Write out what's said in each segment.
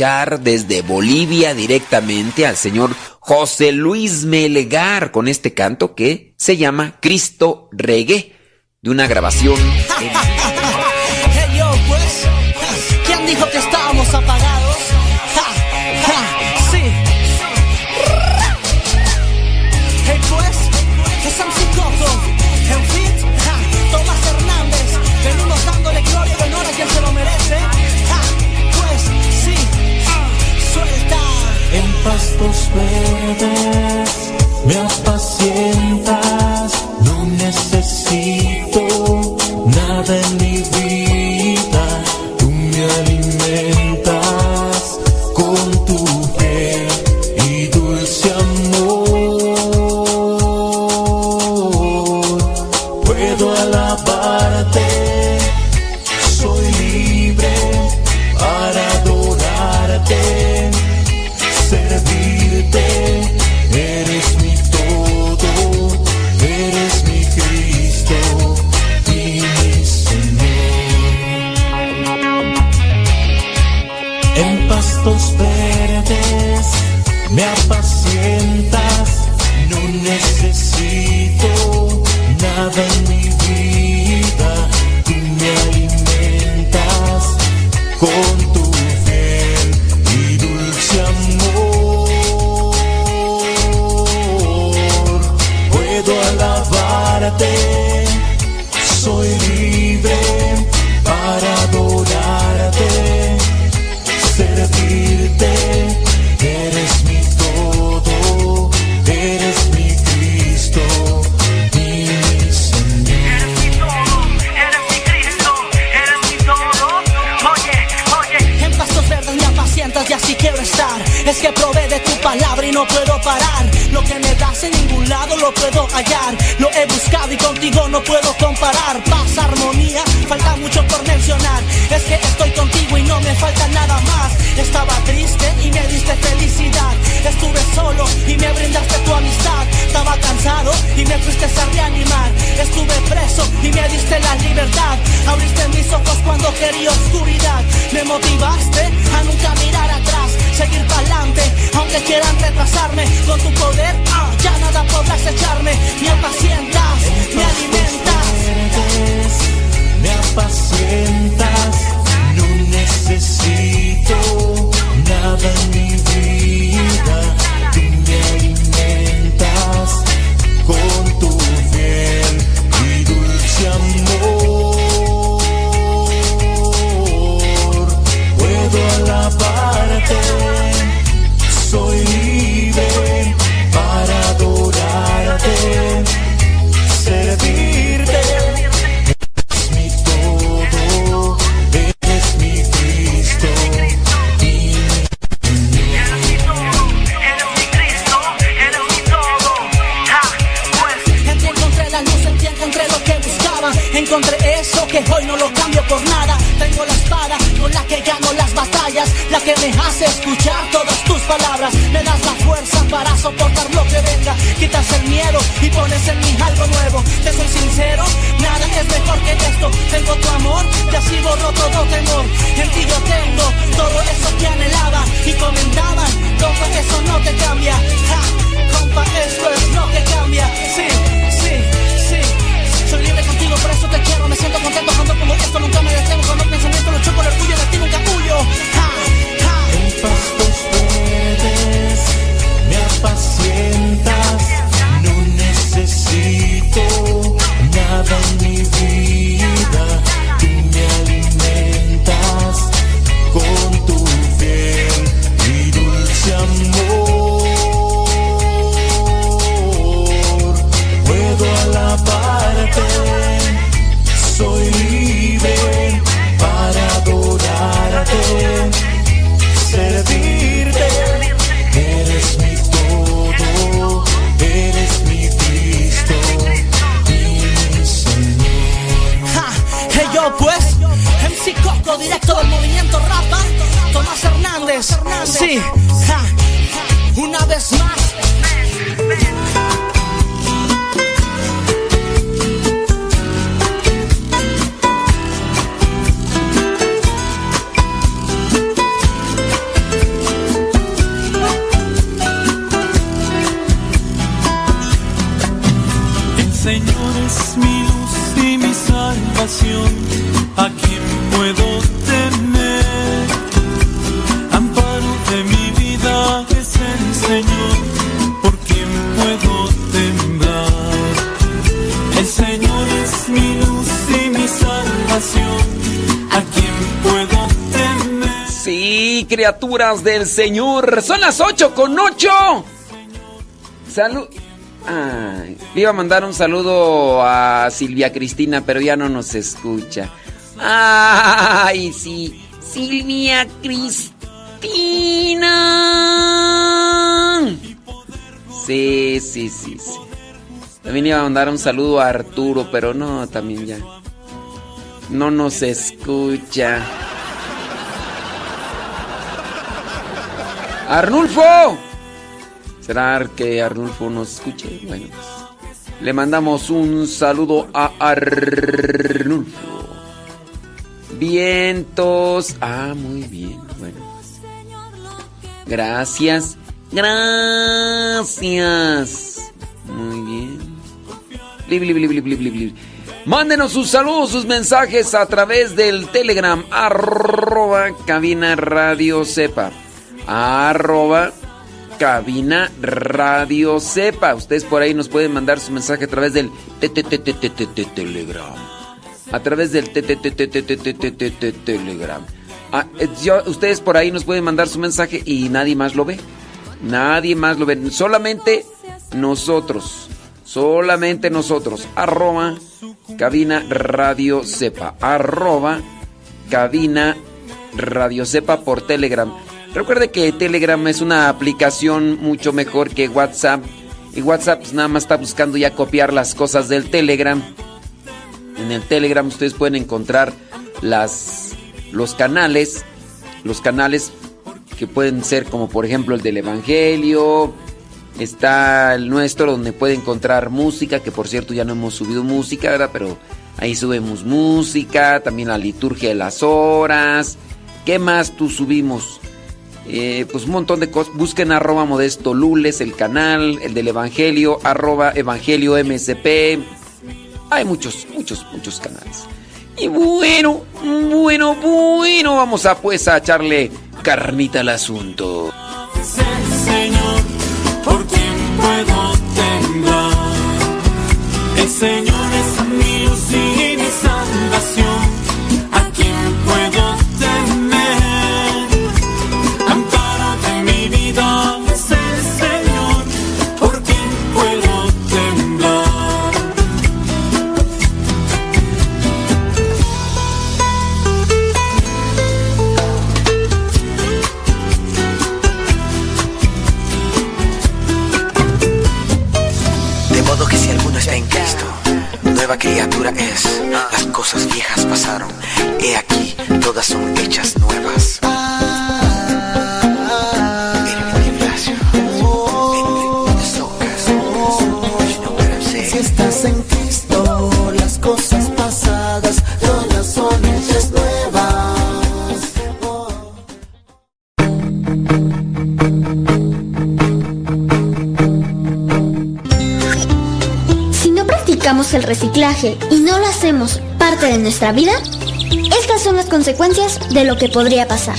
desde Bolivia directamente al señor José Luis Melgar con este canto que se llama Cristo Reggae, de una grabación. Pues, pues, ¿Quién dijo que del Señor. Son las 8 con 8. Salud. Iba a mandar un saludo a Silvia Cristina, pero ya no nos escucha. Ay, sí. Silvia Cristina. Sí, sí, sí. También iba a mandar un saludo a Arturo, pero no, también ya. No nos escucha. Arnulfo. ¿Será que Arnulfo nos escuche? Bueno, pues, le mandamos un saludo a Arnulfo. Vientos. Ah, muy bien. Bueno. Gracias. Gracias. Muy bien. Mándenos sus saludos, sus mensajes a través del Telegram arroba cabina radio sepa. Arroba cabina radio sepa. Ustedes por ahí nos pueden mandar su mensaje a través del Telegram. A través del Telegram. Ustedes por ahí nos pueden mandar su mensaje y nadie más lo ve. Nadie más lo ve. Solamente nosotros. Solamente nosotros. Arroba cabina radio sepa. Arroba cabina radio sepa por Telegram. Recuerde que Telegram es una aplicación mucho mejor que WhatsApp. Y WhatsApp pues, nada más está buscando ya copiar las cosas del Telegram. En el Telegram ustedes pueden encontrar las, los canales. Los canales que pueden ser como por ejemplo el del Evangelio, Está el nuestro donde puede encontrar música, que por cierto ya no hemos subido música, ¿verdad? Pero ahí subimos música, también la liturgia de las horas. ¿Qué más tú subimos? Eh, pues un montón de cosas. Busquen arroba modesto lules, el canal, el del Evangelio, arroba Evangelio MSP. Hay muchos, muchos, muchos canales. Y bueno, bueno, bueno, vamos a pues a echarle carnita al asunto. El Señor es mi y mi salvación. Nueva criatura es. Las cosas viejas pasaron, he aquí, todas son hechas nuevas. Si estás en Cristo, practicamos el reciclaje y no lo hacemos parte de nuestra vida, estas son las consecuencias de lo que podría pasar.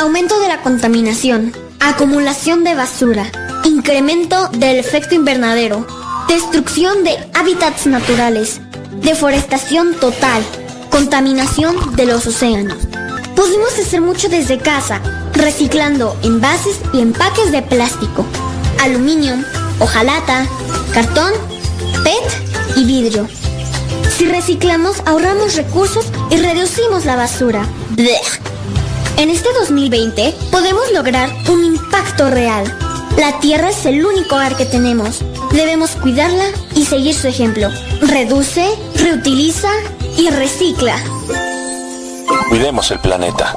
Aumento de la contaminación, acumulación de basura, incremento del efecto invernadero, destrucción de hábitats naturales, deforestación total, contaminación de los océanos. Pudimos hacer mucho desde casa, reciclando envases y empaques de plástico, aluminio, hojalata, cartón, PET y vidrio. Si reciclamos, ahorramos recursos y reducimos la basura. En este 2020 podemos lograr un impacto real. La Tierra es el único hogar que tenemos. Debemos cuidarla y seguir su ejemplo. Reduce, reutiliza y recicla. Cuidemos el planeta.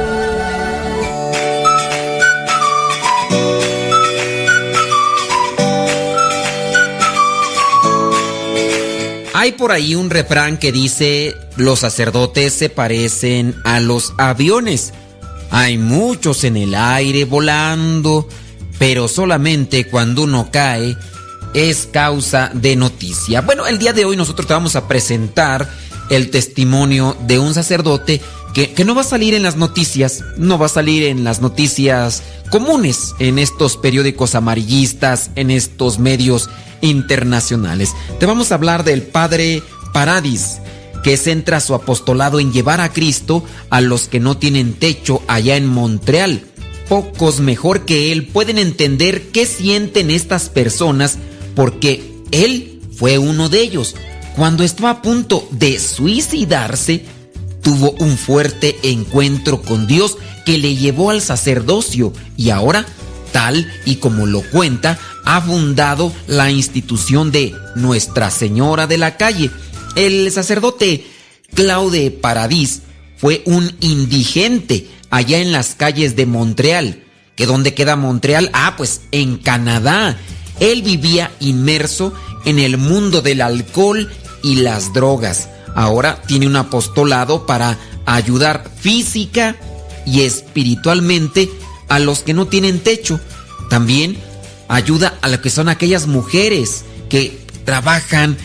Hay por ahí un refrán que dice, los sacerdotes se parecen a los aviones. Hay muchos en el aire volando, pero solamente cuando uno cae es causa de noticia. Bueno, el día de hoy nosotros te vamos a presentar el testimonio de un sacerdote que, no va a salir en las noticias, no va a salir en las noticias comunes, en estos periódicos amarillistas, en estos medios internacionales. Te vamos a hablar del Padre Paradis, que centra su apostolado en llevar a Cristo a los que no tienen techo allá en Montreal. Pocos mejor que él pueden entender qué sienten estas personas porque él fue uno de ellos. Cuando estaba a punto de suicidarse, tuvo un fuerte encuentro con Dios que le llevó al sacerdocio y ahora, tal y como lo cuenta, ha fundado la institución de Nuestra Señora de la Calle. El sacerdote Claude Paradis fue un indigente allá en las calles de Montreal. ¿Que dónde queda Montreal? Ah, pues en Canadá. Él vivía inmerso en el mundo del alcohol y las drogas. Ahora tiene un apostolado para ayudar física y espiritualmente a los que no tienen techo. También ayuda a lo que son aquellas mujeres que trabajan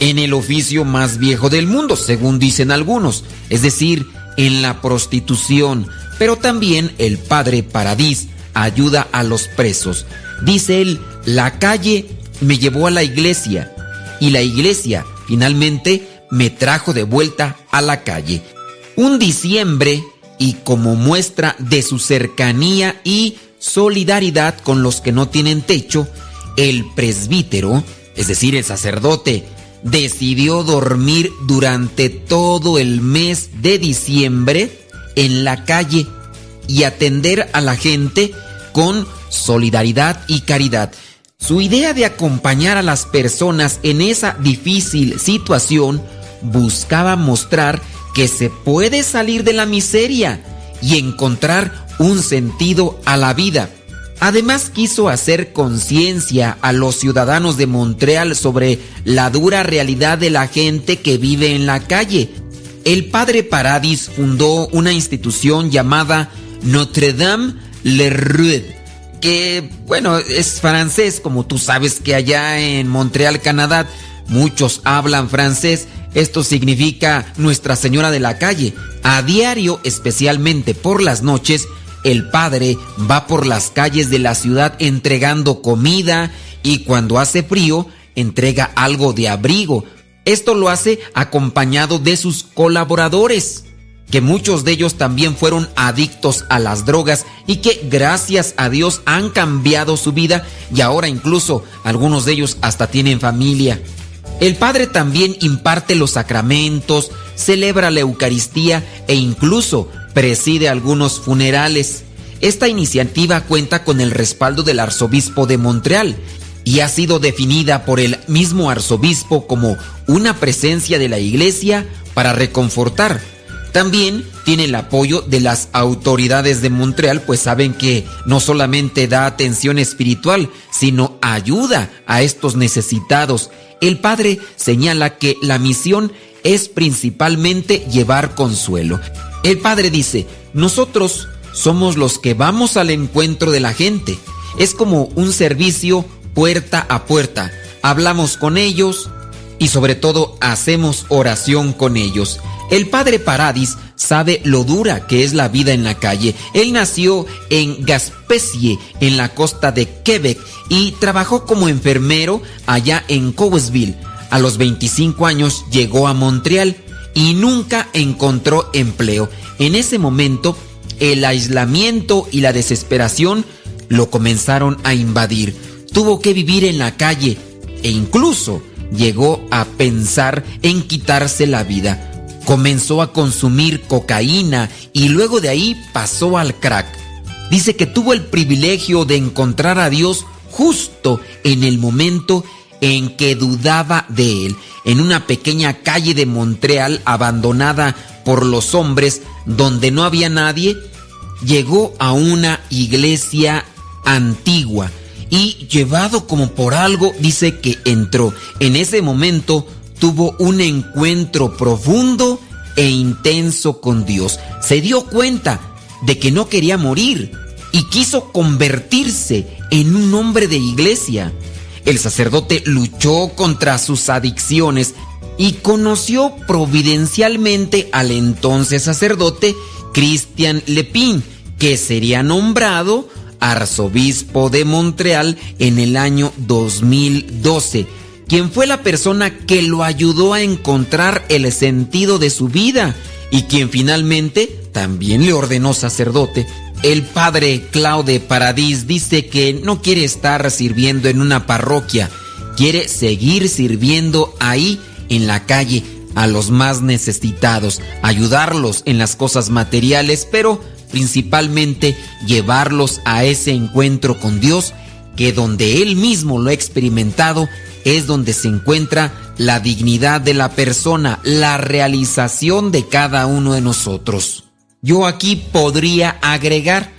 en el oficio más viejo del mundo, según dicen algunos, es decir, en la prostitución. Pero también el padre Paradís ayuda a los presos. Dice él, la calle me llevó a la iglesia y la iglesia finalmente me trajo de vuelta a la calle. Un diciembre y como muestra de su cercanía y solidaridad con los que no tienen techo, el presbítero, es decir, el sacerdote, decidió dormir durante todo el mes de diciembre en la calle y atender a la gente con solidaridad y caridad. Su idea de acompañar a las personas en esa difícil situación buscaba mostrar que se puede salir de la miseria y encontrar un sentido a la vida. Además quiso hacer conciencia a los ciudadanos de Montreal sobre la dura realidad de la gente que vive en la calle. El padre Paradis fundó una institución llamada Notre Dame Le Rue, que bueno, es francés, como tú sabes que allá en Montreal, Canadá, muchos hablan francés. Esto significa Nuestra Señora de la Calle. A diario, especialmente por las noches, el padre va por las calles de la ciudad entregando comida y cuando hace frío entrega algo de abrigo. Esto lo hace acompañado de sus colaboradores, que muchos de ellos también fueron adictos a las drogas y que gracias a Dios han cambiado su vida y ahora incluso algunos de ellos hasta tienen familia. El Padre también imparte los sacramentos, celebra la Eucaristía e incluso preside algunos funerales. Esta iniciativa cuenta con el respaldo del arzobispo de Montreal y ha sido definida por el mismo arzobispo como una presencia de la iglesia para reconfortar, También tiene el apoyo de las autoridades de Montreal, pues saben que no solamente da atención espiritual, sino ayuda a estos necesitados. El padre señala que la misión es principalmente llevar consuelo. El padre dice, nosotros somos los que vamos al encuentro de la gente. Es como un servicio puerta a puerta. Hablamos con ellos y sobre todo hacemos oración con ellos. El padre Paradis sabe lo dura que es la vida en la calle. Él nació en Gaspésie, en la costa de Quebec, y trabajó como enfermero allá en Cowesville. A los 25 años llegó a Montreal y nunca encontró empleo. En ese momento, el aislamiento y la desesperación lo comenzaron a invadir. Tuvo que vivir en la calle e incluso llegó a pensar en quitarse la vida. Comenzó a consumir cocaína y luego de ahí pasó al crack. Dice que tuvo el privilegio de encontrar a Dios justo en el momento en que dudaba de él, en una pequeña calle de Montreal abandonada por los hombres donde no había nadie, llegó a una iglesia antigua y llevado como por algo dice que entró. En ese momento tuvo un encuentro profundo e intenso con Dios. Se dio cuenta de que no quería morir y quiso convertirse en un hombre de iglesia. El sacerdote luchó contra sus adicciones y conoció providencialmente al entonces sacerdote Christian Lepin, que sería nombrado arzobispo de Montreal en el año 2012, quien fue la persona que lo ayudó a encontrar el sentido de su vida y quien finalmente también le ordenó sacerdote. El padre Claude Paradis dice que no quiere estar sirviendo en una parroquia, quiere seguir sirviendo ahí en la calle a los más necesitados, ayudarlos en las cosas materiales, pero principalmente llevarlos a ese encuentro con Dios, que donde Él mismo lo ha experimentado es donde se encuentra la dignidad de la persona, la realización de cada uno de nosotros. Yo aquí podría agregar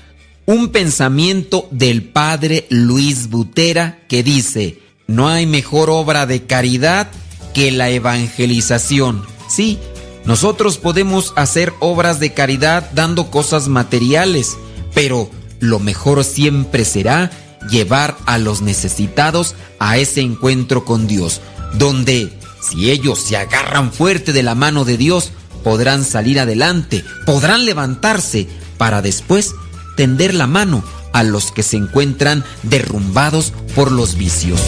un pensamiento del padre Luis Butera que dice, no hay mejor obra de caridad que la evangelización. Sí, nosotros podemos hacer obras de caridad dando cosas materiales, pero lo mejor siempre será llevar a los necesitados a ese encuentro con Dios, donde si ellos se agarran fuerte de la mano de Dios, podrán salir adelante, podrán levantarse para después tender la mano a los que se encuentran derrumbados por los vicios.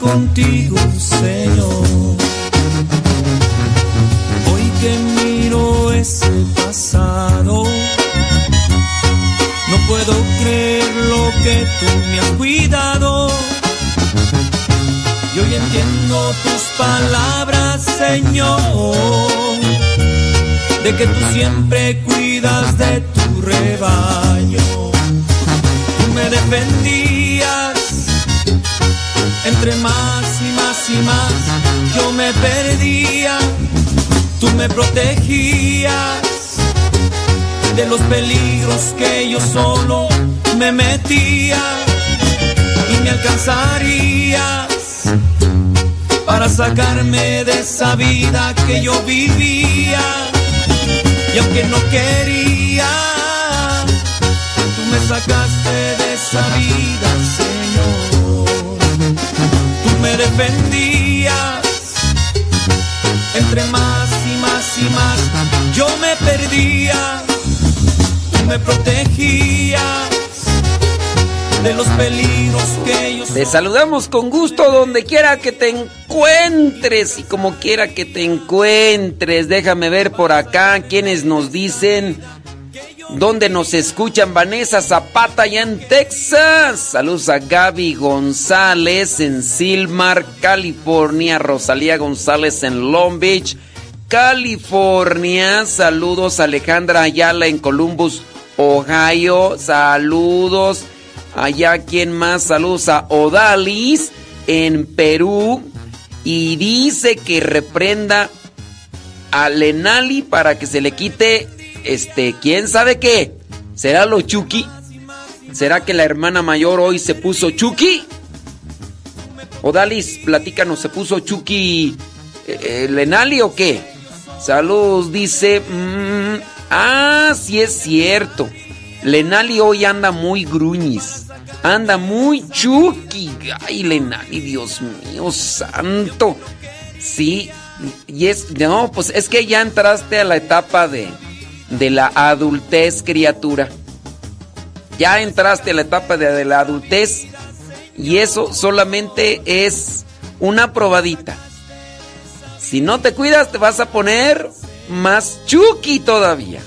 Contigo, Señor. Hoy que miro ese pasado, no puedo creer lo que tú me has cuidado. Y hoy entiendo tus palabras, Señor, de que tú siempre cuidas de tu rebaño. Tú me defendías entre más y más y más. Yo me perdía, tú me protegías de los peligros que yo solo me metía. Y me alcanzarías para sacarme de esa vida que yo vivía y aunque no quería tú me sacaste de esa vida defendías en entre más y más y más. Yo me perdía, tú me protegías de los peligros que ellos. Te saludamos con gusto donde quiera que te encuentres y como quiera que te encuentres. Déjame ver por acá quienes nos dicen dónde nos escuchan. Vanessa Zapata allá en Texas. Saludos a Gaby González en Silmar, California. Rosalía González en Long Beach, California. Saludos a Alejandra Ayala en Columbus, Ohio. Saludos. Allá, ¿quién más? Saludos a Odalis en Perú. Y dice que reprenda a Lenali para que se le quite, este, ¿quién sabe qué? ¿Será lo Chucky? ¿Será que la hermana mayor hoy se puso Chucky? Odalis, platícanos, ¿se puso Chucky eh, eh, Lenali o qué? Saludos, dice. Mm, ah, sí es cierto. Lenali hoy anda muy gruñis. Anda muy chuki. Ay, Lenali, Dios mío, santo. Sí, y es. No, pues es que ya entraste a la etapa de, de la adultez, criatura. Ya entraste a la etapa de, de la adultez. Y eso solamente es una probadita. Si no te cuidas, te vas a poner más chuki todavía.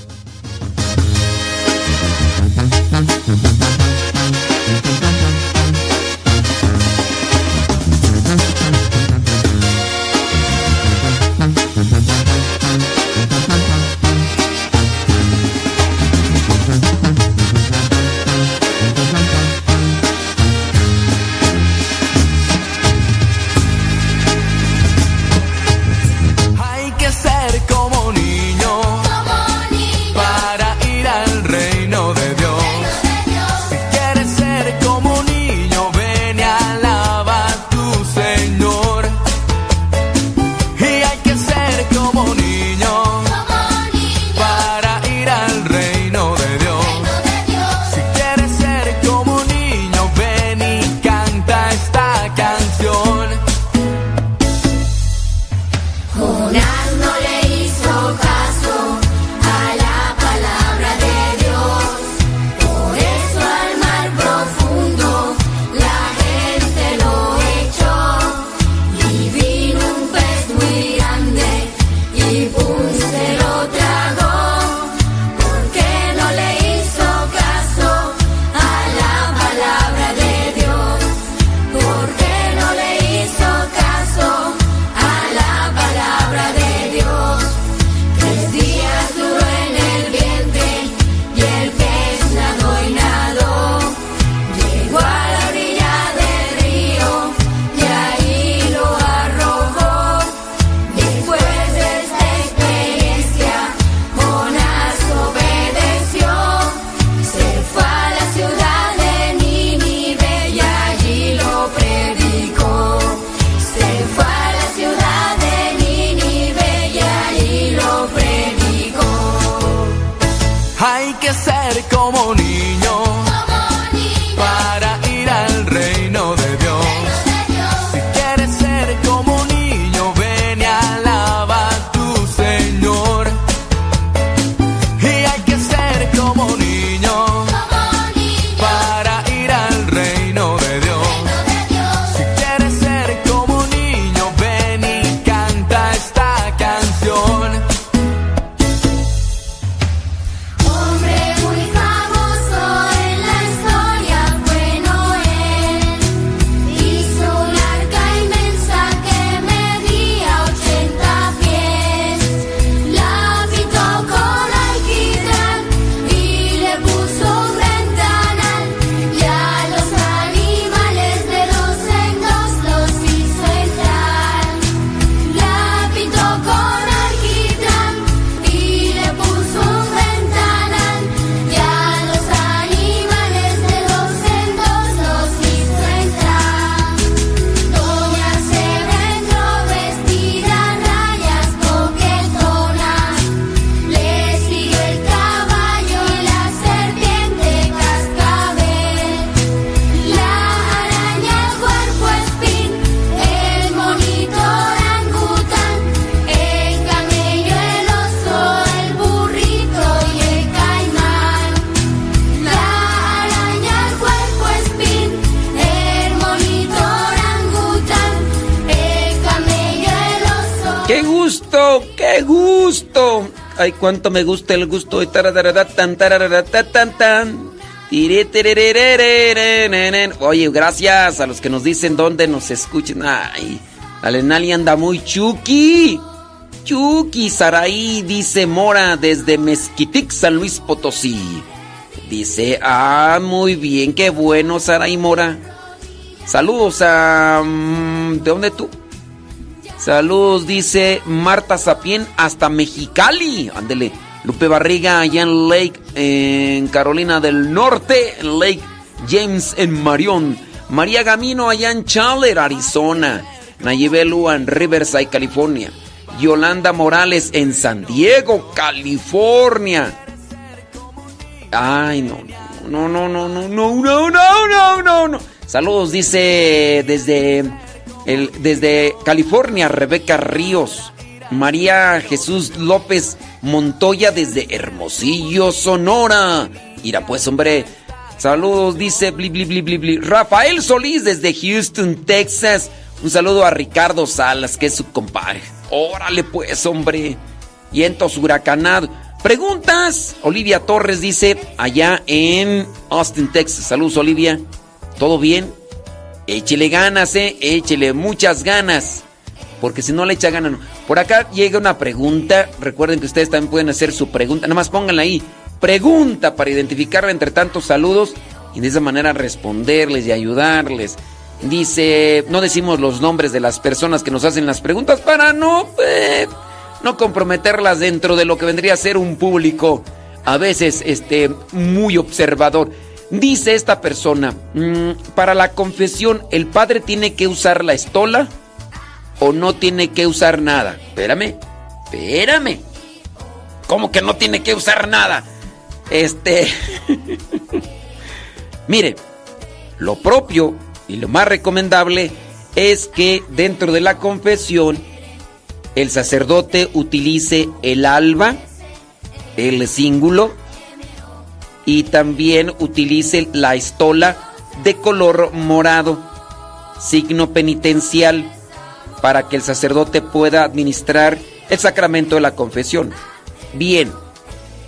Cuánto me gusta el gusto tararara, tan tan tan. Oye, gracias a los que nos dicen dónde nos escuchen. Ay, la Lenali anda muy chuki. Chuki, Saraí, dice Mora desde Mezquitic, San Luis Potosí. Dice, ah, muy bien, qué bueno, Saraí Mora. Saludos a... mm, ¿De dónde tú? Saludos, dice Marta Sapien, hasta Mexicali. Ándele. Lupe Barriga, allá en Lake, en Carolina del Norte, Lake James, en Marion. María Gamino, allá en Chandler, Arizona. Nayibelu, en Riverside, California. Yolanda Morales, en San Diego, California. Ay, no, no, no, no, no, no, no, no, no, no, no. Saludos, dice desde, el, desde California, Rebeca Ríos. María Jesús López Montoya desde Hermosillo, Sonora. Mira, pues, hombre. Saludos, dice bli, bli, bli, bli, bli. Rafael Solís desde Houston, Texas. Un saludo a Ricardo Salas, que es su compadre. Órale, pues, hombre. Y entos huracanado. Preguntas. Olivia Torres dice, allá en Austin, Texas. Saludos, Olivia. ¿Todo bien? Échele ganas, eh. Échele muchas ganas. Porque si no le echa ganas, no. Por acá llega una pregunta. Recuerden que ustedes también pueden hacer su pregunta. Nada más pónganla ahí. Pregunta para identificarla entre tantos saludos. Y de esa manera responderles y ayudarles. Dice, no decimos los nombres de las personas que nos hacen las preguntas para no, eh, no comprometerlas dentro de lo que vendría a ser un público a veces este, muy observador. Dice esta persona, mm, para la confesión, ¿el padre tiene que usar la estola o no tiene que usar nada? Espérame, espérame. ¿Cómo que no tiene que usar nada? Este... Mire, lo propio y lo más recomendable es que dentro de la confesión el sacerdote utilice el alba, el cíngulo y también utilice la estola de color morado, signo penitencial, para que el sacerdote pueda administrar el sacramento de la confesión. Bien,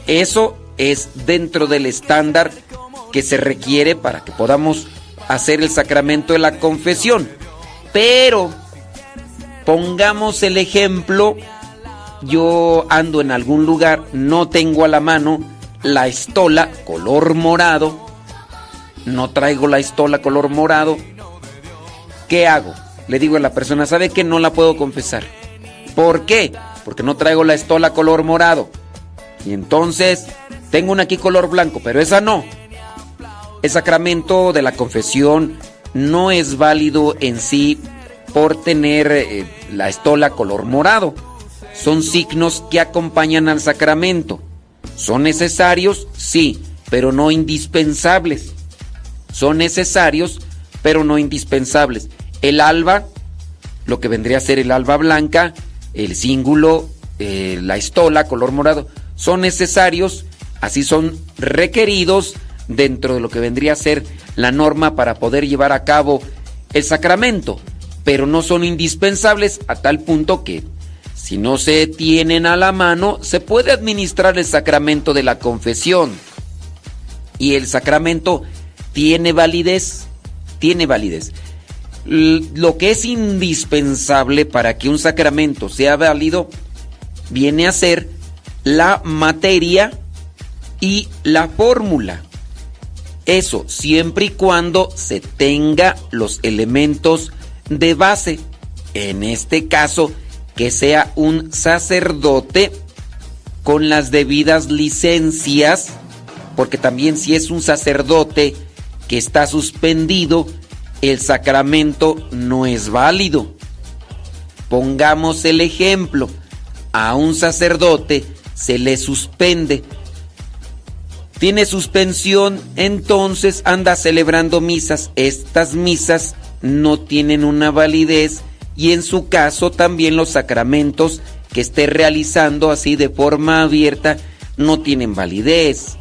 eso es dentro del estándar que se requiere para que podamos hacer el sacramento de la confesión. Pero pongamos el ejemplo, yo ando en algún lugar, no tengo a la mano la estola color morado, no traigo la estola color morado, ¿qué hago? Le digo a la persona, ¿sabe que no la puedo confesar? ¿Por qué? Porque no traigo la estola color morado. Y entonces, tengo una aquí color blanco, pero esa no. El sacramento de la confesión no es válido en sí por tener eh, la estola color morado. Son signos que acompañan al sacramento. ¿Son necesarios? Sí, pero no indispensables. Son necesarios, pero no indispensables. El alba, lo que vendría a ser el alba blanca, el cíngulo, eh, la estola color morado, son necesarios, así son requeridos dentro de lo que vendría a ser la norma para poder llevar a cabo el sacramento, pero no son indispensables a tal punto que si no se tienen a la mano, se puede administrar el sacramento de la confesión. Y el sacramento tiene validez, tiene validez. Lo que es indispensable para que un sacramento sea válido viene a ser la materia y la fórmula. Eso siempre y cuando se tenga los elementos de base. En este caso, que sea un sacerdote con las debidas licencias, porque también si es un sacerdote que está suspendido, el sacramento no es válido. Pongamos el ejemplo, a un sacerdote se le suspende. Tiene suspensión, entonces anda celebrando misas. Estas misas no tienen una validez y en su caso también los sacramentos que esté realizando así de forma abierta no tienen validez.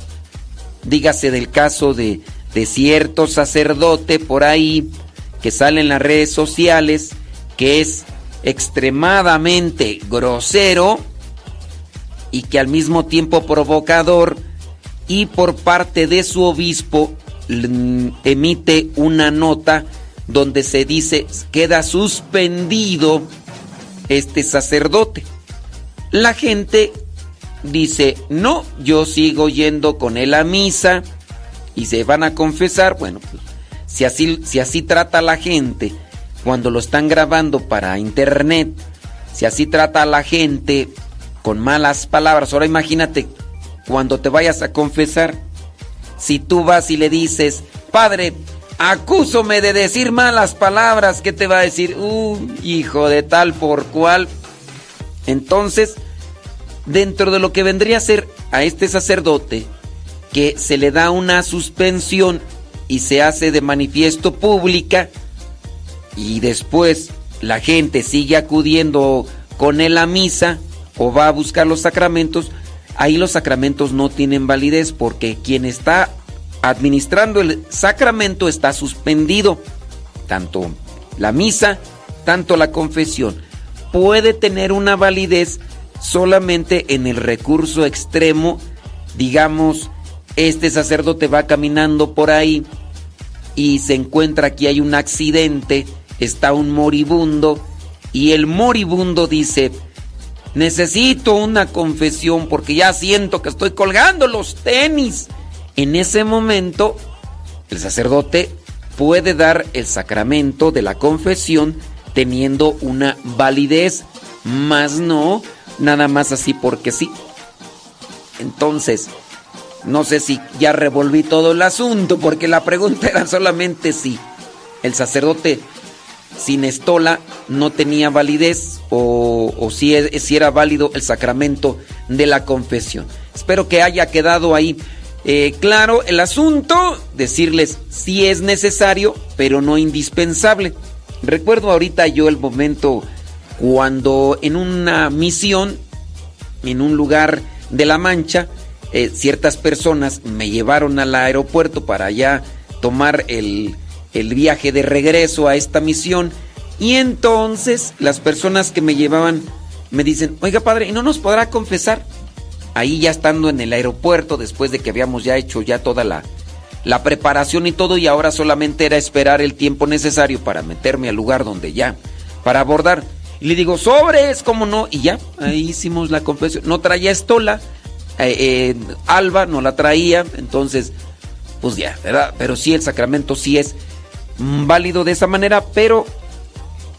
Dígase del caso de, de cierto sacerdote por ahí que sale en las redes sociales que es extremadamente grosero y que al mismo tiempo provocador y por parte de su obispo emite una nota donde se dice queda suspendido este sacerdote. La gente dice, no, yo sigo yendo con él a misa y se van a confesar. Bueno, pues si así, si así trata la gente cuando lo están grabando para internet, si así trata a la gente con malas palabras, ahora imagínate cuando te vayas a confesar, si tú vas y le dices, Padre, acúsome de decir malas palabras, ¿qué te va a decir? Uh, hijo de tal por cual. Entonces, dentro de lo que vendría a ser a este sacerdote, que se le da una suspensión y se hace de manifiesto pública, y después la gente sigue acudiendo con él a misa o va a buscar los sacramentos, ahí los sacramentos no tienen validez porque quien está administrando el sacramento está suspendido, tanto la misa, tanto la confesión. Puede tener una validez solamente en el recurso extremo, digamos, este sacerdote va caminando por ahí y se encuentra que hay un accidente, está un moribundo y el moribundo dice, necesito una confesión porque ya siento que estoy colgando los tenis. En ese momento, el sacerdote puede dar el sacramento de la confesión teniendo una validez, más no nada más así porque sí. Entonces, no sé si ya revolví todo el asunto, porque la pregunta era solamente si el sacerdote sin estola no tenía validez o, si, es- si era válido el sacramento de la confesión. Espero que haya quedado ahí eh, claro el asunto, decirles si es necesario, pero no indispensable. Recuerdo ahorita yo el momento cuando en una misión, en un lugar de La Mancha, eh, ciertas personas me llevaron al aeropuerto para ya tomar el, el viaje de regreso a esta misión. Y entonces las personas que me llevaban me dicen, oiga padre, ¿y no nos podrá confesar? Ahí ya estando en el aeropuerto, después de que habíamos ya hecho ya toda la, la preparación y todo, y ahora solamente era esperar el tiempo necesario para meterme al lugar donde ya, para abordar. Y le digo, sobres, ¿cómo no? Y ya, ahí hicimos la confesión. No traía estola, eh, eh, Alba no la traía, entonces, pues ya, ¿verdad? Pero sí, el sacramento sí es mm, válido de esa manera, pero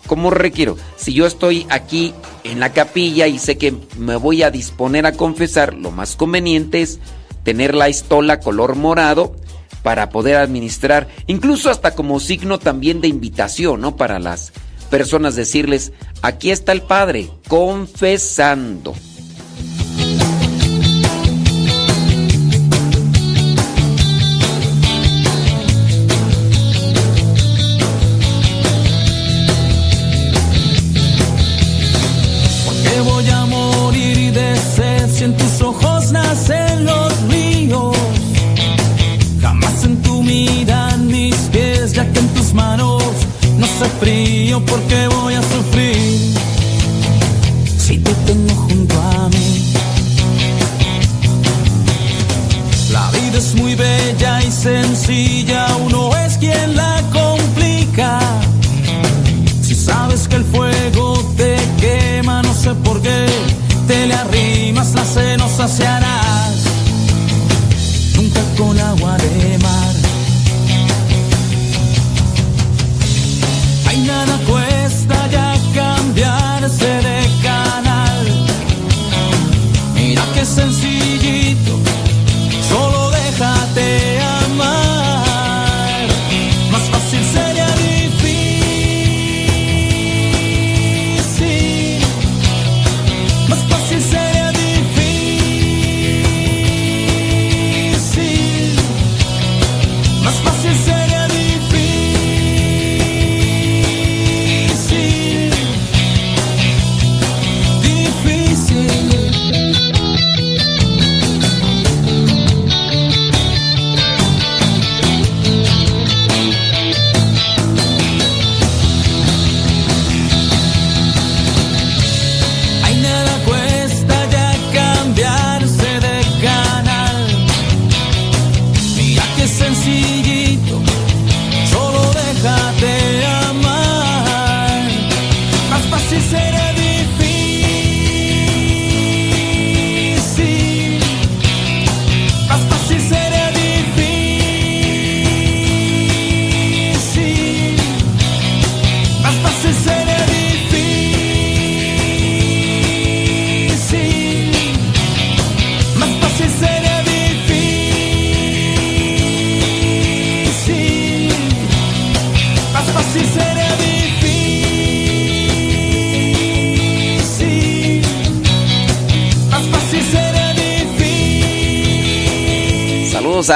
¿cómo requiero? Si yo estoy aquí en la capilla y sé que me voy a disponer a confesar, lo más conveniente es tener la estola color morado para poder administrar, incluso hasta como signo también de invitación, ¿no? Para las personas decirles, aquí está el Padre, confesando.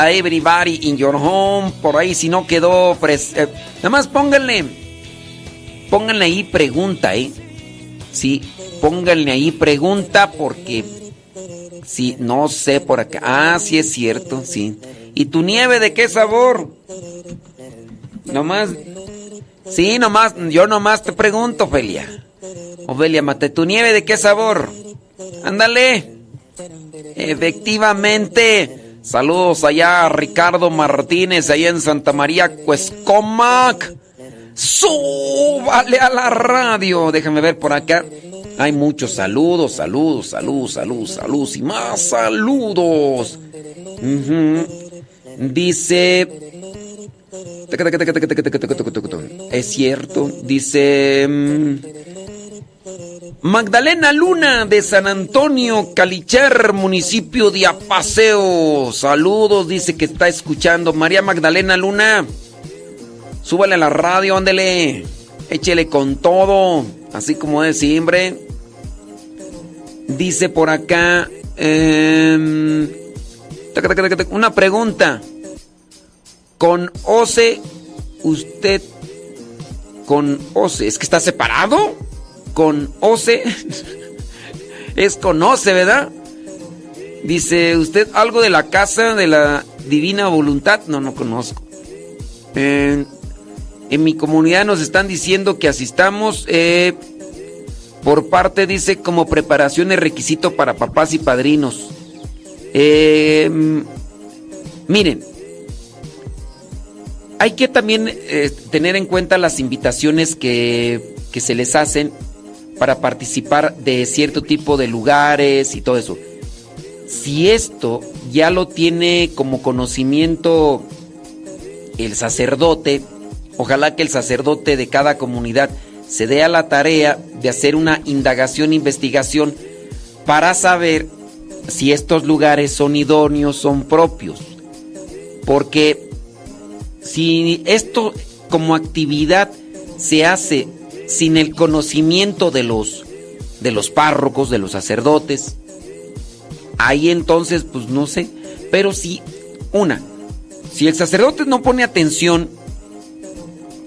Everybody in your home. Por ahí, si no quedó. pres- eh, nada más pónganle. Pónganle ahí pregunta, ¿eh? Sí, pónganle ahí pregunta porque. Sí, no sé por acá. Ah, sí es cierto, sí. ¿Y tu nieve de qué sabor? Nomás. Sí, nomás. Yo nomás te pregunto, Ofelia. Ofelia, mate, ¿tu nieve de qué sabor? Ándale. Efectivamente. Saludos allá Ricardo Martínez, allá en Santa María, Cuescomac. Súbale a la radio. Déjame ver por acá. Hay muchos saludos, saludos, saludos, saludos, saludos y más saludos. Dice. Es cierto. Dice. Magdalena Luna de San Antonio, Calicher, municipio de Apaseo. Saludos, dice que está escuchando. María Magdalena Luna, súbale a la radio, ándele. Échele con todo, así como es siempre. Dice por acá. em, una pregunta. Con OCE, usted. Con OCE, ¿es que está separado? Con OCE. es con OCE, ¿verdad? Dice, ¿usted algo de la casa de la divina voluntad? No, no conozco. En, mi comunidad nos están diciendo que asistamos eh, por parte, dice, como preparación de requisito para papás y padrinos. Eh, miren, hay que también eh, tener en cuenta las invitaciones que, que se les hacen para participar de cierto tipo de lugares y todo eso. Si esto ya lo tiene como conocimiento el sacerdote, ojalá que el sacerdote de cada comunidad se dé a la tarea de hacer una indagación, investigación, para saber si estos lugares son idóneos, son propios. Porque si esto como actividad se hace sin el conocimiento de los de los párrocos, de los sacerdotes, ahí entonces pues no sé, pero si una, si el sacerdote no pone atención,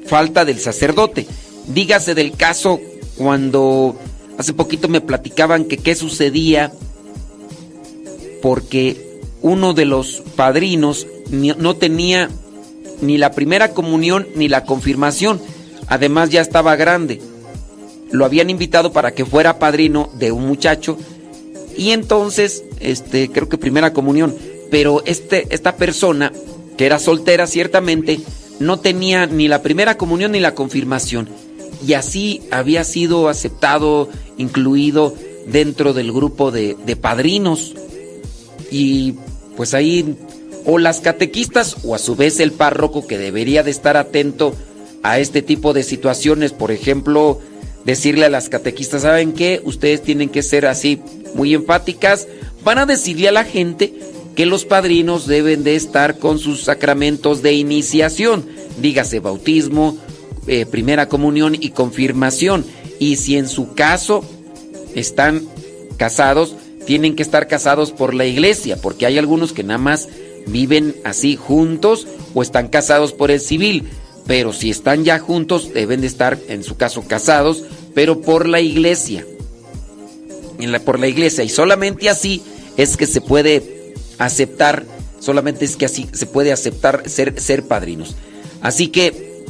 falta del sacerdote. Dígase del caso cuando hace poquito me platicaban que qué sucedía porque uno de los padrinos no tenía ni la primera comunión ni la confirmación. Además ya estaba grande. Lo habían invitado para que fuera padrino de un muchacho. Y entonces, este, creo que primera comunión, pero este, esta persona que era soltera ciertamente no tenía ni la primera comunión ni la confirmación. Y así había sido aceptado, incluido dentro del grupo de, de padrinos. Y pues ahí o las catequistas o a su vez el párroco que debería de estar atento a este tipo de situaciones, por ejemplo, decirle a las catequistas, ¿saben qué? Ustedes tienen que ser así muy enfáticas, van a decirle a la gente que los padrinos deben de estar con sus sacramentos de iniciación, dígase bautismo, eh, primera comunión y confirmación. Y si en su caso están casados, tienen que estar casados por la iglesia, porque hay algunos que nada más viven así juntos o están casados por el civil. Pero si están ya juntos, deben de estar, en su caso, casados, pero por la iglesia. Por la iglesia. Y solamente así es que se puede aceptar, solamente es que así se puede aceptar ser, ser padrinos. Así que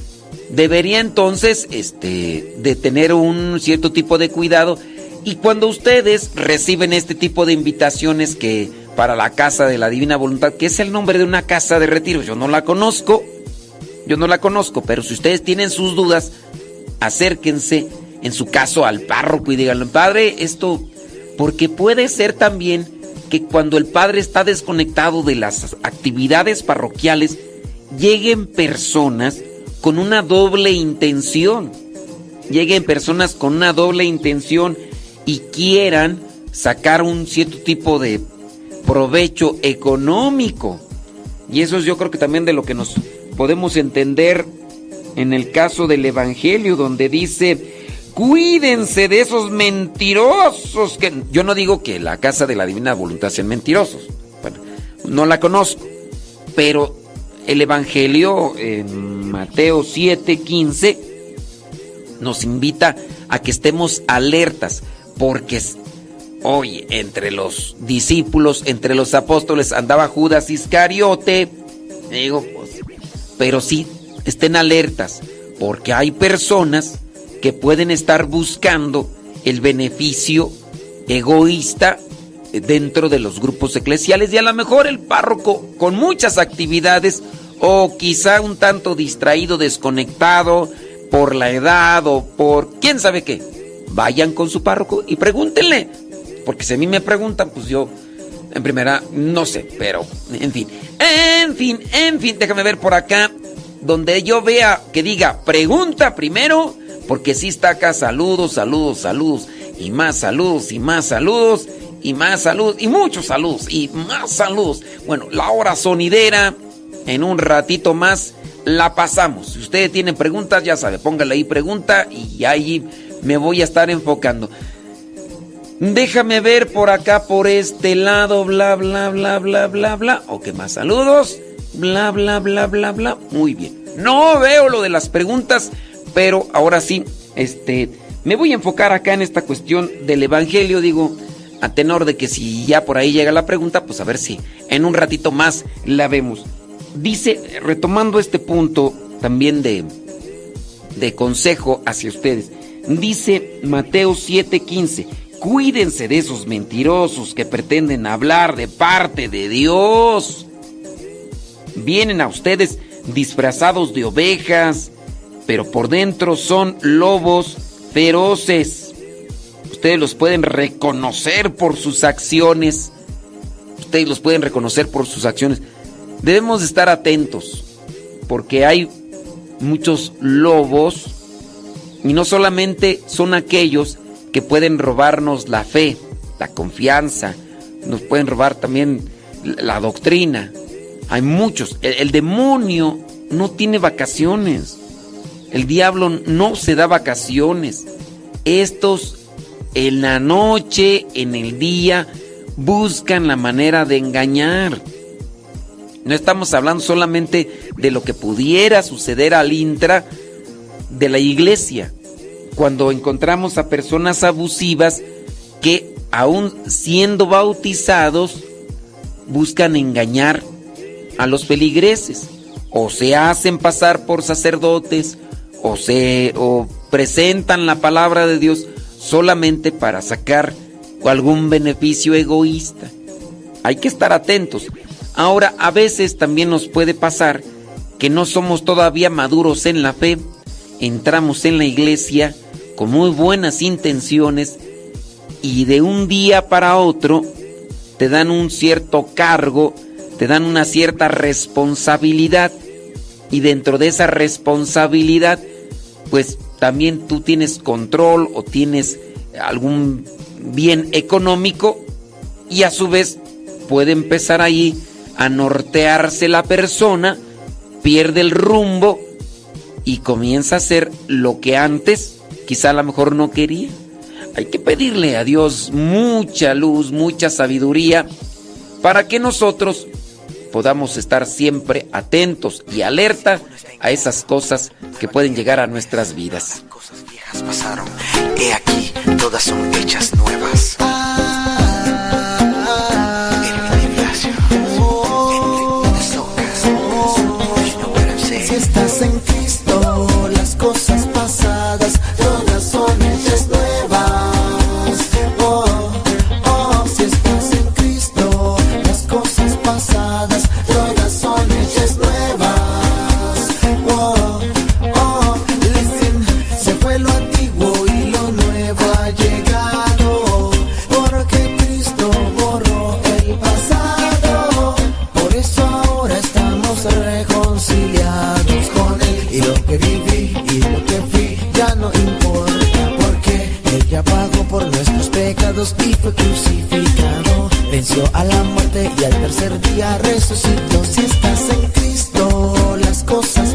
debería entonces este, de tener un cierto tipo de cuidado. Y cuando ustedes reciben este tipo de invitaciones que para la casa de la divina voluntad, que es el nombre de una casa de retiro, yo no la conozco, yo no la conozco, pero si ustedes tienen sus dudas, acérquense en su caso al párroco y díganle, padre, esto, porque puede ser también que cuando el padre está desconectado de las actividades parroquiales, lleguen personas con una doble intención, lleguen personas con una doble intención y quieran sacar un cierto tipo de provecho económico. Y eso es yo creo que también de lo que nos podemos entender en el caso del Evangelio, donde dice, cuídense de esos mentirosos, que yo no digo que la casa de la divina voluntad sean mentirosos, bueno, no la conozco, Pero el Evangelio en Mateo 7:15 nos invita a que estemos alertas, porque hoy entre los discípulos, entre los apóstoles andaba Judas Iscariote. Digo, pero sí, estén alertas, porque hay personas que pueden estar buscando el beneficio egoísta dentro de los grupos eclesiales y a lo mejor el párroco con muchas actividades o quizá un tanto distraído, desconectado por la edad o por quién sabe qué. Vayan con su párroco y pregúntenle, porque si a mí me preguntan, pues yo en primera no sé, pero en fin, en fin, en fin, déjame ver por acá donde yo vea que diga pregunta primero, porque si está acá saludos, saludos, saludos y más saludos y más saludos y más saludos y muchos saludos y más saludos. Bueno, la hora sonidera en un ratito más la pasamos. Si ustedes tienen preguntas, ya sabe, póngale ahí pregunta y ahí me voy a estar enfocando. Déjame ver por acá, por este lado, bla, bla, bla, bla, bla, bla. Ok, más saludos. Bla, bla, bla, bla, bla. Muy bien. No veo lo de las preguntas, pero ahora sí, este, me voy a enfocar acá en esta cuestión del Evangelio. Digo, a tenor de que si ya por ahí llega la pregunta, pues a ver si en un ratito más la vemos. Dice, retomando este punto también de, de consejo hacia ustedes, dice Mateo 7:15, cuídense de esos mentirosos que pretenden hablar de parte de Dios. Vienen a ustedes disfrazados de ovejas, pero por dentro son lobos feroces. Ustedes los pueden reconocer por sus acciones. Ustedes los pueden reconocer por sus acciones. Debemos estar atentos porque hay muchos lobos y no solamente son aquellos que pueden robarnos la fe, la confianza, nos pueden robar también la doctrina. Hay muchos. El, demonio no tiene vacaciones. El diablo no se da vacaciones. Estos en la noche, en el día, buscan la manera de engañar. No estamos hablando solamente de lo que pudiera suceder al intra de la iglesia. Cuando encontramos a personas abusivas que aún siendo bautizados buscan engañar a los feligreses o se hacen pasar por sacerdotes o se o presentan la palabra de Dios solamente para sacar algún beneficio egoísta. Hay que estar atentos. Ahora, a veces también nos puede pasar que no somos todavía maduros en la fe, entramos en la iglesia con muy buenas intenciones y de un día para otro te dan un cierto cargo, te dan una cierta responsabilidad. Y dentro de esa responsabilidad pues también tú tienes control o tienes algún bien económico y a su vez puede empezar ahí a nortearse la persona, pierde el rumbo y comienza a hacer lo que antes quizá a lo mejor no quería. Hay que pedirle a Dios mucha luz, mucha sabiduría para que nosotros podamos estar siempre atentos y alerta a esas cosas que pueden llegar a nuestras vidas. Cosas viejas pasaron, he aquí, todas son hechas nuevas. Y fue crucificado. Venció a la muerte y al tercer día resucitó. Si estás en Cristo, las cosas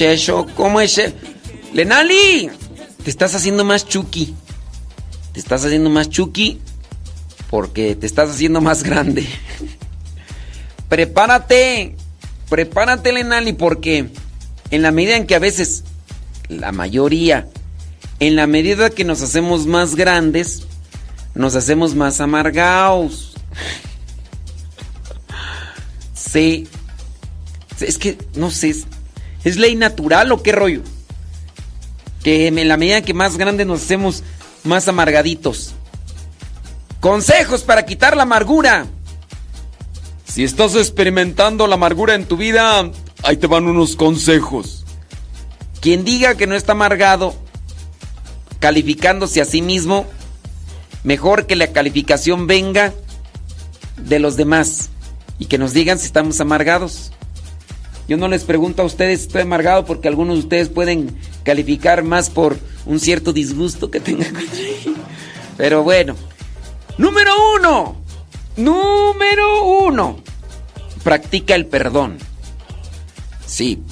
es ¿Cómo es eso? ¡Lenali! Te estás haciendo más chuki. Te estás haciendo más chuki porque te estás haciendo más grande. prepárate, prepárate, Lenali, porque en la medida en que a veces, la mayoría, en la medida que nos hacemos más grandes, nos hacemos más amargados. Sí. Es que, no sé, ¿Es ley natural o qué rollo? Que en la medida que más grandes nos hacemos, más amargaditos. Consejos para quitar la amargura. Si estás experimentando la amargura en tu vida, ahí te van unos consejos. Quien diga que no está amargado, calificándose a sí mismo, mejor que la calificación venga de los demás y que nos digan si estamos amargados. Yo no les pregunto a ustedes si estoy amargado porque algunos de ustedes pueden calificar más por un cierto disgusto que tengan contra mí. Pero bueno. Número uno. Número uno. Practica el perdón. Sí.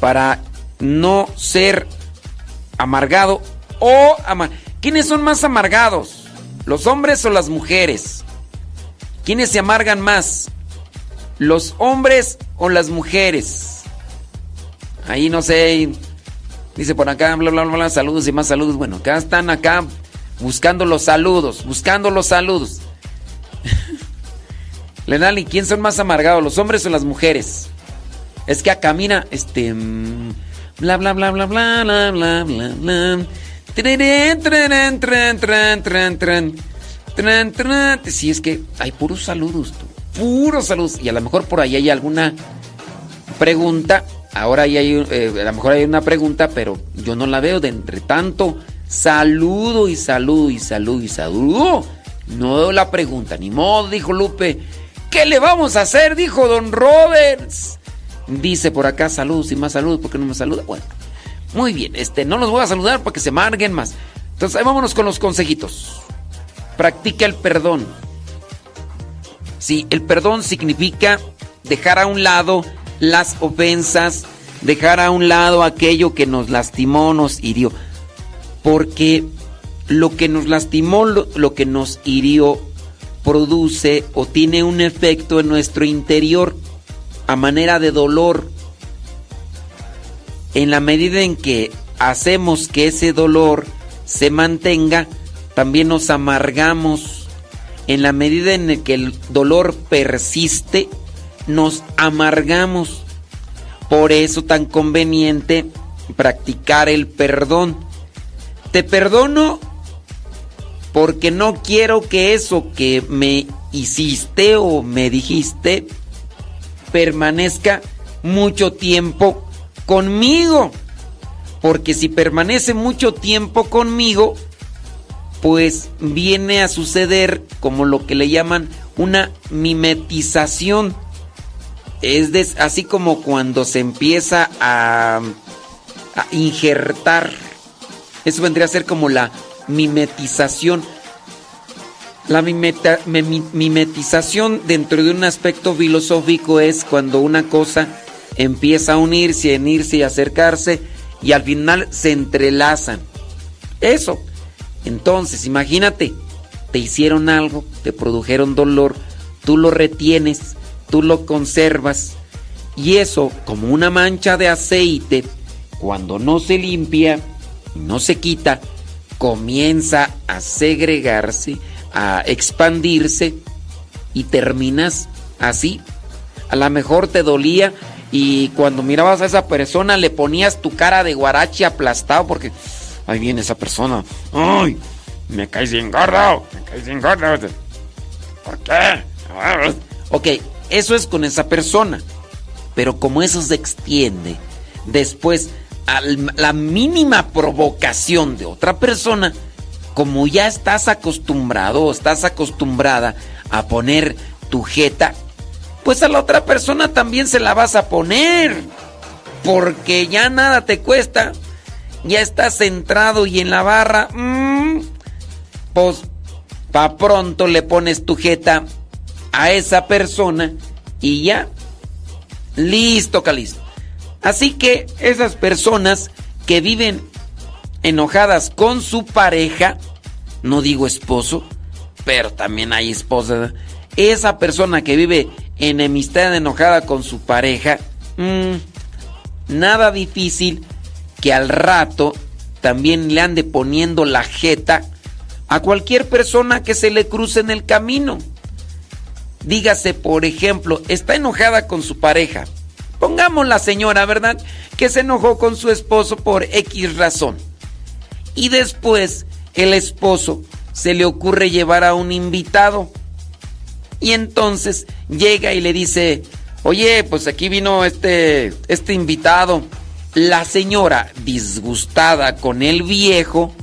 Para no ser amargado o amar. ¿Quiénes son más amargados? ¿Los hombres o las mujeres? ¿Quiénes se amargan más? ¿Los hombres o las mujeres? Ahí no sé. Dice por acá, bla, bla, bla, saludos y más saludos. Bueno, acá están acá buscando los saludos, buscando los saludos. Lenali, ¿quién son más amargados, los hombres o las mujeres? Es que acá mira, este. mm, Bla, bla, bla, bla, bla, bla, bla, bla, bla. Sí, es que hay puros saludos, tú. Puros saludos. Y a lo mejor por ahí hay alguna pregunta. Ahora ahí hay, eh, a lo mejor hay una pregunta, pero yo no la veo de entre tanto. Saludo y saludo y saludo y saludo. No veo la pregunta. Ni modo, dijo Lupe. ¿Qué le vamos a hacer? Dijo Don Roberts. Dice por acá saludos y más saludos. ¿Por qué no me saluda? Bueno, muy bien. Este, no los voy a saludar para que se marguen más. Entonces, ahí vámonos con los consejitos. Practica el perdón. Sí, el perdón significa dejar a un lado las ofensas, dejar a un lado aquello que nos lastimó, nos hirió. Porque lo que nos lastimó, lo, lo que nos hirió, produce o tiene un efecto en nuestro interior a manera de dolor. En la medida en que hacemos que ese dolor se mantenga, también nos amargamos. En la medida en que el dolor persiste, nos amargamos. Por eso tan conveniente practicar el perdón. Te perdono porque no quiero que eso que me hiciste o me dijiste permanezca mucho tiempo conmigo. Porque si permanece mucho tiempo conmigo, pues viene a suceder como lo que le llaman una mimetización. Es así como cuando se empieza a, injertar. Eso vendría a ser como la mimetización. La mimetización dentro de un aspecto filosófico es cuando una cosa empieza a unirse, unirse y acercarse y al final se entrelazan. Eso. Entonces, imagínate, te hicieron algo, te produjeron dolor, tú lo retienes, tú lo conservas y eso, como una mancha de aceite, cuando no se limpia, no se quita, comienza a segregarse, a expandirse y terminas así. A lo mejor te dolía y cuando mirabas a esa persona le ponías tu cara de guarachi aplastado porque ahí viene esa persona. ¡Ay! Me caes bien gordo, me caes bien gordo. ¿Por qué? Ok, eso es con esa persona. Pero como eso se extiende, después a la mínima provocación de otra persona, como ya estás acostumbrado o estás acostumbrada a poner tu jeta, pues a la otra persona también se la vas a poner. Porque ya nada te cuesta. Ya estás centrado y en la barra. mm, pues pa' pronto le pones tu jeta a esa persona y ya. Listo, Calisto. Así que esas personas que viven enojadas con su pareja, no digo esposo, pero también hay esposa. Esa persona que vive enemistad enojada con su pareja, mm, nada difícil que al rato también le ande poniendo la jeta a cualquier persona que se le cruce en el camino. Dígase, por ejemplo, está enojada con su pareja. Pongamos la señora, ¿verdad? Que se enojó con su esposo por X razón. Y después el esposo se le ocurre llevar a un invitado. Y entonces llega y le dice, oye, pues aquí vino este, este invitado. La señora, disgustada con el viejo,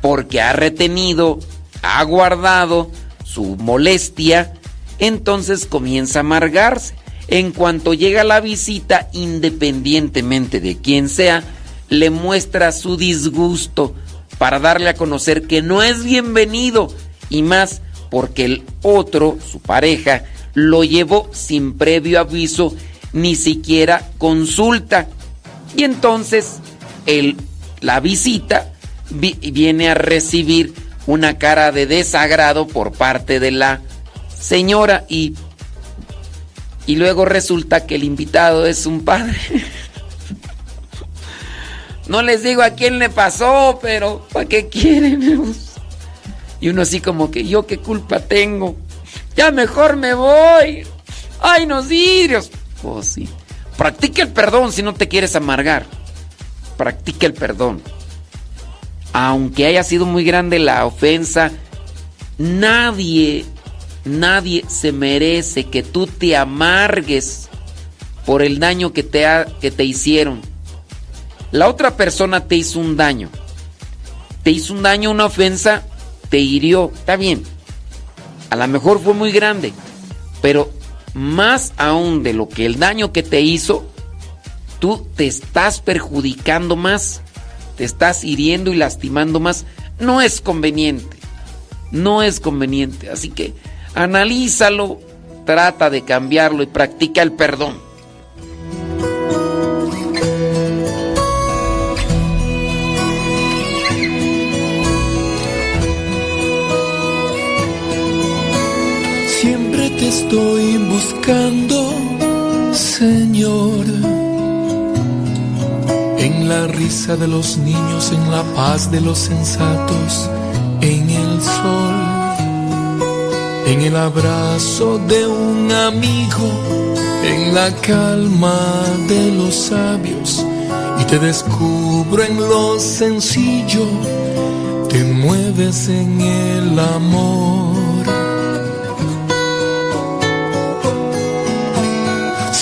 porque ha retenido, ha guardado su molestia, entonces comienza a amargarse. En cuanto llega la visita, independientemente de quién sea, le muestra su disgusto. para darle a conocer que no es bienvenido y más porque el otro, su pareja, lo llevó sin previo aviso, ni siquiera consulta. Y entonces el, la visita vi- viene a recibir una cara de desagrado por parte de la señora y, y luego resulta que el invitado es un padre. No les digo a quién le pasó, pero ¿para qué quieren? Y uno así como que yo qué culpa tengo. Ya mejor me voy. Ay, no Dios. Oh, sí. Practica el perdón si no te quieres amargar. Practica el perdón. Aunque haya sido muy grande la ofensa, nadie, nadie se merece que tú te amargues por el daño que te, que te hicieron. La otra persona te hizo un daño. Te hizo un daño, una ofensa, te hirió. Está bien. A lo mejor fue muy grande. Pero más aún de lo que el daño que te hizo, tú te estás perjudicando más. Te estás hiriendo y lastimando más. No es conveniente. No es conveniente. Así que analízalo, trata de cambiarlo y practica el perdón. Estoy buscando, Señor. En la risa de los niños, en la paz de los sensatos, en el sol, en el abrazo de un amigo, en la calma de los sabios. Y te descubro en lo sencillo, te mueves en el amor.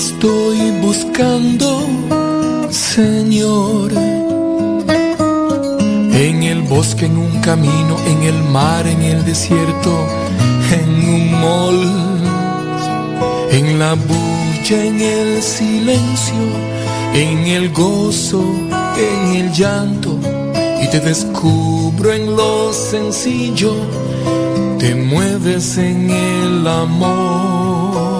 Estoy buscando, Señor. En el bosque, en un camino, en el mar, en el desierto, en un mall, en la bulla, en el silencio, en el gozo, en el llanto. Y te descubro en lo sencillo, te mueves en el amor.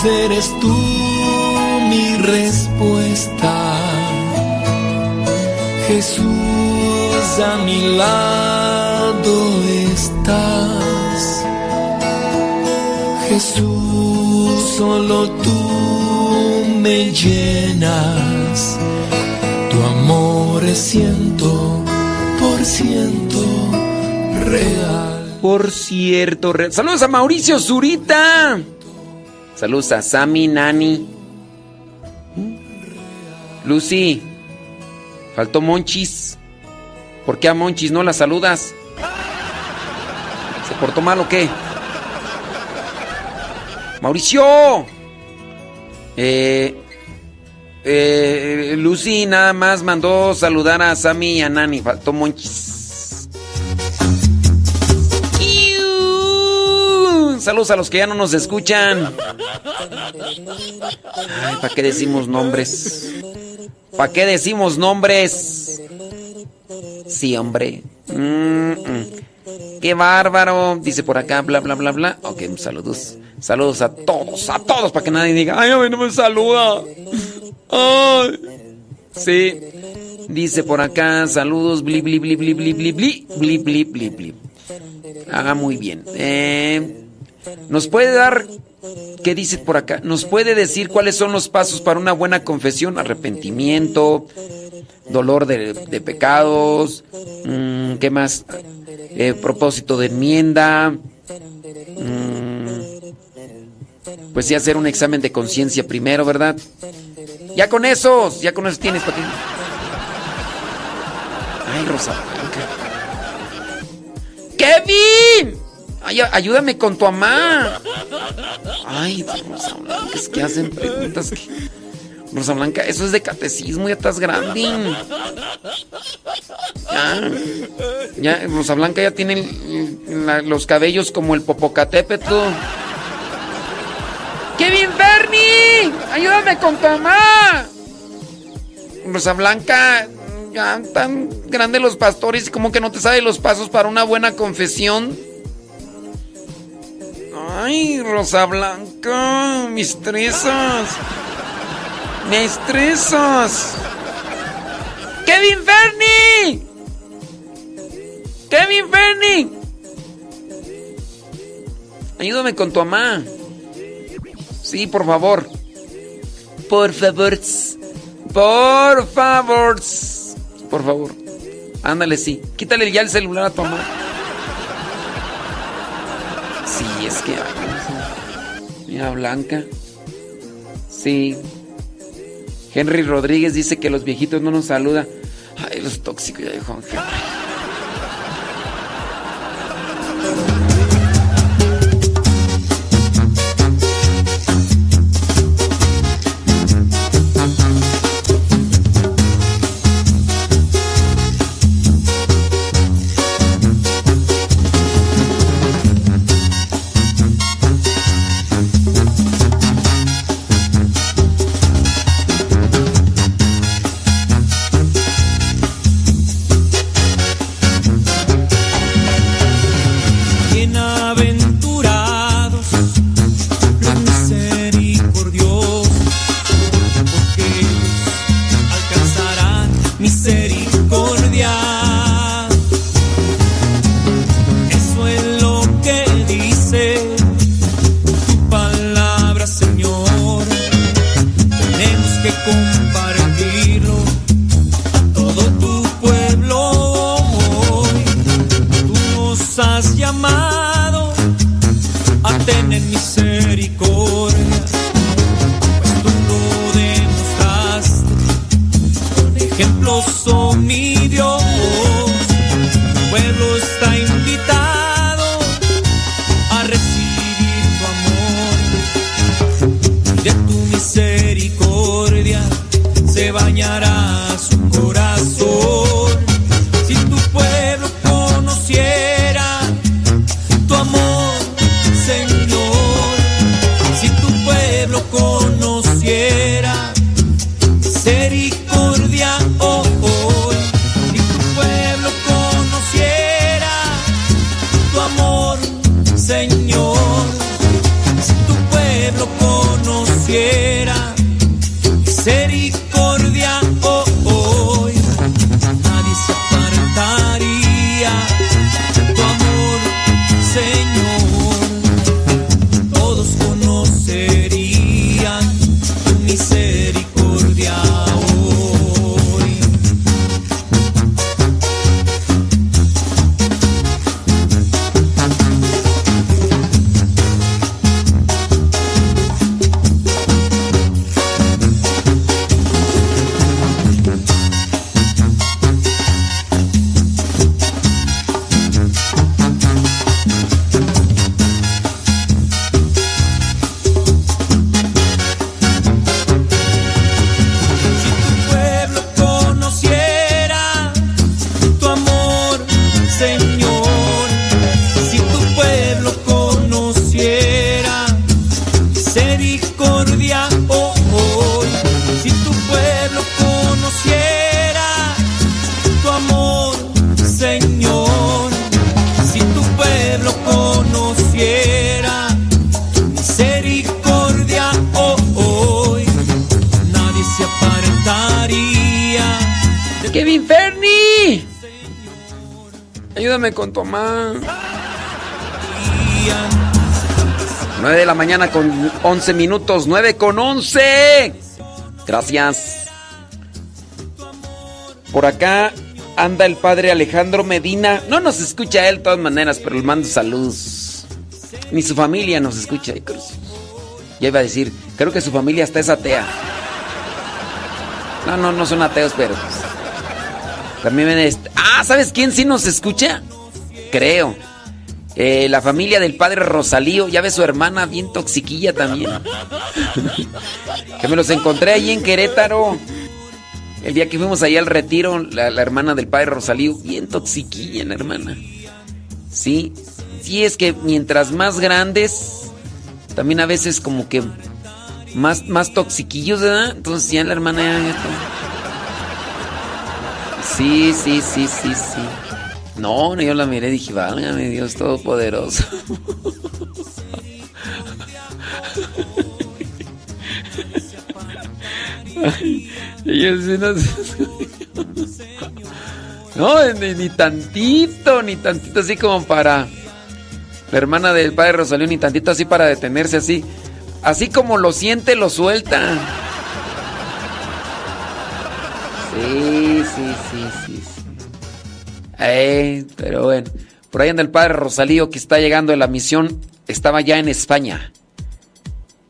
Jesús, eres tú mi respuesta. Jesús, a mi lado estás. Jesús, solo tú me llenas. Tu amor es ciento por ciento real. Por cierto, saludos a Mauricio Zurita. Saludos a Sammy, Nani. Lucy. Faltó Monchis. ¿Por qué a Monchis no la saludas? Se portó mal o qué? Mauricio. Eh, eh, Lucy nada más mandó saludar a Sammy y a Nani. Faltó Monchis. Saludos a los que ya no nos escuchan. Ay, ¿para qué decimos nombres? ¿Para qué decimos nombres? Sí, hombre. Mm, mm. Qué bárbaro. Dice por acá, bla, bla, bla, bla. Ok, saludos. Saludos a todos, a todos, para que nadie diga, ay, a mí no me saluda. Ay. Sí. Dice por acá, saludos, bli, bli, bli, bli, bli, bli, bli, bli, bli, bli, bli. Ah, muy bien. Eh, ¿Nos puede dar, qué dice por acá? ¿Nos puede decir cuáles son los pasos para una buena confesión? Arrepentimiento, dolor de, pecados, mm, ¿qué más? Eh, propósito de enmienda. mm, pues sí, hacer un examen de conciencia primero, ¿verdad? Ya con esos, ya con esos tienes. Ay, Rosa Blanca. ¡Kevin! Ay, ayúdame con tu mamá. Ay, Rosa Blanca, es que hacen preguntas que... Rosa Blanca, eso es de catecismo, ya estás grande. Ya, ya, Rosa Blanca ya tiene los cabellos como el Popocatépetl. ¡Kevin Bernie! ¡Ayúdame con tu mamá! Rosa Blanca, ya tan grandes los pastores, como que no te sabe los pasos para una buena confesión. Ay, Rosa Blanca, mis estresas. Me estresas. ¡Kevin Bernie! ¡Kevin Bernie! Ayúdame con tu mamá. Sí, por favor. Por favor. Por favor. Por favor. Ándale, sí. Quítale ya el celular a tu mamá. Sí, es que. Mira, Blanca. Sí. Henry Rodríguez dice que los viejitos no nos saludan. Ay, los tóxicos, ya dijo Henry. Ayúdame con Tomás. 9 de la mañana con 11 minutos. 9 con 11. Gracias. Por acá anda el padre Alejandro Medina. No nos escucha él de todas maneras, pero le mando saludos. Ni su familia nos escucha. Ya iba a decir, creo que su familia hasta es atea. No, no, no son ateos, pero... también Ah, ¿sabes quién sí nos escucha? Creo. Eh, la familia del padre Rosalío. Ya ve su hermana bien toxiquilla también. que me los encontré ahí en Querétaro. El día que fuimos ahí al retiro, la, la hermana del padre Rosalío, bien toxiquilla la hermana. Sí, sí es que mientras más grandes, también a veces como que más, más toxiquillos, ¿verdad? Entonces ya la hermana ya- Sí, sí, sí, sí, sí. No, yo la miré y dije, válgame Dios Todopoderoso. Y sí, no, ni, ni tantito, ni tantito así como para la hermana del padre Rosalío, ni tantito así para detenerse así. Así como lo siente, lo suelta. Sí, sí, sí, sí. Eh, pero bueno. Por ahí anda el padre Rosalío que está llegando de la misión. Estaba ya en España.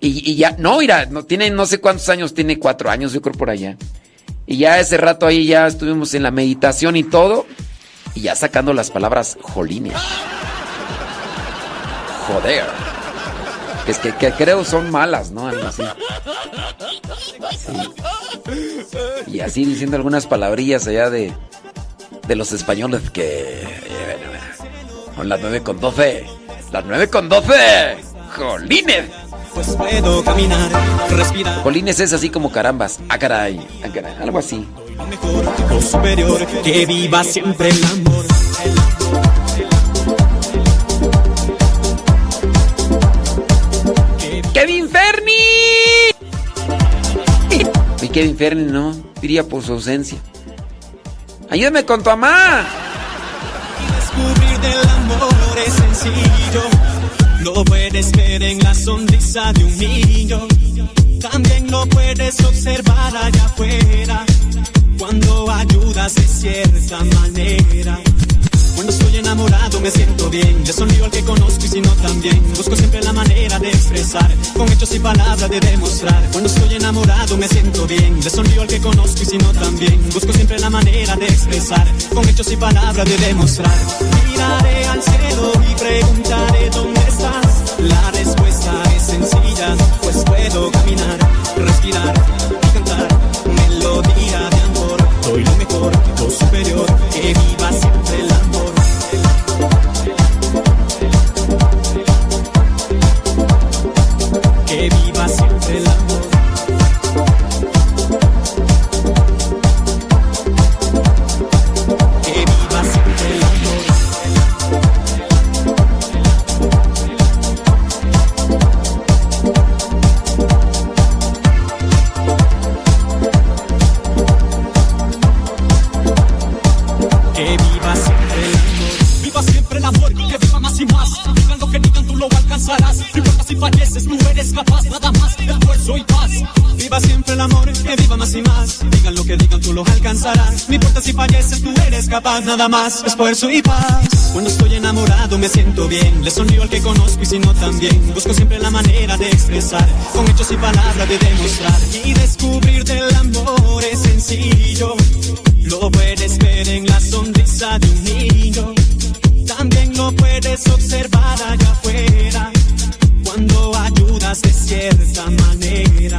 Y, ya, no, mira, no, tiene no sé cuántos años, tiene cuatro años, yo creo por allá. Y ya ese rato ahí ya estuvimos en la meditación y todo. Y ya sacando las palabras jolines. Joder. Es que, que creo son malas, ¿no? Algo así. Sí. Y así diciendo algunas palabrillas allá de, de los españoles que... eh, Son las 9 con 12. Las 9 con 12. Jolines. Pues puedo caminar, respirar. Jolines es así como carambas. Ah, caray. Ah, caray. Algo así. Lo superior, que viva siempre el amor. ¡Kevin Ferni! Y Kevin Ferni no, diría por su ausencia. Ayúdame con tu mamá. Descubrir del amor es sencillo. Lo puedes ver en la sonrisa de un niño. También lo puedes observar allá afuera. Cuando ayudas de cierta manera. Cuando estoy enamorado me siento bien. Le sonrío al que conozco y si no también. Busco siempre la manera de expresar. Con hechos y palabras de demostrar. Cuando estoy enamorado me siento bien. Le sonrío al que conozco y si no también. Busco siempre la manera de expresar. Con hechos y palabras de demostrar. Miraré al cielo y preguntaré dónde estás. La respuesta es sencilla, pues puedo caminar, respirar y cantar. Melodía de amor, doy lo mejor, lo superior, que viva siempre el amor. Si falleces, tú eres capaz. Nada más, esfuerzo y paz. Viva siempre el amor, que viva más y más. Digan lo que digan, tú lo alcanzarás. No importa si falleces, tú eres capaz. Nada más, esfuerzo y paz. Cuando estoy enamorado me siento bien. Le sonrío al que conozco y si no también. Busco siempre la manera de expresar. Con hechos y palabras de demostrar. Y descubrir del amor es sencillo. Lo puedes ver en la sonrisa de un niño. También lo puedes observar allá afuera. Cuando ayudas de cierta manera.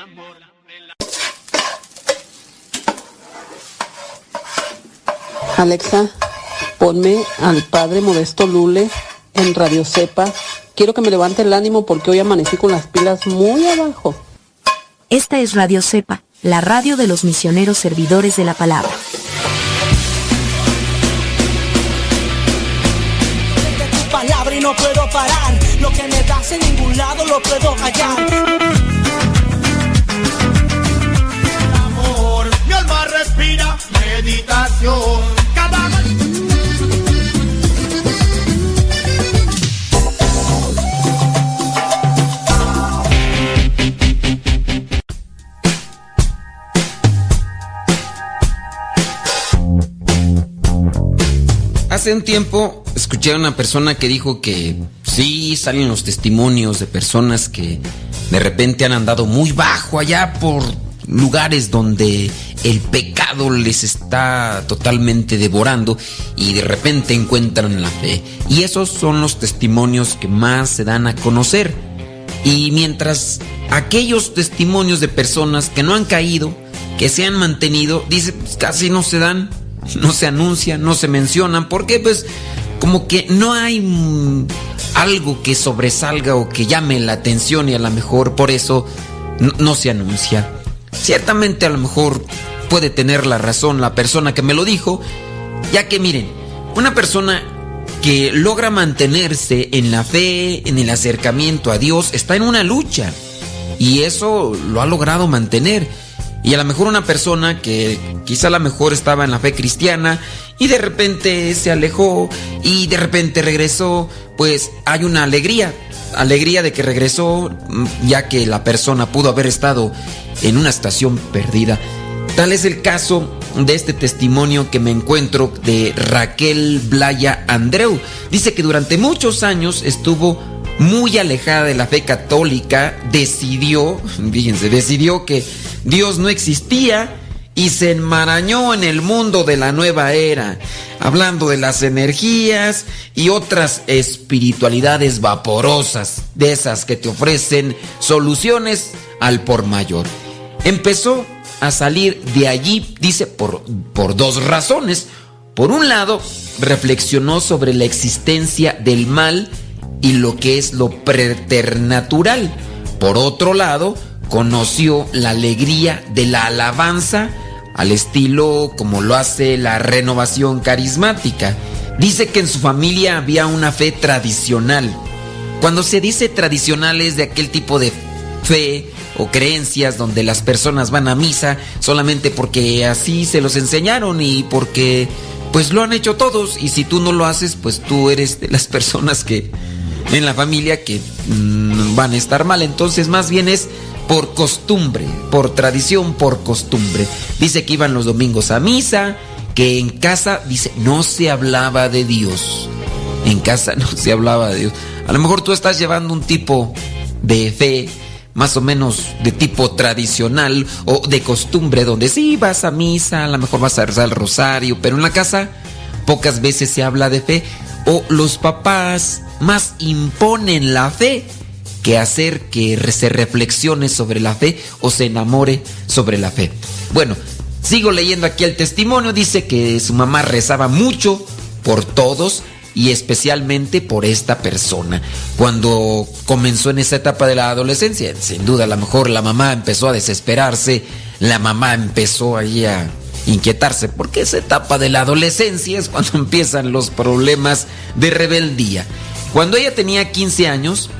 Amor. Alexa, ponme al padre Modesto Lule en Radio Cepa. Quiero que me levante el ánimo porque hoy amanecí con las pilas muy abajo. Esta es Radio Cepa, la radio de los misioneros servidores de la palabra. tu palabra y no puedo parar. Lo que me das en ningún lado lo puedo hallar. Meditación. Hace un tiempo escuché a una persona que dijo que sí salen los testimonios de personas que de repente han andado muy bajo allá por lugares donde el pecado les está totalmente devorando y de repente encuentran la fe. Y esos son los testimonios que más se dan a conocer. Y mientras aquellos testimonios de personas que no han caído, que se han mantenido, dice, pues, casi no se dan, no se anuncian, no se mencionan, porque pues como que no hay algo que sobresalga o que llame la atención y a lo mejor por eso no se anuncia. Ciertamente a lo mejor puede tener la razón la persona que me lo dijo, ya que miren, una persona que logra mantenerse en la fe, en el acercamiento a Dios, está en una lucha. Y eso lo ha logrado mantener. Y a lo mejor una persona que quizá a lo mejor estaba en la fe cristiana y de repente se alejó y de repente regresó, pues hay una alegría, alegría de que regresó mm, ya que la persona pudo haber estado en una estación perdida. Tal es el caso de este testimonio que me encuentro de Raquel Blaya Andreu. Dice que durante muchos años estuvo muy alejada de la fe católica, decidió, fíjense, decidió que Dios no existía y se enmarañó en el mundo de la nueva era, hablando de las energías y otras espiritualidades vaporosas, de esas que te ofrecen soluciones al por mayor. Empezó a salir de allí, dice, por, por dos razones. Por un lado, reflexionó sobre la existencia del mal y lo que es lo preternatural. Por otro lado, conoció la alegría de la alabanza al estilo como lo hace la renovación carismática. Dice que en su familia había una fe tradicional. Cuando se dice tradicional es de aquel tipo de fe o creencias donde las personas van a misa solamente porque así se los enseñaron y porque pues lo han hecho todos y si tú no lo haces pues tú eres de las personas que en la familia que mm, van a estar mal. Entonces más bien es por costumbre, por tradición, por costumbre. Dice que iban los domingos a misa, que en casa, dice, no se hablaba de Dios. En casa no se hablaba de Dios. A lo mejor tú estás llevando un tipo de fe más o menos de tipo tradicional o de costumbre, donde sí vas a misa, a lo mejor vas a rezar el rosario, pero en la casa pocas veces se habla de fe o los papás más imponen la fe que hacer que se reflexione sobre la fe o se enamore sobre la fe. Bueno, sigo leyendo aquí el testimonio, dice que su mamá rezaba mucho por todos y especialmente por esta persona. Cuando comenzó en esa etapa de la adolescencia, sin duda a lo mejor la mamá empezó a desesperarse, la mamá empezó ahí a inquietarse, porque esa etapa de la adolescencia es cuando empiezan los problemas de rebeldía. Cuando ella tenía 15 años,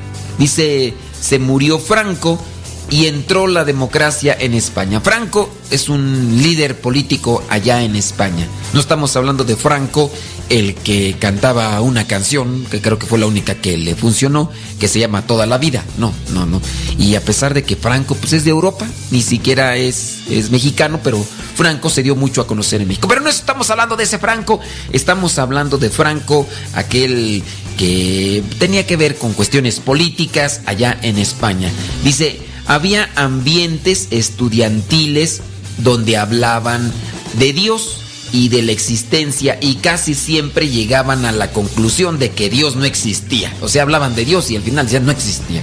dice, se murió Franco y entró la democracia en España. Franco es un líder político allá en España. No estamos hablando de Franco, el que cantaba una canción, que creo que fue la única que le funcionó, que se llama Toda la vida. No, no, no. Y a pesar de que Franco pues es de Europa, ni siquiera es, es mexicano, pero Franco se dio mucho a conocer en México. Pero no estamos hablando de ese Franco, estamos hablando de Franco, aquel que tenía que ver con cuestiones políticas allá en España. Dice, había ambientes estudiantiles donde hablaban de Dios y de la existencia y casi siempre llegaban a la conclusión de que Dios no existía. O sea, hablaban de Dios y al final ya no existía.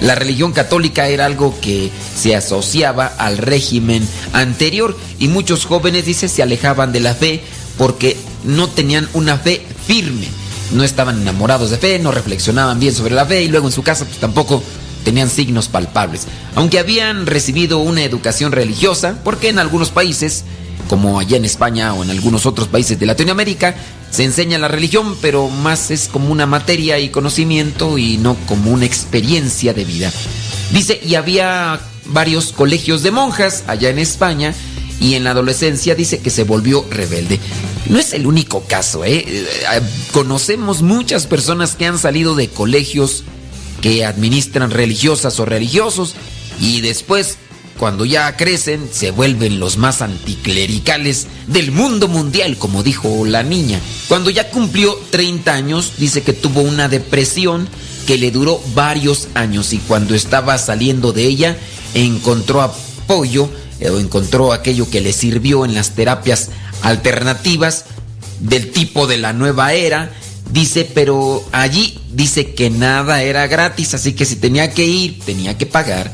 La religión católica era algo que se asociaba al régimen anterior y muchos jóvenes, dice, se alejaban de la fe porque no tenían una fe firme. No estaban enamorados de fe, no reflexionaban bien sobre la fe y luego en su casa pues tampoco tenían signos palpables. Aunque habían recibido una educación religiosa, porque en algunos países, como allá en España o en algunos otros países de Latinoamérica, se enseña la religión, pero más es como una materia y conocimiento y no como una experiencia de vida. Dice, y había varios colegios de monjas allá en España y en la adolescencia dice que se volvió rebelde. No es el único caso, ¿eh? Eh, Conocemos muchas personas que han salido de colegios que administran religiosas o religiosos y después, cuando ya crecen, se vuelven los más anticlericales del mundo mundial, como dijo la niña. Cuando ya cumplió 30 años, dice que tuvo una depresión que le duró varios años y cuando estaba saliendo de ella, encontró apoyo eh, o encontró aquello que le sirvió en las terapias alternativas del tipo de la nueva era. Dice, pero allí dice que nada era gratis, así que si tenía que ir, tenía que pagar.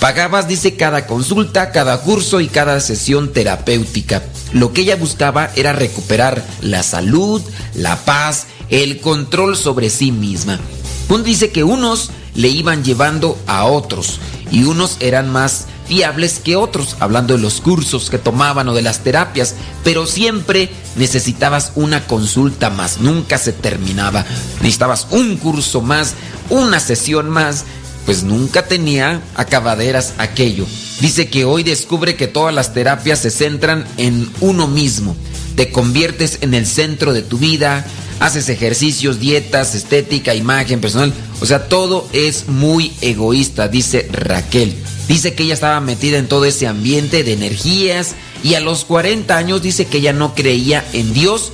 Pagabas, dice, cada consulta, cada curso y cada sesión terapéutica. Lo que ella buscaba era recuperar la salud, la paz, el control sobre sí misma. Un dice que unos le iban llevando a otros y unos eran más fiables que otros, hablando de los cursos que tomaban o de las terapias, pero siempre necesitabas una consulta más, nunca se terminaba. Necesitabas un curso más, una sesión más, pues nunca tenía acabaderas aquello. Dice que hoy descubre que todas las terapias se centran en uno mismo. Te conviertes en el centro de tu vida, haces ejercicios, dietas, estética, imagen personal. O sea, todo es muy egoísta, dice Raquel. Dice que ella estaba metida en todo ese ambiente de energías y a los 40 años dice que ella no creía en Dios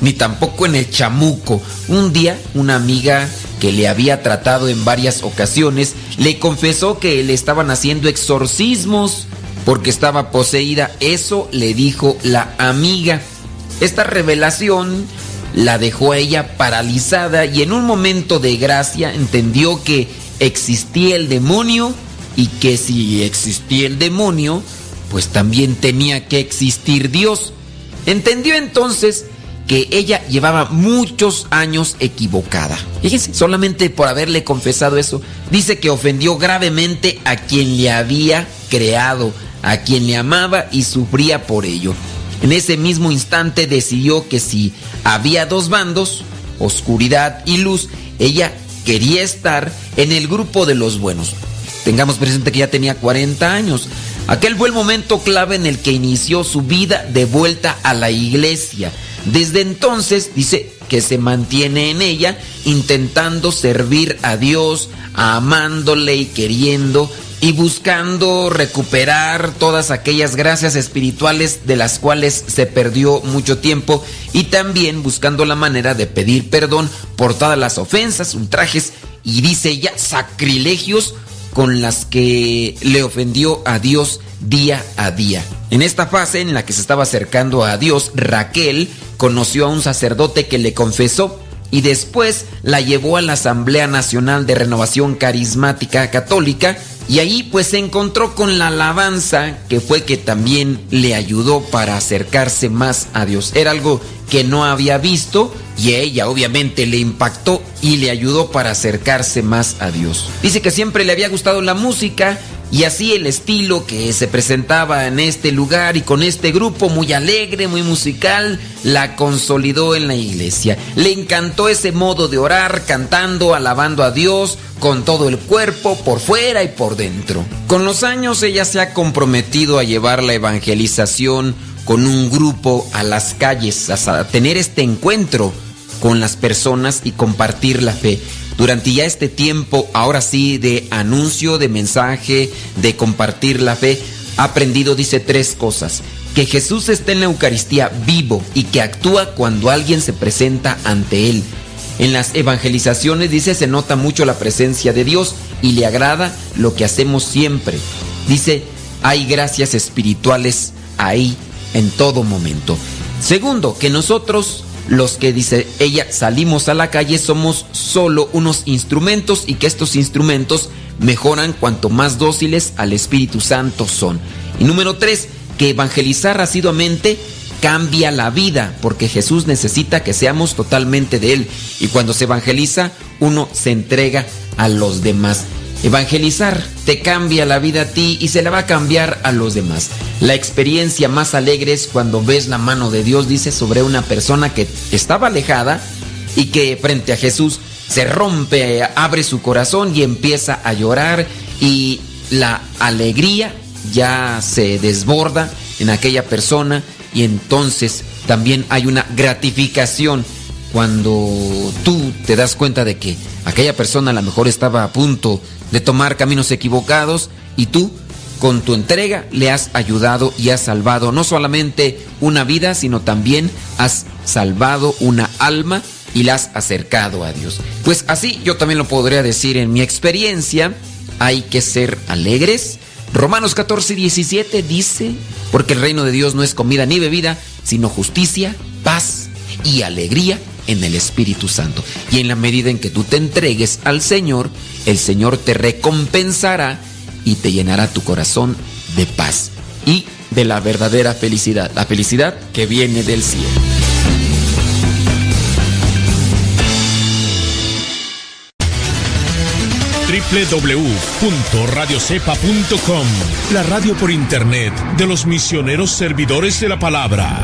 ni tampoco en el chamuco. Un día una amiga que le había tratado en varias ocasiones le confesó que le estaban haciendo exorcismos porque estaba poseída. Eso le dijo la amiga. Esta revelación la dejó a ella paralizada y en un momento de gracia entendió que existía el demonio y que si existía el demonio, pues también tenía que existir Dios. Entendió entonces que ella llevaba muchos años equivocada. Fíjense, solamente por haberle confesado eso, dice que ofendió gravemente a quien le había creado, a quien le amaba y sufría por ello. En ese mismo instante decidió que si había dos bandos, oscuridad y luz, ella quería estar en el grupo de los buenos. Tengamos presente que ya tenía 40 años. Aquel fue el momento clave en el que inició su vida de vuelta a la iglesia. Desde entonces dice que se mantiene en ella intentando servir a Dios, amándole y queriendo y buscando recuperar todas aquellas gracias espirituales de las cuales se perdió mucho tiempo y también buscando la manera de pedir perdón por todas las ofensas, ultrajes y dice ella sacrilegios con las que le ofendió a Dios día a día. En esta fase en la que se estaba acercando a Dios, Raquel conoció a un sacerdote que le confesó y después la llevó a la Asamblea Nacional de Renovación Carismática Católica y ahí pues se encontró con la alabanza que fue que también le ayudó para acercarse más a Dios. Era algo que no había visto y a ella obviamente le impactó y le ayudó para acercarse más a Dios. Dice que siempre le había gustado la música, Y así el estilo que se presentaba en este lugar y con este grupo muy alegre, muy musical, la consolidó en la iglesia. Le encantó ese modo de orar, cantando, alabando a Dios con todo el cuerpo, por fuera y por dentro. Con los años ella se ha comprometido a llevar la evangelización con un grupo a las calles, a tener este encuentro con las personas y compartir la fe. Durante ya este tiempo, ahora sí, de anuncio, de mensaje, de compartir la fe, ha aprendido, dice, tres cosas. Que Jesús está en la Eucaristía vivo y que actúa cuando alguien se presenta ante Él. En las evangelizaciones, dice, se nota mucho la presencia de Dios y le agrada lo que hacemos siempre. Dice, hay gracias espirituales ahí en todo momento. Segundo, que nosotros los que dice ella salimos a la calle somos solo unos instrumentos y que estos instrumentos mejoran cuanto más dóciles al Espíritu Santo son. Y número tres, que evangelizar asiduamente cambia la vida, porque Jesús necesita que seamos totalmente de Él. Y cuando se evangeliza, uno se entrega a los demás. Evangelizar te cambia la vida a ti y se la va a cambiar a los demás. La experiencia más alegre es cuando ves la mano de Dios, dice, sobre una persona que estaba alejada y que frente a Jesús se rompe, abre su corazón y empieza a llorar y la alegría ya se desborda en aquella persona y entonces también hay una gratificación cuando tú te das cuenta de que aquella persona a lo mejor estaba a punto de tomar caminos equivocados y tú con tu entrega le has ayudado y has salvado no solamente una vida, sino también has salvado una alma y la has acercado a Dios. Pues así yo también lo podría decir en mi experiencia, hay que ser alegres. Romanos 14, 17 dice, porque el reino de Dios no es comida ni bebida, sino justicia, paz y alegría en el Espíritu Santo. Y en la medida en que tú te entregues al Señor, el Señor te recompensará y te llenará tu corazón de paz y de la verdadera felicidad, la felicidad que viene del cielo. www.radiocepa.com La radio por internet de los misioneros servidores de la palabra.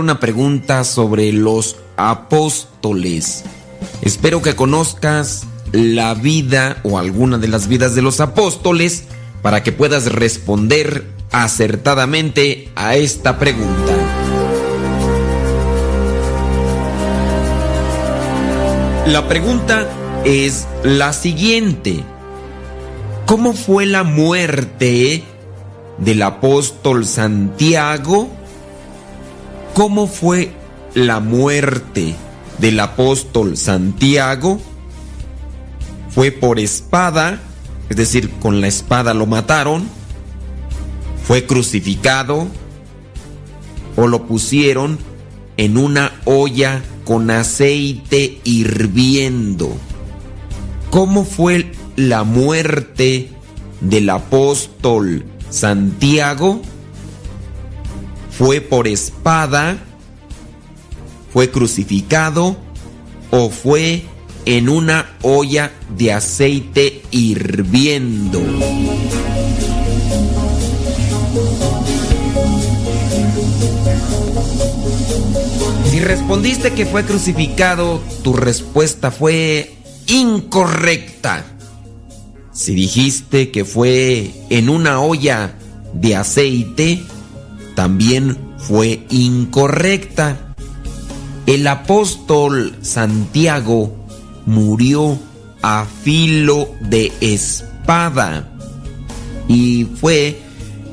Una pregunta sobre los apóstoles. Espero que conozcas la vida o alguna de las vidas de los apóstoles para que puedas responder acertadamente a esta pregunta. La pregunta es la siguiente. ¿Cómo fue la muerte del apóstol Santiago? ¿Cómo fue la muerte del apóstol Santiago? Fue por espada, es decir, con la espada lo mataron. Fue crucificado o lo pusieron en una olla con aceite hirviendo. ¿Cómo fue la muerte del apóstol Santiago? ¿Fue por espada? ¿Fue crucificado? ¿O fue en una olla de aceite hirviendo? Si respondiste que fue crucificado, tu respuesta fue incorrecta. Si dijiste que fue en una olla de aceite, también fue incorrecta. El apóstol Santiago murió a filo de espada y fue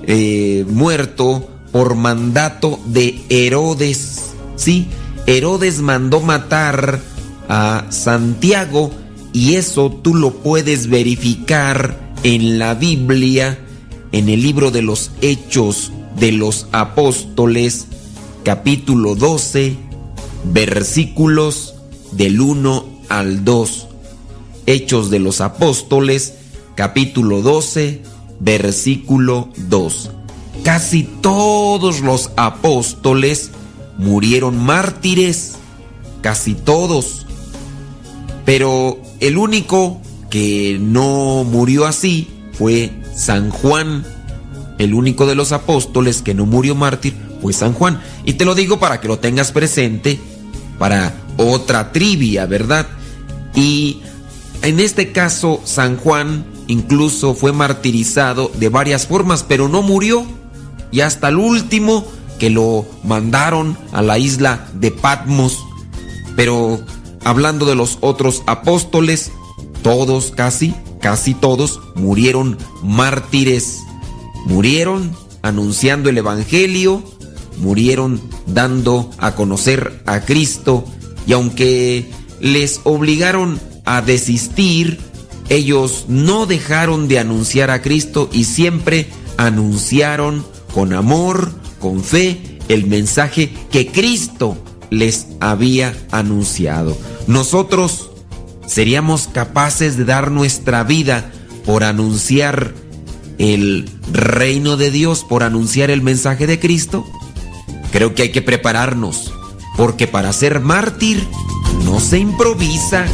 eh, muerto por mandato de Herodes. Sí, Herodes mandó matar a Santiago y eso tú lo puedes verificar en la Biblia, en el libro de los Hechos de los Apóstoles, capítulo 12, versículos del 1 al 2. Hechos de los Apóstoles, capítulo 12, versículo 2. Casi todos los apóstoles murieron mártires, casi todos. Pero el único que no murió así fue San Juan. El único de los apóstoles que no murió mártir fue San Juan. Y te lo digo para que lo tengas presente para otra trivia, ¿verdad? Y en este caso, San Juan incluso fue martirizado de varias formas, pero no murió. Y hasta el último que lo mandaron a la isla de Patmos. Pero hablando de los otros apóstoles, todos casi, casi todos murieron mártires. Murieron anunciando el Evangelio, murieron dando a conocer a Cristo y aunque les obligaron a desistir, ellos no dejaron de anunciar a Cristo y siempre anunciaron con amor, con fe, el mensaje que Cristo les había anunciado. Nosotros seríamos capaces de dar nuestra vida por anunciar el reino de Dios, por anunciar el mensaje de Cristo. Creo que hay que prepararnos, porque para ser mártir no se improvisa.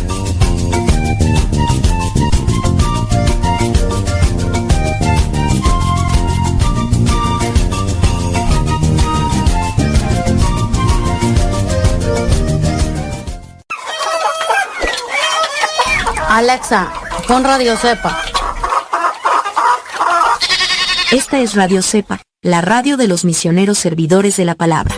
Alexa, pon Radio Cepa. Esta es Radio Cepa, la radio de los misioneros servidores de la palabra.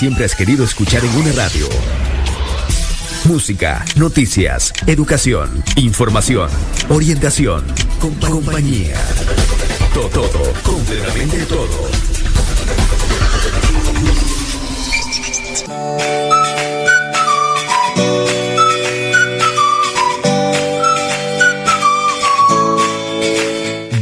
Siempre has querido escuchar en una radio. Música, noticias, educación, información, orientación, compa- compañía. Todo, todo, completamente todo.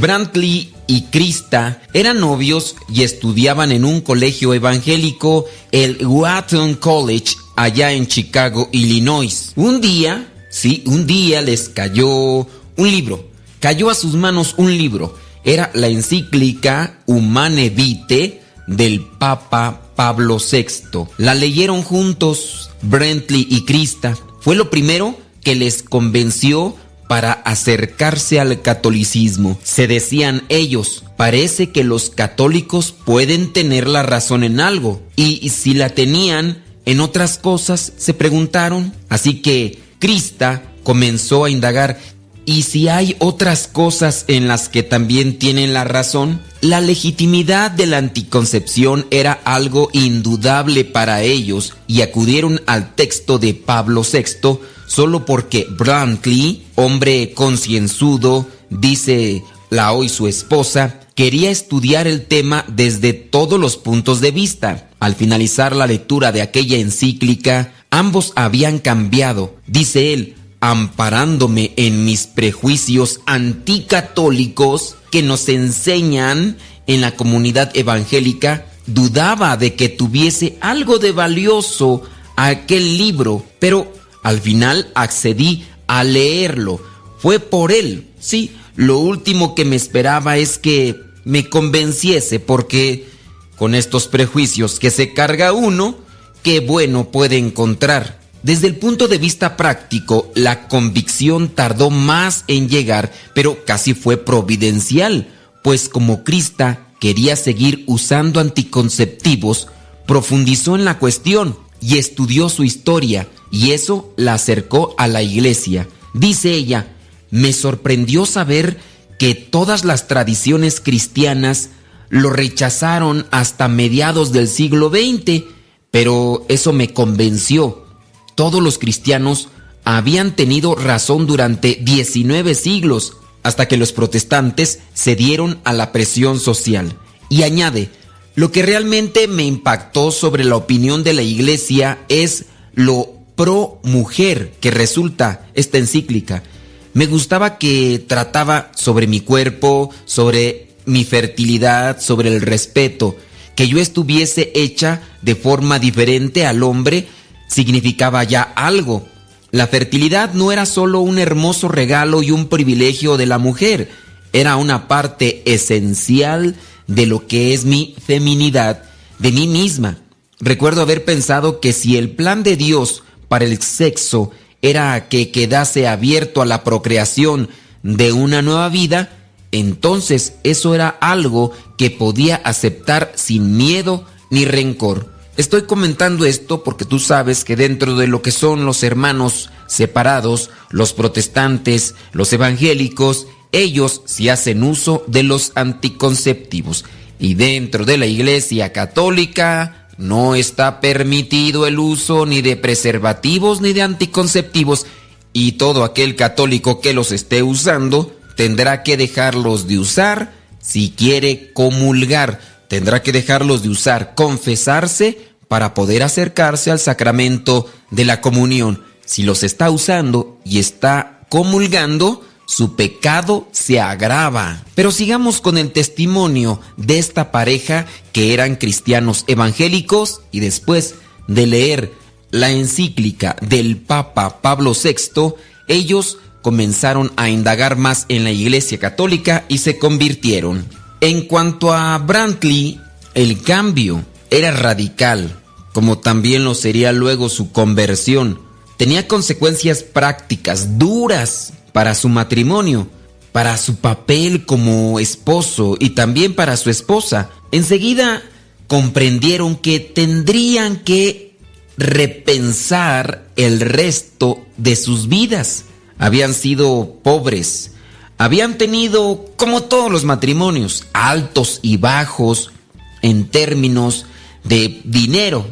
Brantley y Krista eran novios y estudiaban en un colegio evangélico, el Wharton College, allá en Chicago, Illinois. Un día, sí, un día les cayó un libro. Cayó a sus manos un libro. Era la encíclica Humane Vitae del Papa Pablo VI. La leyeron juntos Brantley y Krista. Fue lo primero que les convenció para acercarse al catolicismo. Se decían ellos, parece que los católicos pueden tener la razón en algo. Y si la tenían en otras cosas, se preguntaron. Así que Krista comenzó a indagar. ¿Y si hay otras cosas en las que también tienen la razón? La legitimidad de la anticoncepción era algo indudable para ellos y acudieron al texto de Pablo VI solo porque Brantley, hombre concienzudo, dice la hoy su esposa, quería estudiar el tema desde todos los puntos de vista. Al finalizar la lectura de aquella encíclica, ambos habían cambiado, dice él, amparándome en mis prejuicios anticatólicos que nos enseñan en la comunidad evangélica, dudaba de que tuviese algo de valioso aquel libro, pero al final accedí a leerlo. Fue por él, sí. Lo último que me esperaba es que me convenciese porque con estos prejuicios que se carga uno, qué bueno puede encontrar. Desde el punto de vista práctico, la convicción tardó más en llegar, pero casi fue providencial, pues como Krista quería seguir usando anticonceptivos, profundizó en la cuestión y estudió su historia, y eso la acercó a la iglesia. Dice ella, me sorprendió saber que todas las tradiciones cristianas lo rechazaron hasta mediados del siglo XX, pero eso me convenció. Todos los cristianos habían tenido razón durante 19 siglos, hasta que los protestantes cedieron a la presión social. Y añade, lo que realmente me impactó sobre la opinión de la iglesia es lo pro mujer que resulta esta encíclica. Me gustaba que trataba sobre mi cuerpo, sobre mi fertilidad, sobre el respeto. Que yo estuviese hecha de forma diferente al hombre significaba ya algo. La fertilidad no era solo un hermoso regalo y un privilegio de la mujer, era una parte esencial de lo que es mi feminidad, de mí misma. Recuerdo haber pensado que si el plan de Dios para el sexo era que quedase abierto a la procreación de una nueva vida, entonces eso era algo que podía aceptar sin miedo ni rencor. Estoy comentando esto porque tú sabes que dentro de lo que son los hermanos separados, los protestantes, los evangélicos, ellos sí hacen uso de los anticonceptivos. Y dentro de la Iglesia Católica no está permitido el uso ni de preservativos ni de anticonceptivos. Y todo aquel católico que los esté usando tendrá que dejarlos de usar si quiere comulgar. Tendrá que dejarlos de usar, confesarse para poder acercarse al sacramento de la comunión. Si los está usando y está comulgando, su pecado se agrava. Pero sigamos con el testimonio de esta pareja que eran cristianos evangélicos y después de leer la encíclica del Papa Pablo VI, ellos comenzaron a indagar más en la Iglesia Católica y se convirtieron. En cuanto a Brantley, el cambio era radical, como también lo sería luego su conversión. Tenía consecuencias prácticas duras para su matrimonio, para su papel como esposo y también para su esposa. Enseguida comprendieron que tendrían que repensar el resto de sus vidas. Habían sido pobres, habían tenido, como todos los matrimonios, altos y bajos en términos de dinero,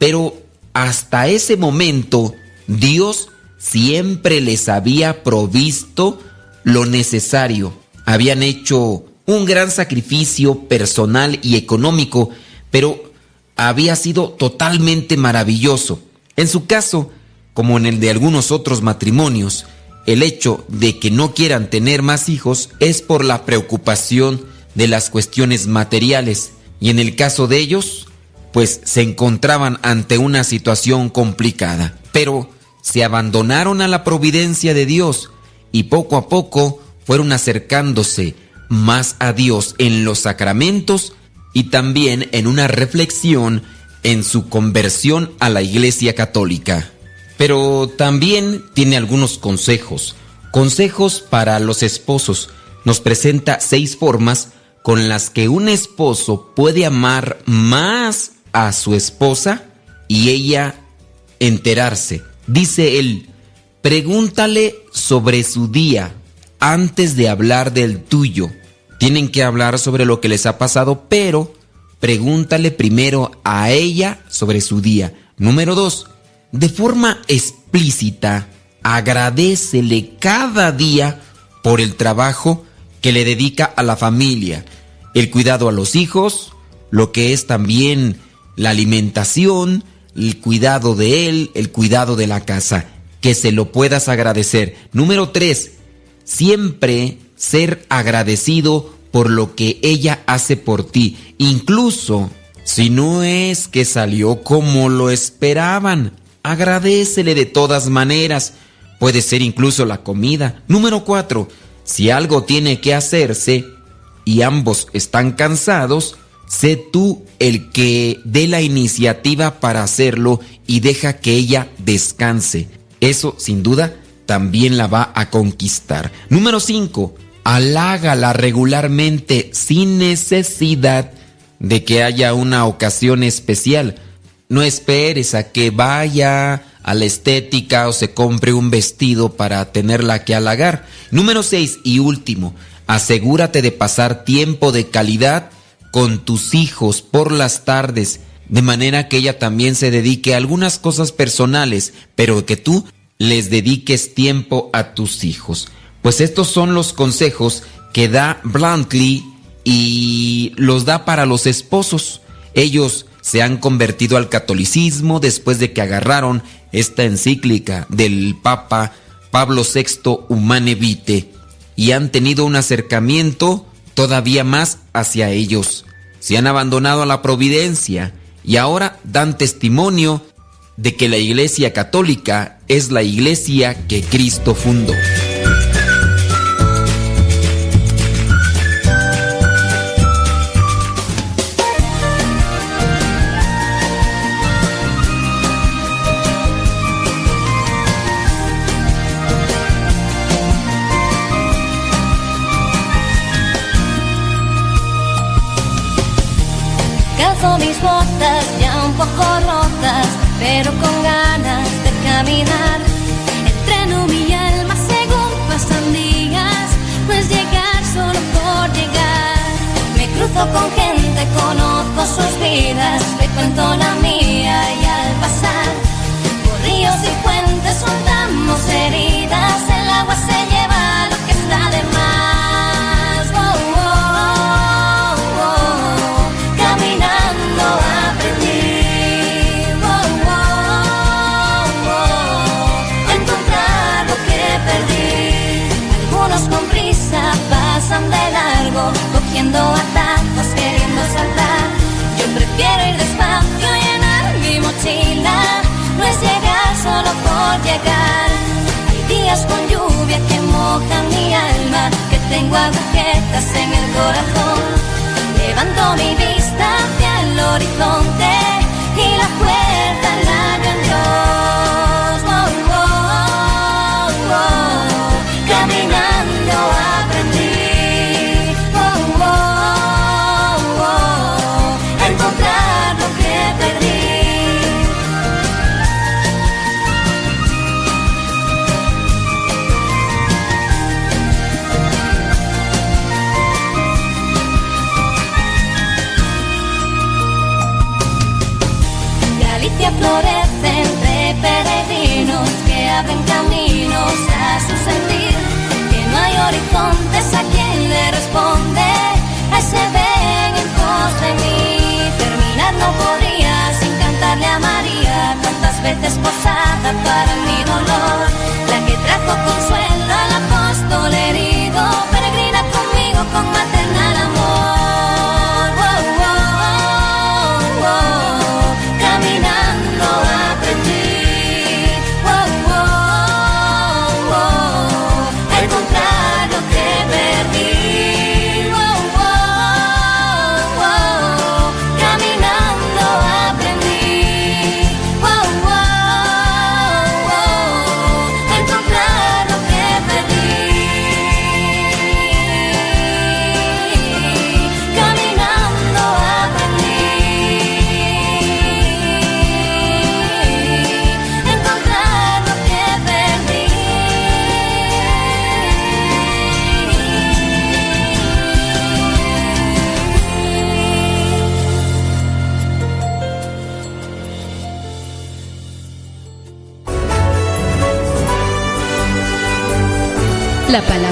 pero hasta ese momento Dios siempre les había provisto lo necesario. Habían hecho un gran sacrificio personal y económico, pero había sido totalmente maravilloso. En su caso, como en el de algunos otros matrimonios, el hecho de que no quieran tener más hijos es por la preocupación de las cuestiones materiales. Y en el caso de ellos, pues se encontraban ante una situación complicada. Pero se abandonaron a la providencia de Dios y poco a poco fueron acercándose más a Dios en los sacramentos y también en una reflexión en su conversión a la Iglesia Católica. Pero también tiene algunos consejos. Consejos para los esposos. Nos presenta seis formas con las que un esposo puede amar más a su esposa y ella enterarse. Dice él, pregúntale sobre su día antes de hablar del tuyo. Tienen que hablar sobre lo que les ha pasado, pero pregúntale primero a ella sobre su día. Número dos, de forma explícita, agradecele cada día por el trabajo que le dedica a la familia, el cuidado a los hijos, lo que es también la alimentación, el cuidado de él, el cuidado de la casa, que se lo puedas agradecer. Número tres, siempre ser agradecido por lo que ella hace por ti, incluso si no es que salió como lo esperaban. Agradecele de todas maneras. Puede ser incluso la comida. Número cuatro, si algo tiene que hacerse y ambos están cansados, sé tú el que dé la iniciativa para hacerlo y deja que ella descanse. Eso, sin duda, también la va a conquistar. Número 5. Halágala regularmente sin necesidad de que haya una ocasión especial. No esperes a que vaya a la estética o se compre un vestido para tenerla que halagar. Número 6 y último, asegúrate de pasar tiempo de calidad con tus hijos por las tardes, de manera que ella también se dedique a algunas cosas personales, pero que tú les dediques tiempo a tus hijos. Pues estos son los consejos que da Bluntly y los da para los esposos. Ellos se han convertido al catolicismo después de que agarraron esta encíclica del Papa Pablo VI Humane Vitae y han tenido un acercamiento todavía más hacia ellos. Se han abandonado a la providencia y ahora dan testimonio de que la Iglesia Católica es la iglesia que Cristo fundó. Mis botas ya un poco rotas, pero con ganas de caminar. Entreno mi alma según pasan días, no es llegar solo por llegar. Me cruzo con gente, conozco sus vidas, te cuento la mía y al pasar por ríos y puentes soltamos heridas, el agua se de largo, cogiendo atajos, queriendo saltar. Yo prefiero ir despacio, llenar mi mochila. No es llegar solo por llegar. Hay días con lluvia que mojan mi alma, que tengo agujetas en el corazón. Levanto mi vista hacia el horizonte y la puerta sentir. Que no hay horizontes a quien le responde. Ahí se ven en pos de mí. Terminar no podría sin cantarle a María. Tantas veces posada para mi dolor. La que trajo consuelo al apóstol herido.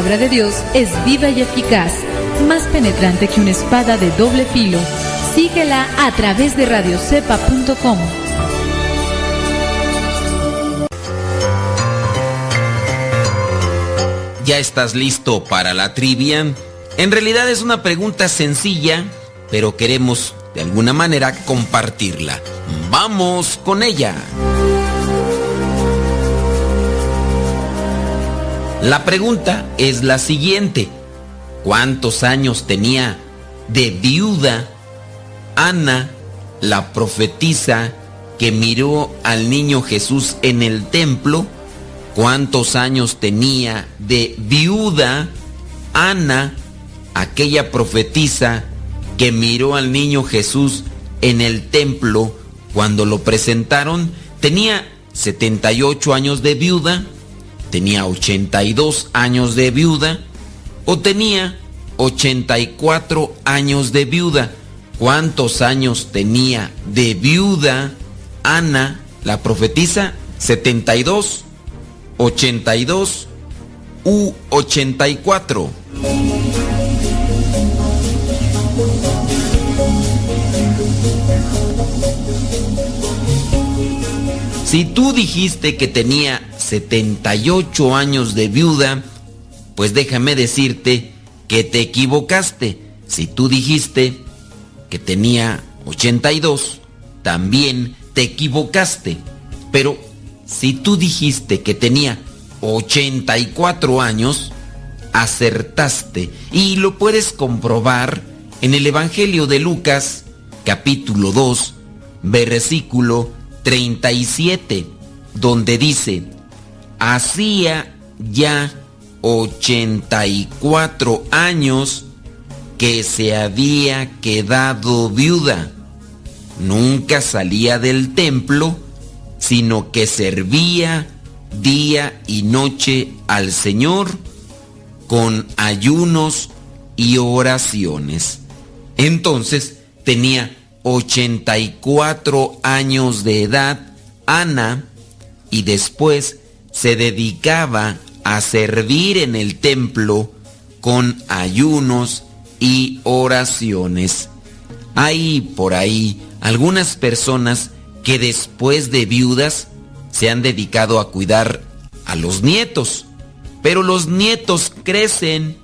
Palabra de Dios es viva y eficaz, más penetrante que una espada de doble filo. Síguela a través de radiocepa.com. ¿Ya estás listo para la trivia? En realidad es una pregunta sencilla, pero queremos de alguna manera compartirla. Vamos con ella. La pregunta es la siguiente. cuántos años tenía de viuda Ana, la profetisa que miró al niño Jesús en el templo, cuántos años tenía de viuda Ana, aquella profetisa que miró al niño Jesús en el templo cuando lo presentaron, tenía 78 años de viuda, tenía 82 años de viuda o tenía 84 años de viuda. ¿Cuántos años tenía de viuda Ana, la profetisa? 72, 82 u 84. Si tú dijiste que tenía 78 años de viuda, pues déjame decirte que te equivocaste. Si tú dijiste que tenía 82, también te equivocaste. Pero si tú dijiste que tenía 84 años, acertaste. Y lo puedes comprobar en el Evangelio de Lucas, capítulo 2, versículo 37, donde dice, hacía ya 84 años que se había quedado viuda. Nunca salía del templo, sino que servía día y noche al Señor con ayunos y oraciones. Entonces tenía 84 años de edad Ana y después se dedicaba a servir en el templo con ayunos y oraciones. Hay por ahí algunas personas que después de viudas se han dedicado a cuidar a los nietos, pero los nietos crecen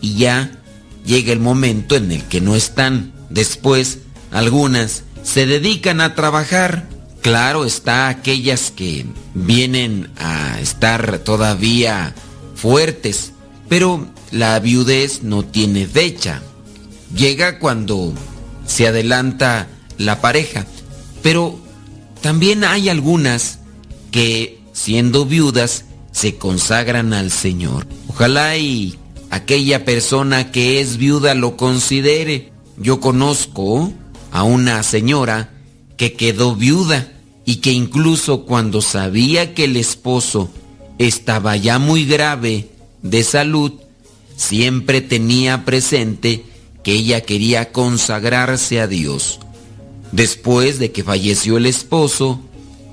y ya llega el momento en el que no están. Después algunas se dedican a trabajar. Claro está aquellas que vienen a estar todavía fuertes, pero la viudez no tiene fecha. Llega cuando se adelanta la pareja, pero también hay algunas que siendo viudas se consagran al Señor. Ojalá y aquella persona que es viuda lo considere. Yo conozco a una señora que quedó viuda y que incluso cuando sabía que el esposo estaba ya muy grave de salud, siempre tenía presente que ella quería consagrarse a Dios. Después de que falleció el esposo,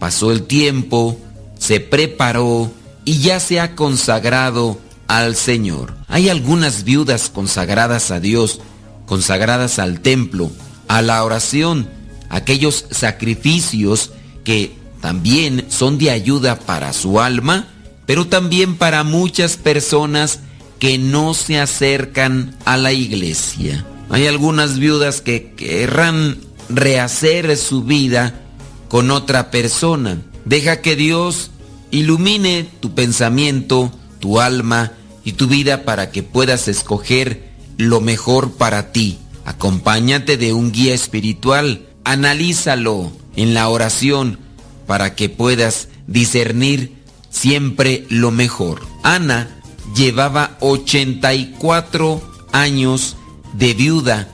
pasó el tiempo, se preparó y ya se ha consagrado al Señor. Hay algunas viudas consagradas a Dios, consagradas al templo, a la oración, aquellos sacrificios que también son de ayuda para su alma, pero también para muchas personas que no se acercan a la iglesia. Hay algunas viudas que querrán rehacer su vida con otra persona. Deja que Dios ilumine tu pensamiento, tu alma y tu vida para que puedas escoger lo mejor para ti. Acompáñate de un guía espiritual, analízalo en la oración para que puedas discernir siempre lo mejor. Ana llevaba 84 años de viuda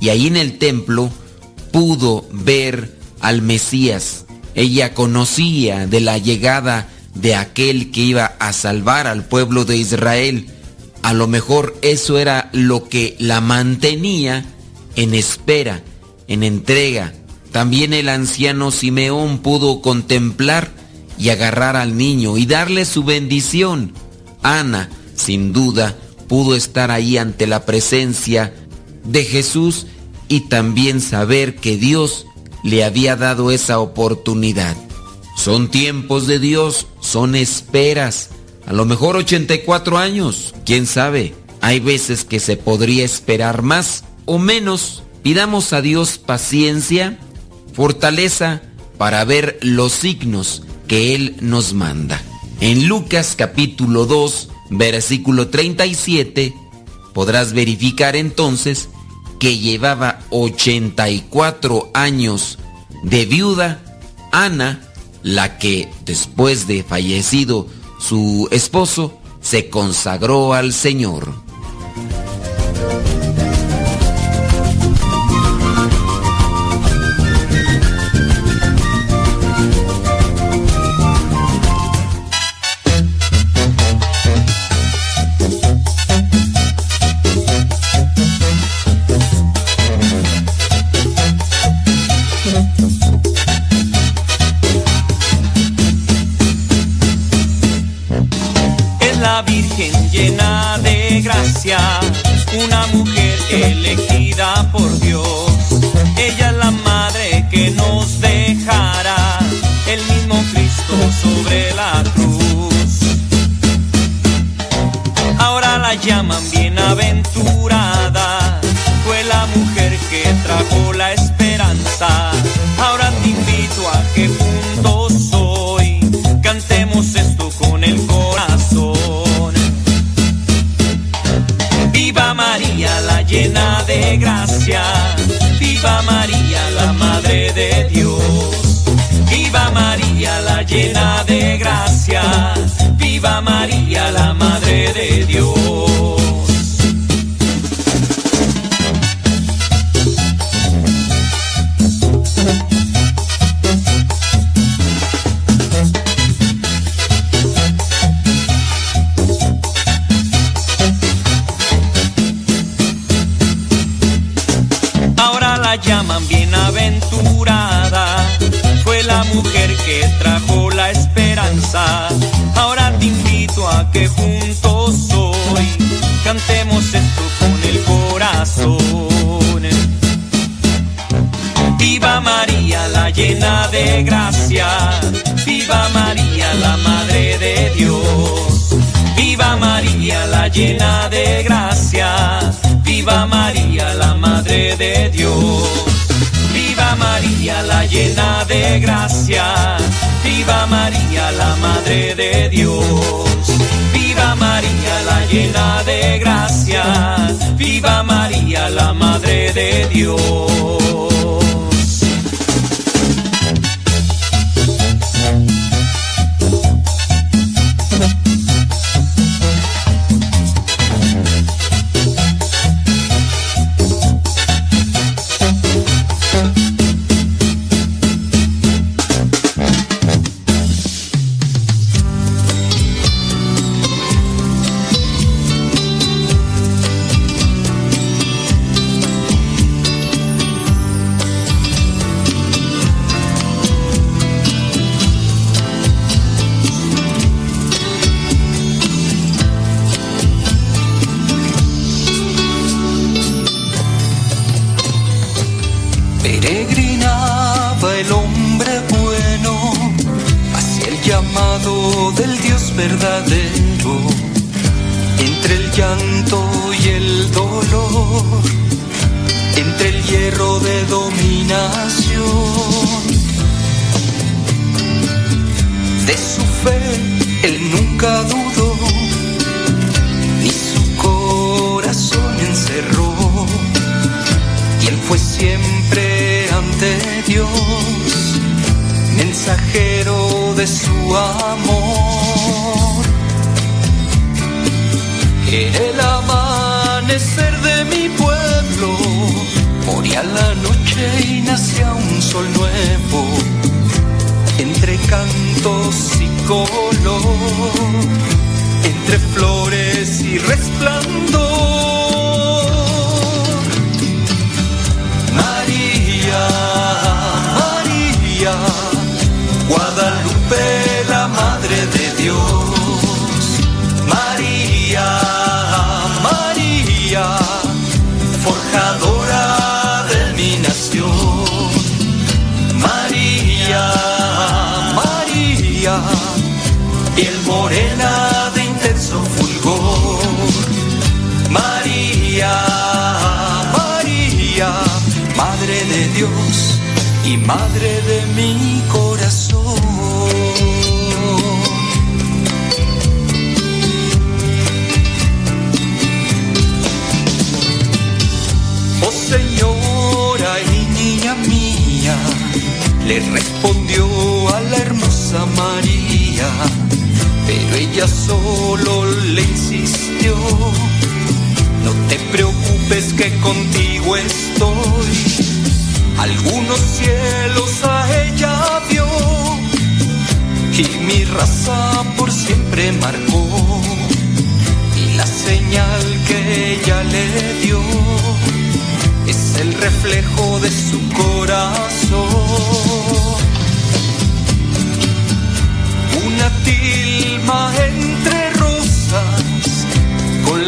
y ahí en el templo pudo ver al Mesías. Ella conocía de la llegada de aquel que iba a salvar al pueblo de Israel a lo mejor eso era lo que la mantenía en espera, en entrega. También el anciano Simeón pudo contemplar y agarrar al niño y darle su bendición. Ana, sin duda, pudo estar ahí ante la presencia de Jesús y también saber que Dios le había dado esa oportunidad. Son tiempos de Dios, son esperas a lo mejor 84 años, quién sabe. Hay veces que se podría esperar más o menos. Pidamos a Dios paciencia, fortaleza para ver los signos que Él nos manda. En Lucas capítulo 2, versículo 37, podrás verificar entonces que llevaba 84 años de viuda Ana, la que después de fallecido su esposo, se consagró al Señor. Elegida por Dios. Ella es la madre que nos dejará el mismo Cristo sobre la cruz. Ahora la llaman bienaventurada, de gracia. Viva María, la Madre de Dios. Viva María, la llena de gracia. Viva María, la Madre de Dios. De gracia. Viva María, la Madre de Dios. Viva María, la llena de gracia. Viva María, la Madre de Dios. Viva María, la llena de gracia. Viva María, la Madre de Dios. Viva María, la llena de gracia. Viva María, la Madre de Dios.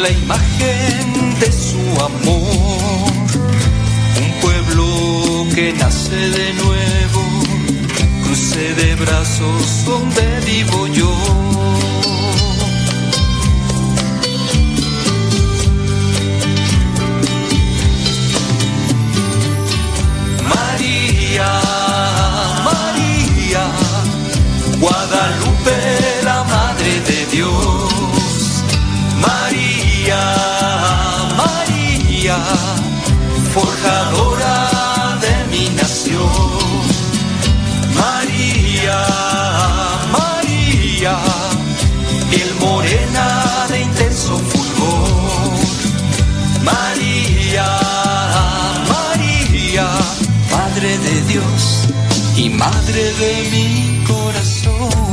La imagen de su amor. Un pueblo que nace de nuevo, cruce de brazos donde vivo yo. María, María, Guadalupe, piel morena de intenso fulgor. María, María, Madre de Dios y Madre de mi corazón.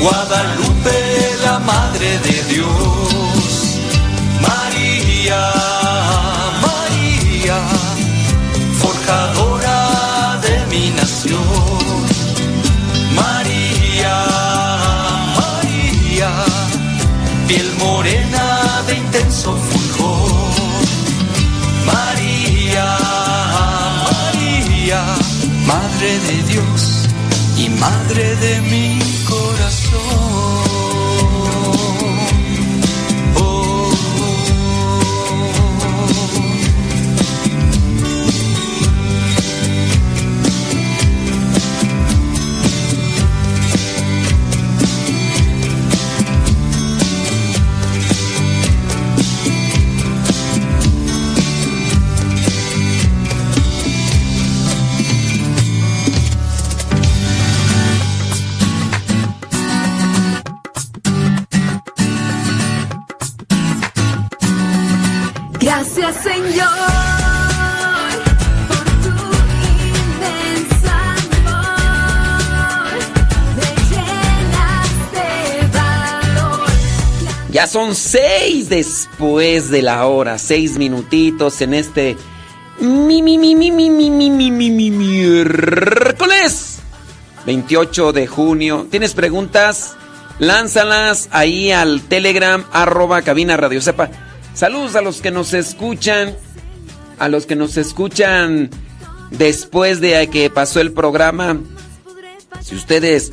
Guadalupe, la Madre de Dios. María, María, forjadora de mi nación. María, María, piel morena de intenso fulgor. María, María, Madre de Dios y Madre de mi son seis después de la hora, seis minutitos en este mi mi mi mi mi mi mi mi mi mi miércoles 28 de junio. ¿Tienes preguntas? Lánzalas ahí al Telegram arroba cabina radio sepa. Saludos a los que nos escuchan, a los que nos escuchan después de que pasó el programa. Si ustedes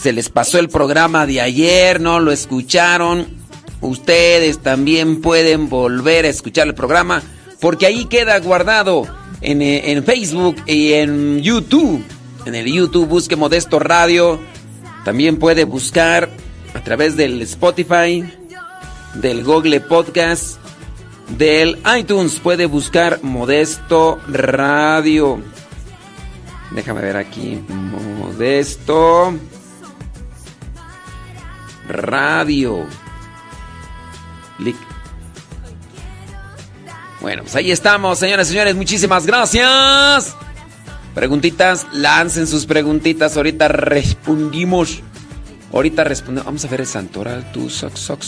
se les pasó el programa de ayer, no lo escucharon, ustedes también pueden volver a escuchar el programa porque ahí queda guardado en, eh, en Facebook y en YouTube. En el YouTube busque Modesto Radio. También puede buscar a través del Spotify, del Google Podcast, del iTunes. Puede buscar Modesto Radio. Déjame ver aquí. Modesto Radio. Clic. Bueno, pues ahí estamos, señoras y señores. Muchísimas gracias. Preguntitas, lancen sus preguntitas. Ahorita respondimos. Ahorita respondemos. Vamos a ver el santoral. Tu soc, soc.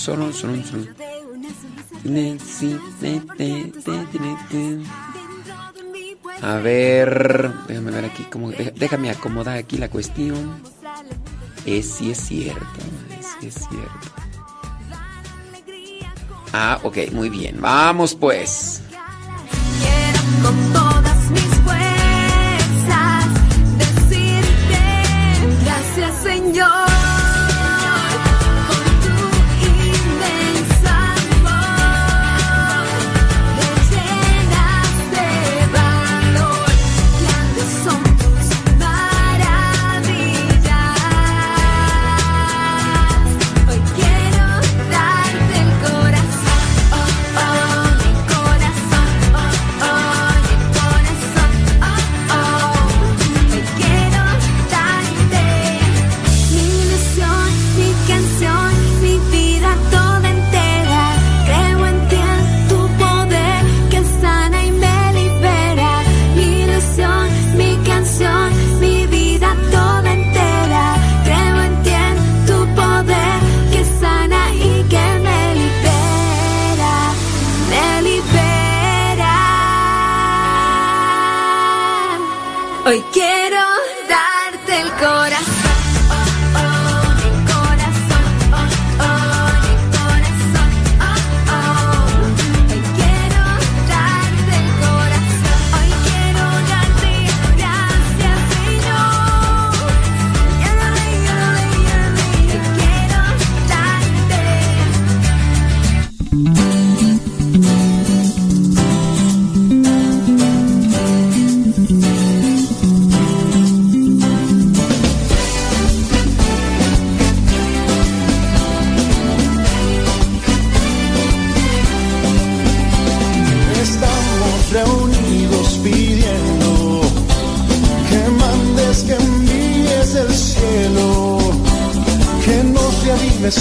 A ver, déjame ver aquí déjame acomodar aquí la cuestión. Es si es cierto, es cierto. Ah, ok, muy bien. Vamos pues. Con todas mis fuerzas decirte gracias Señor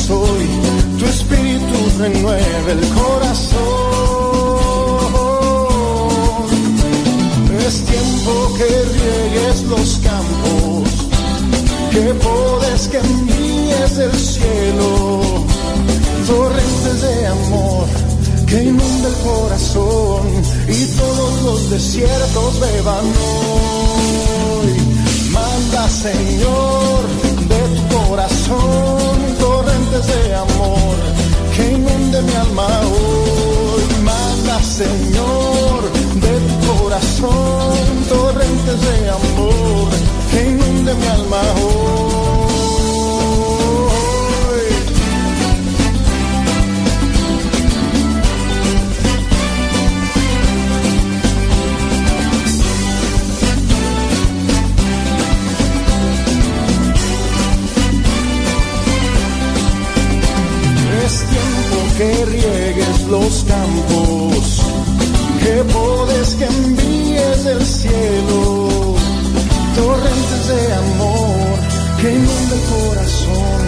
hoy, tu espíritu renueve el corazón. Es tiempo que riegues los campos, que podes, que envíes del cielo, torrentes de amor que inunda el corazón y todos los desiertos beban hoy. Manda, Señor, de tu corazón de amor que inunde mi alma hoy. Manda, Señor, de tu corazón torrentes de amor que inunde mi alma hoy. Los campos, que podes que envíes del cielo, torrentes de amor que inunda el corazón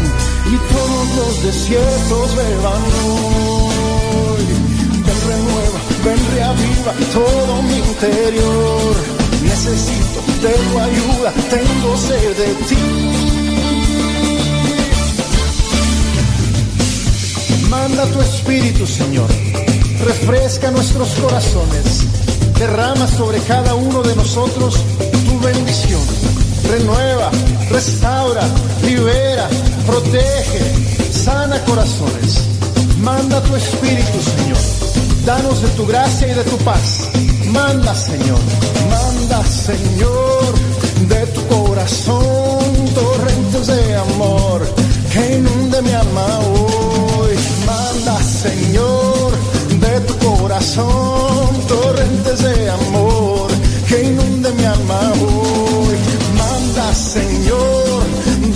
y todos los desiertos beban hoy. Ven renueva, ven reaviva todo mi interior. Necesito tu ayuda, tengo sed de ti. Manda tu espíritu, Señor. Refresca nuestros corazones. Derrama sobre cada uno de nosotros tu bendición. Renueva, restaura, libera, protege, sana corazones. Manda tu espíritu, Señor. Danos de tu gracia y de tu paz. Manda, Señor. Manda, Señor, de tu corazón torrentes de amor que inunde mi. Manda, Señor, de tu corazón torrentes de amor que inunde mi alma hoy. Manda, Señor,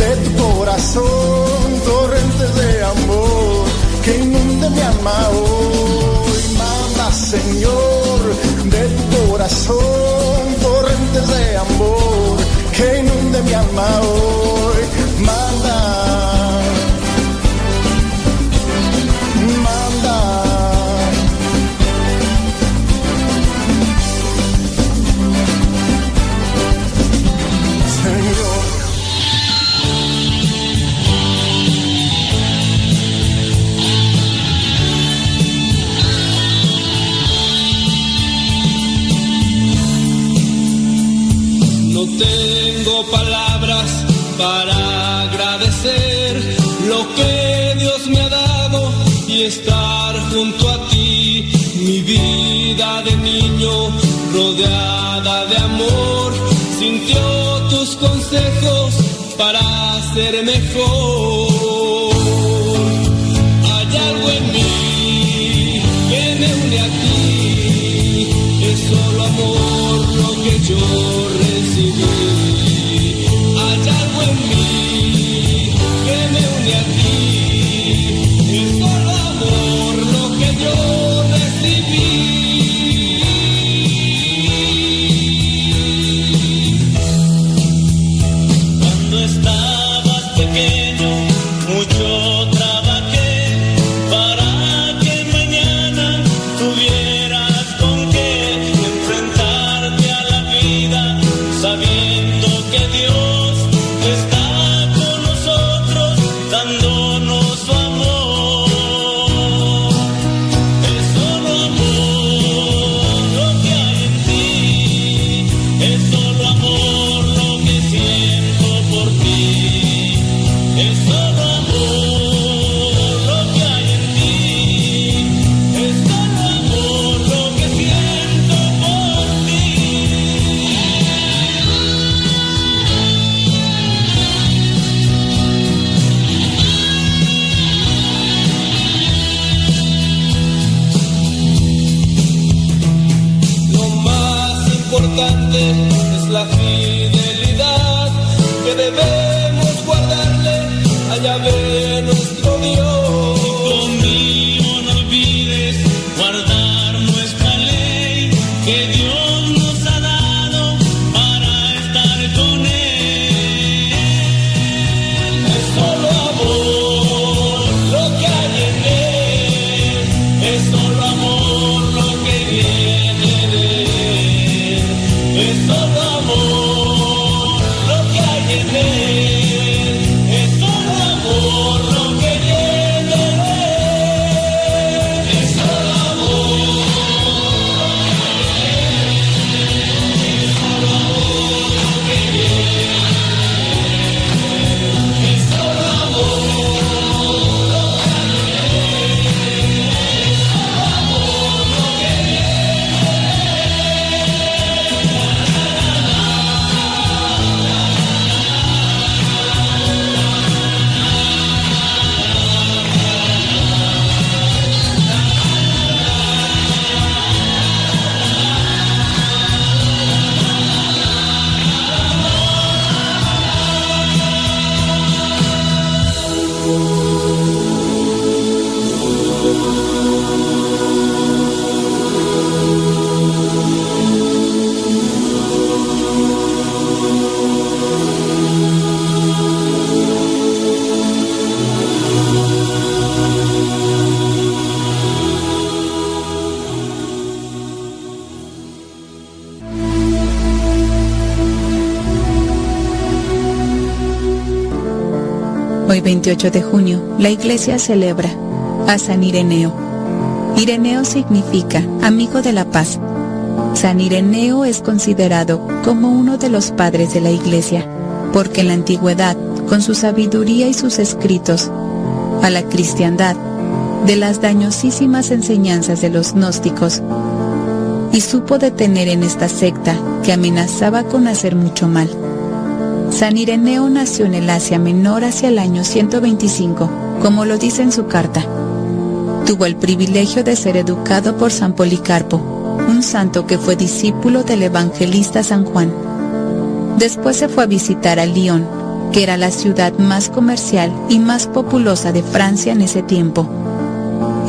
de tu corazón torrentes de amor que inunde mi alma hoy. Manda, Señor, de tu corazón torrentes de amor que inunde mi alma hoy. Iglesia celebra a San Ireneo. Ireneo significa amigo de la paz. San Ireneo es considerado como uno de los padres de la iglesia, porque en la antigüedad, con su sabiduría y sus escritos, a la cristiandad, de las dañosísimas enseñanzas de los gnósticos, y supo detener en esta secta que amenazaba con hacer mucho mal. San Ireneo nació en el Asia Menor hacia el año 125, como lo dice en su carta. Tuvo el privilegio de ser educado por San Policarpo, un santo que fue discípulo del evangelista San Juan. Después se fue a visitar a Lyon, que era la ciudad más comercial y más populosa de Francia en ese tiempo.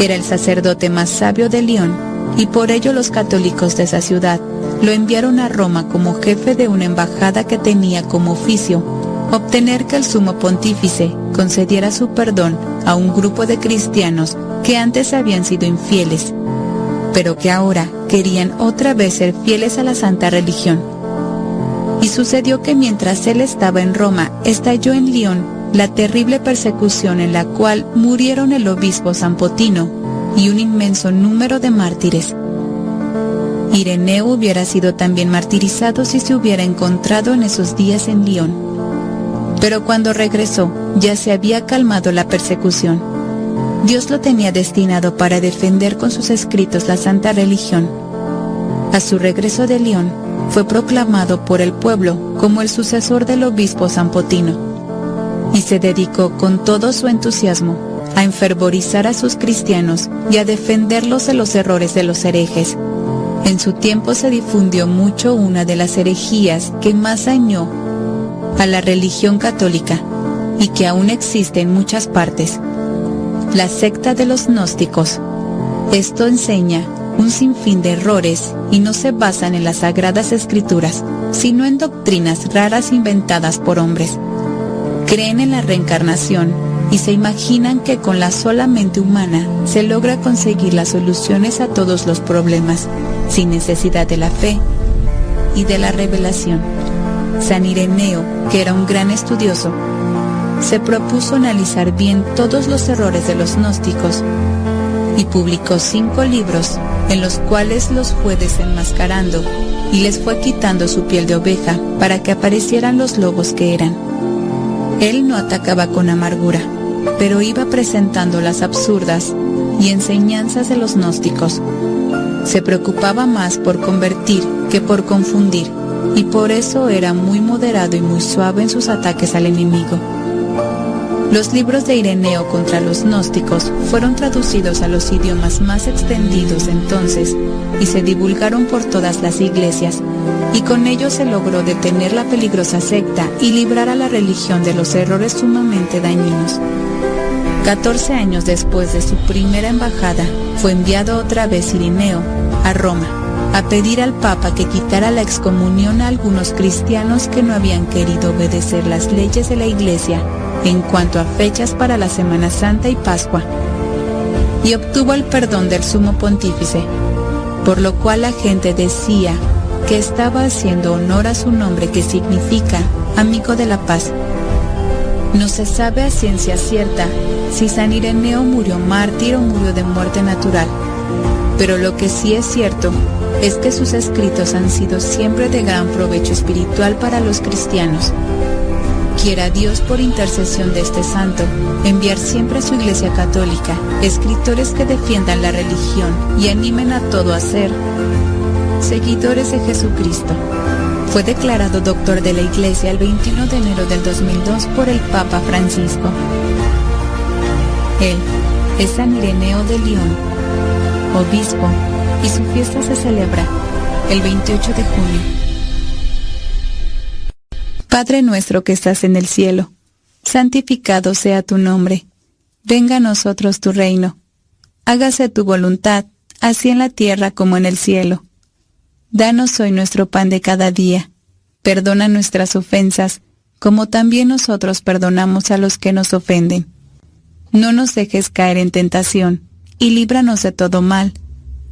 Era el sacerdote más sabio de Lyon y por ello los católicos de esa ciudad lo enviaron a Roma como jefe de una embajada que tenía como oficio obtener que el sumo pontífice concediera su perdón a un grupo de cristianos que antes habían sido infieles, pero que ahora querían otra vez ser fieles a la santa religión. Y sucedió que mientras él estaba en Roma, estalló en Lyon la terrible persecución en la cual murieron el obispo Zampotino y un inmenso número de mártires. Ireneo hubiera sido también martirizado si se hubiera encontrado en esos días en Lyon. Pero cuando regresó, ya se había calmado la persecución. Dios lo tenía destinado para defender con sus escritos la santa religión. A su regreso de León, fue proclamado por el pueblo como el sucesor del obispo Zampotino y se dedicó con todo su entusiasmo a enfervorizar a sus cristianos y a defenderlos de los errores de los herejes. En su tiempo se difundió mucho una de las herejías que más dañó a la religión católica y que aún existe en muchas partes, la secta de los gnósticos. Esto enseña un sinfín de errores y no se basan en las sagradas escrituras, sino en doctrinas raras inventadas por hombres. Creen en la reencarnación y se imaginan que con la sola mente humana se logra conseguir las soluciones a todos los problemas, sin necesidad de la fe y de la revelación. San Ireneo, que era un gran estudioso, se propuso analizar bien todos los errores de los gnósticos y publicó cinco libros en los cuales los fue desenmascarando y les fue quitando su piel de oveja para que aparecieran los lobos que eran. Él no atacaba con amargura, pero iba presentando las absurdas y enseñanzas de los gnósticos. Se preocupaba más por convertir que por confundir, y por eso era muy moderado y muy suave en sus ataques al enemigo. Los libros de Ireneo contra los gnósticos fueron traducidos a los idiomas más extendidos entonces y se divulgaron por todas las iglesias, y con ello se logró detener la peligrosa secta y librar a la religión de los errores sumamente dañinos. 14 años después de su primera embajada, fue enviado otra vez Irineo a Roma a pedir al Papa que quitara la excomunión a algunos cristianos que no habían querido obedecer las leyes de la Iglesia en cuanto a fechas para la Semana Santa y Pascua, y obtuvo el perdón del sumo pontífice, por lo cual la gente decía que estaba haciendo honor a su nombre que significa amigo de la paz. No se sabe a ciencia cierta si San Ireneo murió mártir o murió de muerte natural, pero lo que sí es cierto es que sus escritos han sido siempre de gran provecho espiritual para los cristianos. Quiera Dios por intercesión de este santo enviar siempre a su Iglesia Católica escritores que defiendan la religión y animen a todo a ser seguidores de Jesucristo. Fue declarado doctor de la Iglesia el 21 de enero del 2002 por el Papa Francisco. Él es San Ireneo de León, obispo, y su fiesta se celebra el 28 de junio. Padre nuestro que estás en el cielo, santificado sea tu nombre. Venga a nosotros tu reino. Hágase tu voluntad, así en la tierra como en el cielo. Danos hoy nuestro pan de cada día. Perdona nuestras ofensas, como también nosotros perdonamos a los que nos ofenden. No nos dejes caer en tentación, y líbranos de todo mal.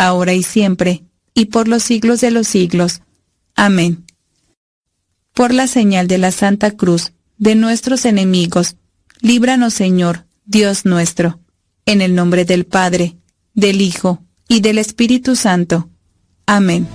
ahora y siempre, y por los siglos de los siglos. Amén. Por la señal de la Santa Cruz, de nuestros enemigos, líbranos Señor, Dios nuestro, en el nombre del Padre, del Hijo y del Espíritu Santo. Amén.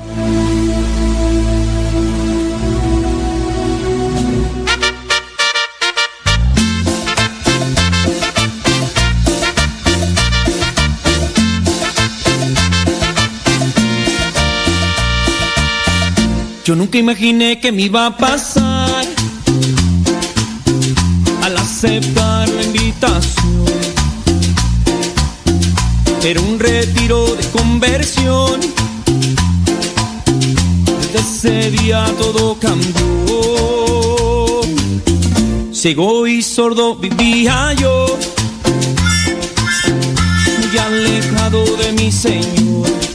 Yo nunca imaginé que me iba a pasar al aceptar la invitación. Era un retiro de conversión. Desde ese día todo cambió. Ciego y sordo vivía yo, muy alejado de mi Señor.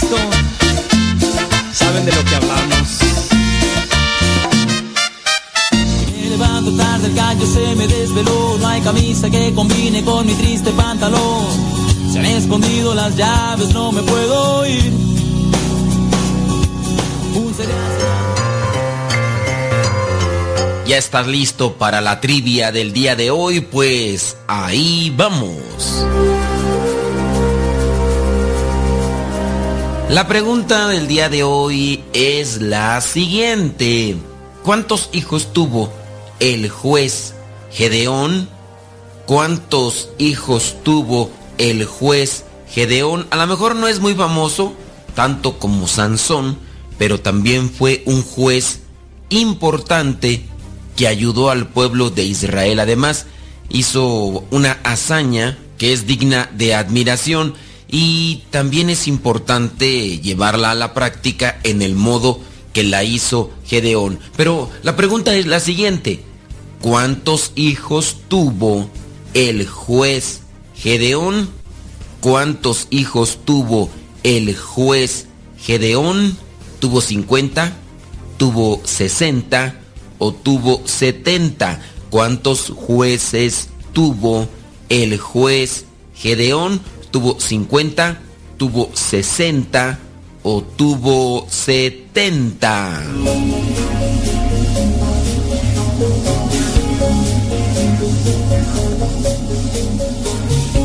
Cristo. Saben de lo que hablamos. Me levanto tarde, el gallo se me desveló. No hay camisa que combine con mi triste pantalón. Se han escondido las llaves, no me puedo ir. Un cereal. ¿Ya estás listo para la trivia del día de hoy? Pues ahí vamos. La pregunta del día de hoy es la siguiente. ¿Cuántos hijos tuvo el juez Gedeón? ¿Cuántos hijos tuvo el juez Gedeón? A lo mejor no es muy famoso, tanto como Sansón, pero también fue un juez importante que ayudó al pueblo de Israel. Además, hizo una hazaña que es digna de admiración y también es importante llevarla a la práctica en el modo que la hizo Gedeón. Pero la pregunta es la siguiente. ¿Cuántos hijos tuvo el juez Gedeón? ¿Cuántos hijos tuvo el juez Gedeón? ¿Tuvo 50? ¿Tuvo 60? ¿O tuvo 70? ¿Cuántos jueces tuvo el juez Gedeón? ¿Tuvo 50? ¿Tuvo 60? ¿O tuvo 70?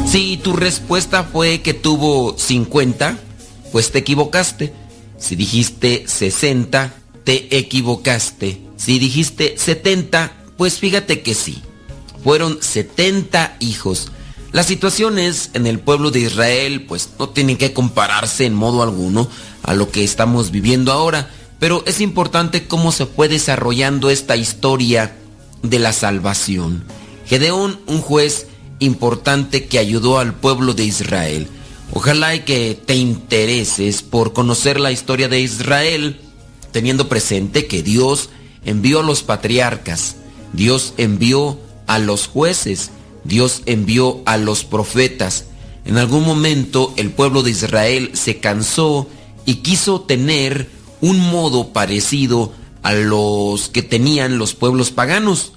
Si tu respuesta fue que tuvo 50, pues te equivocaste. Si dijiste 60, te equivocaste. Si dijiste 70, pues fíjate que sí. Fueron 70 hijos. Las situaciones en el pueblo de Israel pues no tienen que compararse en modo alguno a lo que estamos viviendo ahora, pero es importante cómo se fue desarrollando esta historia de la salvación. Gedeón, un juez importante que ayudó al pueblo de Israel. Ojalá y que te intereses por conocer la historia de Israel, teniendo presente que Dios envió a los patriarcas, Dios envió a los jueces, Dios envió a los profetas. En algún momento el pueblo de Israel se cansó y quiso tener un modo parecido a los que tenían los pueblos paganos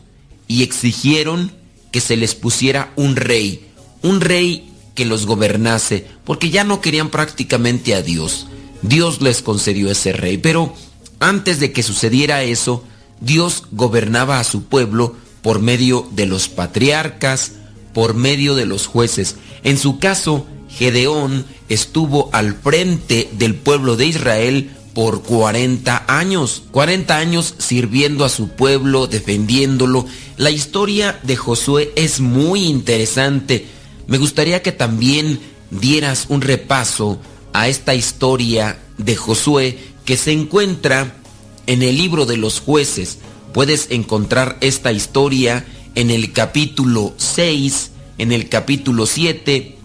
y exigieron que se les pusiera un rey, un rey que los gobernase, porque ya no querían prácticamente a Dios. Dios les concedió ese rey, pero antes de que sucediera eso, Dios gobernaba a su pueblo por medio de los patriarcas, por medio de los jueces. En su caso, Gedeón estuvo al frente del pueblo de Israel por 40 años. 40 años sirviendo a su pueblo, defendiéndolo. La historia de Josué es muy interesante. Me gustaría que también dieras un repaso a esta historia de Josué que se encuentra en el libro de los jueces. Puedes encontrar esta historia en el capítulo 6, en el capítulo 7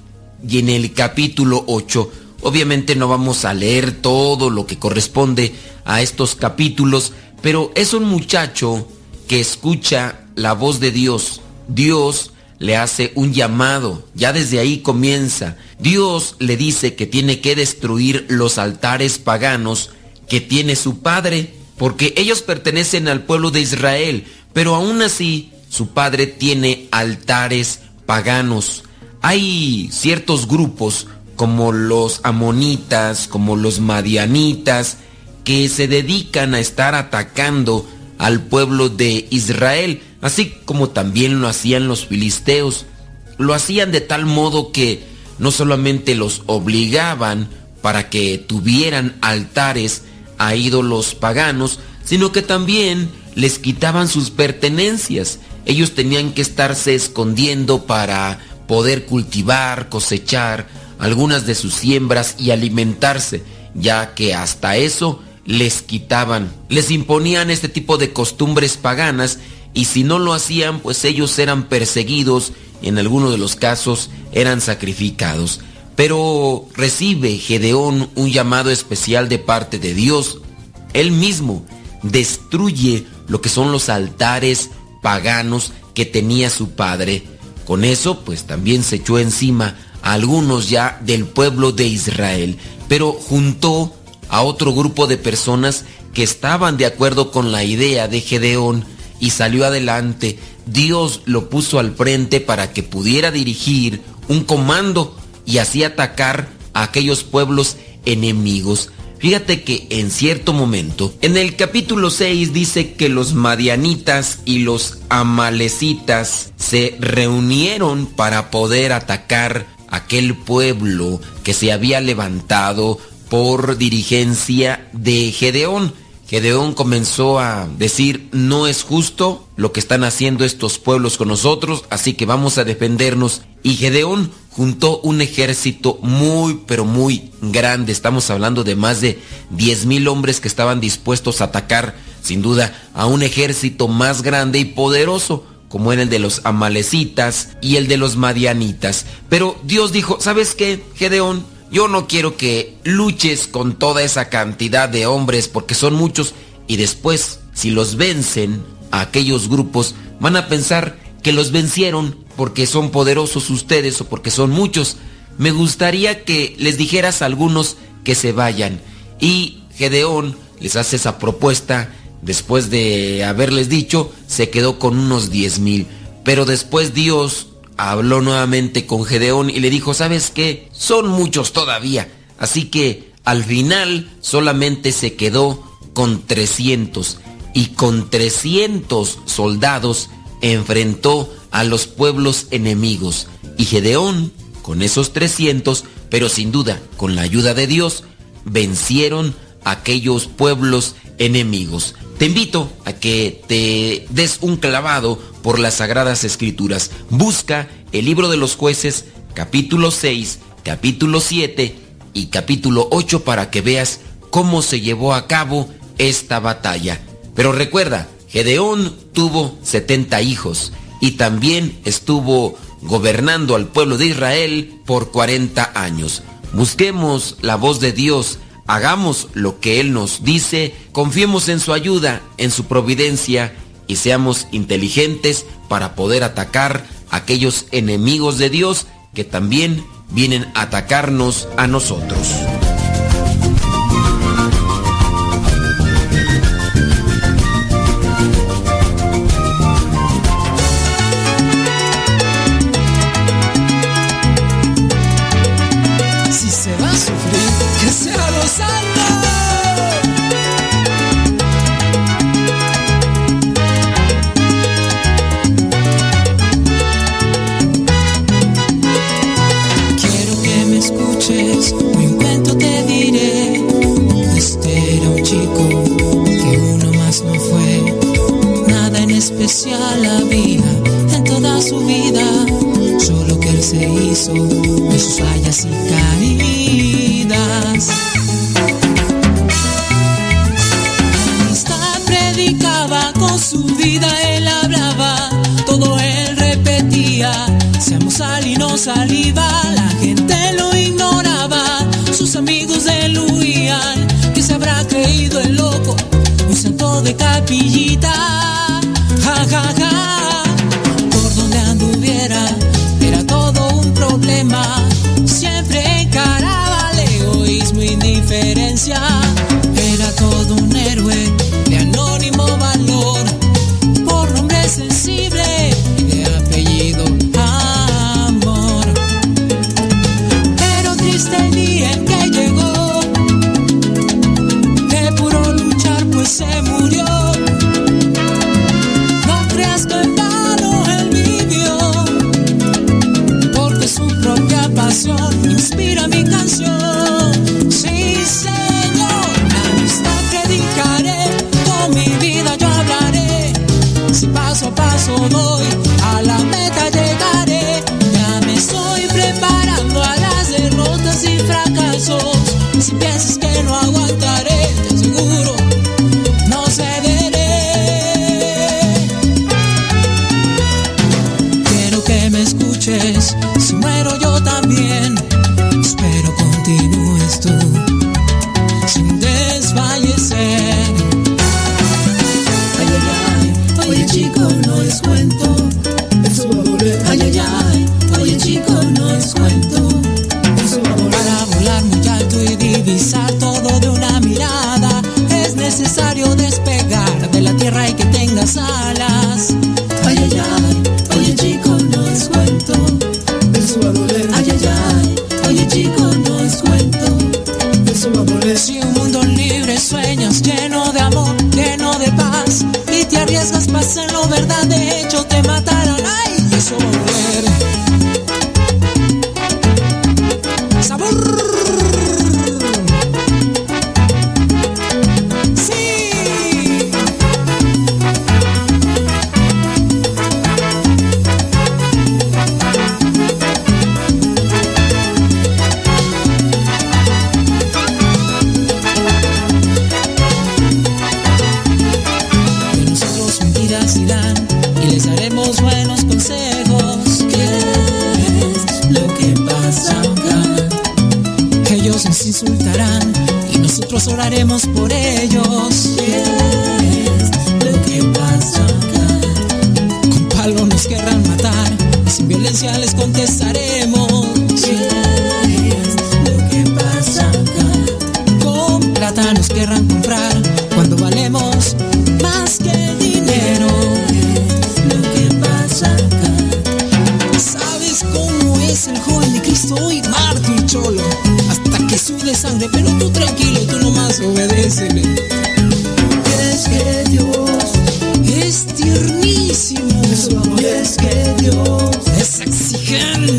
y en el capítulo 8. Obviamente no vamos a leer todo lo que corresponde a estos capítulos, pero es un muchacho que escucha la voz de Dios. Dios le hace un llamado, ya desde ahí comienza. Dios le dice que tiene que destruir los altares paganos que tiene su padre, porque ellos pertenecen al pueblo de Israel, pero aún así su padre tiene altares paganos. Hay ciertos grupos como los amonitas, como los madianitas, que se dedican a estar atacando al pueblo de Israel, así como también lo hacían los filisteos. Lo hacían de tal modo que no solamente los obligaban para que tuvieran altares a ídolos paganos, sino que también les quitaban sus pertenencias. Ellos tenían que estarse escondiendo para poder cultivar, cosechar algunas de sus siembras y alimentarse, ya que hasta eso les quitaban. Les imponían este tipo de costumbres paganas y si no lo hacían, pues ellos eran perseguidos y en algunos de los casos eran sacrificados. Pero recibe Gedeón un llamado especial de parte de Dios. Él mismo destruye lo que son los altares paganos que tenía su padre. Con eso, pues también se echó encima a algunos ya del pueblo de Israel, pero juntó a otro grupo de personas que estaban de acuerdo con la idea de Gedeón y salió adelante. Dios lo puso al frente para que pudiera dirigir un comando y así atacar a aquellos pueblos enemigos. Fíjate que en cierto momento, en el capítulo 6 dice que los madianitas y los amalecitas se reunieron para poder atacar aquel pueblo que se había levantado por dirigencia de Gedeón. Gedeón comenzó a decir, no es justo lo que están haciendo estos pueblos con nosotros, así que vamos a defendernos. Y Gedeón juntó un ejército muy, pero muy grande. Estamos hablando de más de 10 mil hombres que estaban dispuestos a atacar, sin duda, a un ejército más grande y poderoso como era el de los amalecitas y el de los madianitas. Pero Dios dijo, ¿sabes qué, Gedeón? Yo no quiero que luches con toda esa cantidad de hombres porque son muchos y después, si los vencen a aquellos grupos, van a pensar que los vencieron porque son poderosos ustedes o porque son muchos. Me gustaría que les dijeras a algunos que se vayan. Y Gedeón les hace esa propuesta. Después de haberles dicho, se quedó con unos 10 mil. Pero después Dios habló nuevamente con Gedeón y le dijo, ¿sabes qué? Son muchos todavía. Así que al final solamente se quedó con 300. Y con 300 soldados enfrentó a los pueblos enemigos. Y Gedeón, con esos 300, pero sin duda con la ayuda de Dios, vencieron aquellos pueblos enemigos. Te invito a que te des un clavado por las sagradas escrituras. Busca el libro de los jueces, capítulo 6, capítulo 7 y capítulo 8 para que veas cómo se llevó a cabo esta batalla. Pero recuerda, Gedeón tuvo 70 hijos y también estuvo gobernando al pueblo de Israel por 40 años. Busquemos la voz de Dios, hagamos lo que Él nos dice, confiemos en su ayuda, en su providencia y seamos inteligentes para poder atacar a aquellos enemigos de Dios que también vienen a atacarnos a nosotros. su vida, solo que él se hizo de sus fallas y caídas. Amistad predicaba con su vida, él hablaba, todo él repetía, seamos sal y no saliva, la gente lo ignoraba, sus amigos él huían, que se habrá creído el loco, un santo de capillita, jajaja. Ja, ja carrera era todo un problema. Siempre encaraba el egoísmo, indiferencia. Era todo un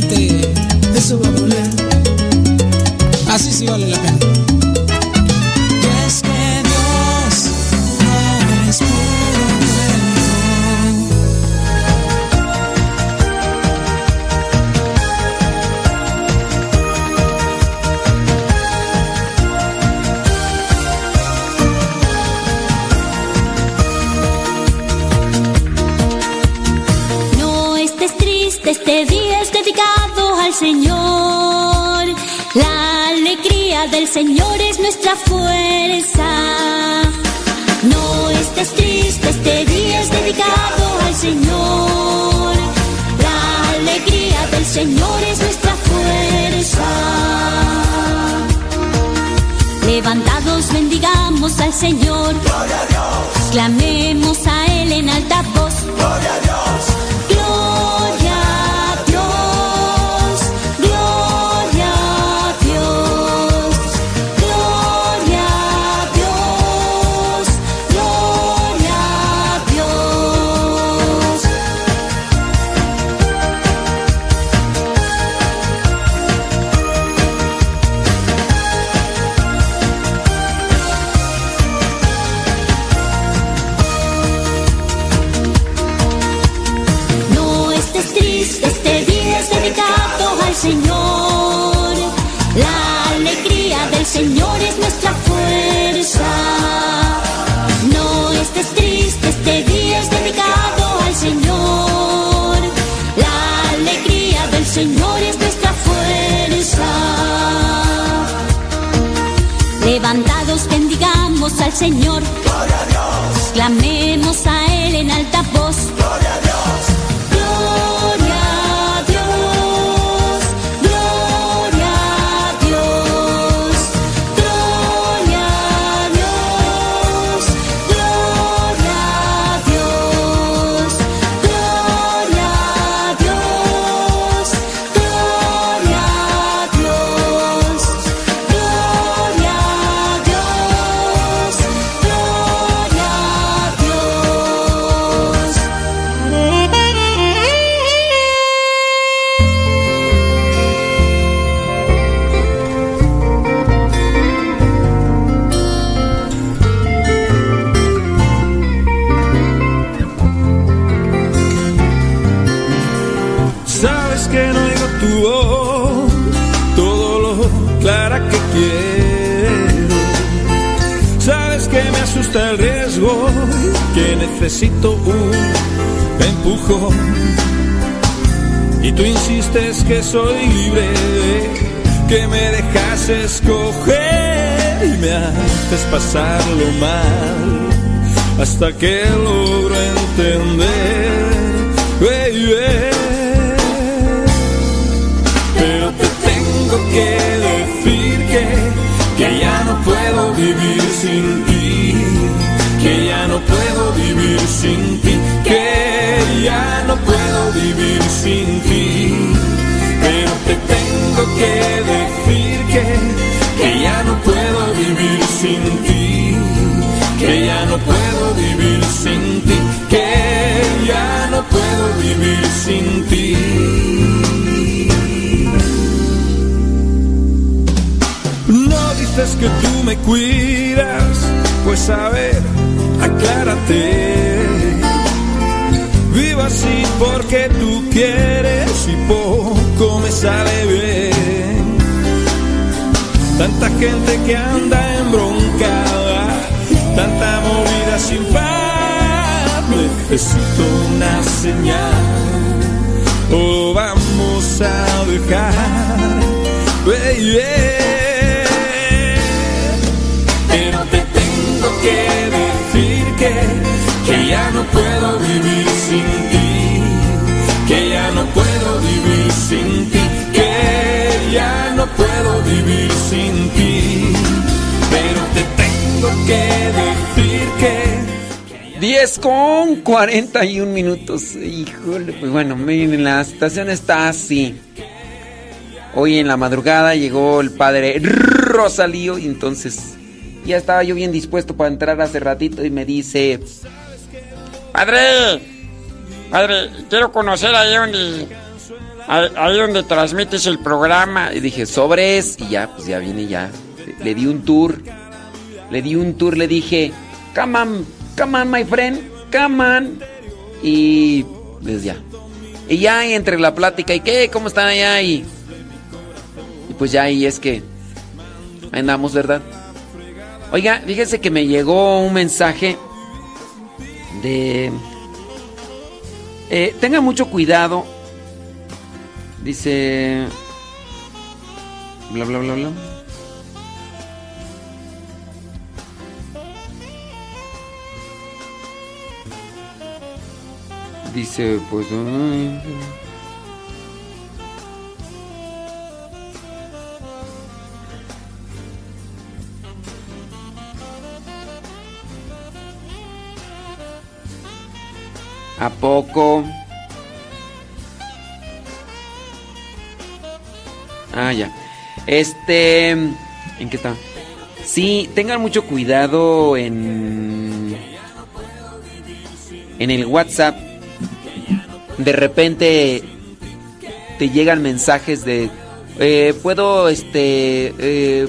gente. Señor es nuestra fuerza. No estés triste, este día es dedicado al Señor. La alegría del Señor es nuestra fuerza. Levantados bendigamos al Señor. Gloria a Dios. Clamemos a Él en alta voz. Gloria a Dios. Señor. Gloria a Dios. Clamemos necesito un empujón. Y tú insistes que soy libre, que me dejas escoger y me haces pasarlo mal hasta que logro entender. baby. Pero te tengo que decir que, que ya no puedo vivir sin ti, puedo vivir sin ti, que ya no puedo vivir sin ti. Pero te tengo que decir que, que ya no puedo vivir sin ti, que ya no puedo vivir sin ti, que ya no puedo vivir sin ti. No dices que tú me cuidas, pues a ver, aclárate. Vivo así porque tú quieres y poco me sale bien. Tanta gente que anda embroncada, tanta movida sin paz. Necesito una señal, o vamos a dejar. Que, ya no puedo vivir sin ti, que ya no puedo vivir sin ti, que ya no puedo vivir sin ti. Pero te tengo que decir que 10 con 41 minutos. Híjole, pues bueno, miren, la situación está así. Hoy en la madrugada llegó el padre Rosalío y entonces ya estaba yo bien dispuesto para entrar hace ratito y me dice, Padre, padre, quiero conocer ahí donde, ahí, ahí donde transmites el programa. y dije, sobres, y ya, pues ya viene ya. Le, le di un tour, le di un tour, le dije, come on, come on, my friend, come on. Y pues ya. Y ya entre la plática, ¿y qué? ¿Cómo están allá? Y, y pues ya, y es que ahí andamos, ¿verdad? Oiga, fíjese que me llegó un mensaje de... Eh, tenga mucho cuidado. Dice... Bla, bla, bla, bla. Dice, pues... ay, ¿A poco? Ah, ya. Este... ¿En qué está? Sí, tengan mucho cuidado en... En el WhatsApp. De repente te llegan mensajes de... eh, Puedo, este... eh,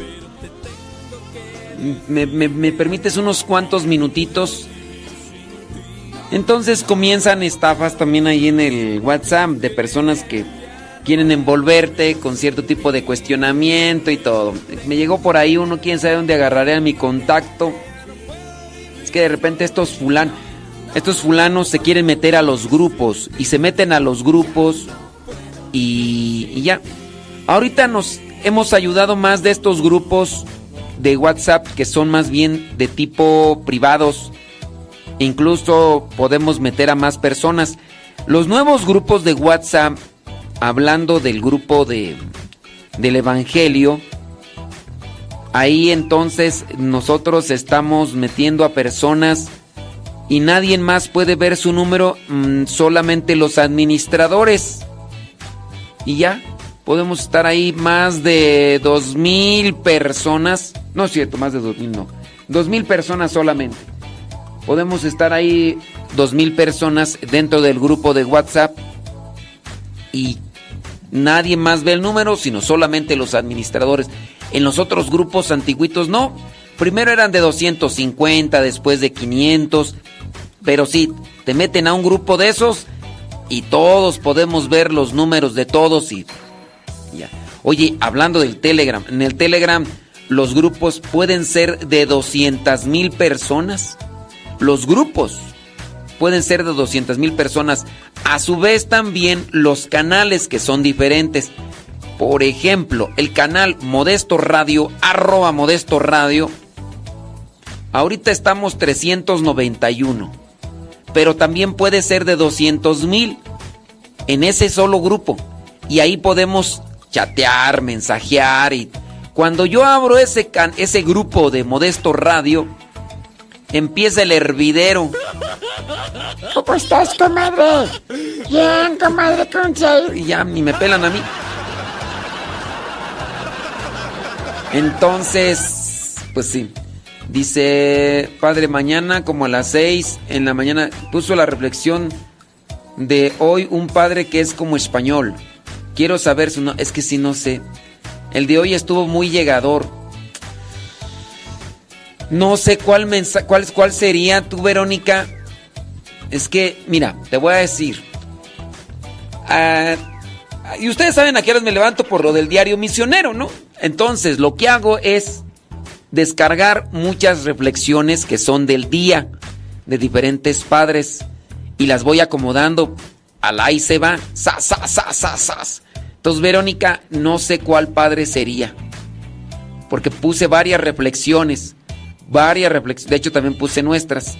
me, me- me permites unos cuantos minutitos? Entonces comienzan estafas también ahí en el WhatsApp de personas que quieren envolverte con cierto tipo de cuestionamiento y todo. Me llegó por ahí uno, quién sabe dónde agarraré a mi contacto. Es que de repente estos fulan, estos fulanos se quieren meter a los grupos y se meten a los grupos y, y ya. Ahorita nos hemos ayudado más de estos grupos de WhatsApp que son más bien de tipo privados. Incluso podemos meter a más personas. Los nuevos grupos de WhatsApp, hablando del grupo de, del Evangelio, ahí entonces nosotros estamos metiendo a personas y nadie más puede ver su número, mm, solamente los administradores. Y ya, podemos estar ahí más de dos mil personas. No es cierto, más de dos mil no. Dos mil personas solamente. Podemos estar ahí dos mil personas dentro del grupo de WhatsApp y nadie más ve el número, sino solamente los administradores. En los otros grupos antiguitos no. Primero eran de 250, después de 500. Pero sí, te meten a un grupo de esos y todos podemos ver los números de todos y ya. Oye, hablando del Telegram, en el Telegram los grupos pueden ser de 200 mil personas. Los grupos pueden ser de 200 mil personas. A su vez también los canales que son diferentes. Por ejemplo, el canal Modesto Radio, arroba Modesto Radio. Ahorita estamos 391. Pero también puede ser de 200 mil en ese solo grupo. Y ahí podemos chatear, mensajear. Cuando yo abro ese, can- ese grupo de Modesto Radio, empieza el hervidero. ¿Cómo estás, comadre? Bien, comadre, con Y ya ni me pelan a mí. Entonces, pues sí. Dice, padre, mañana como a las 6 en la mañana puso la reflexión de hoy un padre que es como español. Quiero saber su no, es que si no sé. El de hoy estuvo muy llegador. No sé cuál mensa, cuál, cuál sería tu Verónica. Es que, mira, te voy a decir. Ah, y ustedes saben a qué horas me levanto por lo del diario misionero, ¿no? Entonces, lo que hago es descargar muchas reflexiones que son del día de diferentes padres y las voy acomodando. Al ahí se va. Sa, sa, sa, sa, sas. Entonces, Verónica, no sé cuál padre sería. Porque puse varias reflexiones. Varias reflexiones. De hecho, también puse nuestras.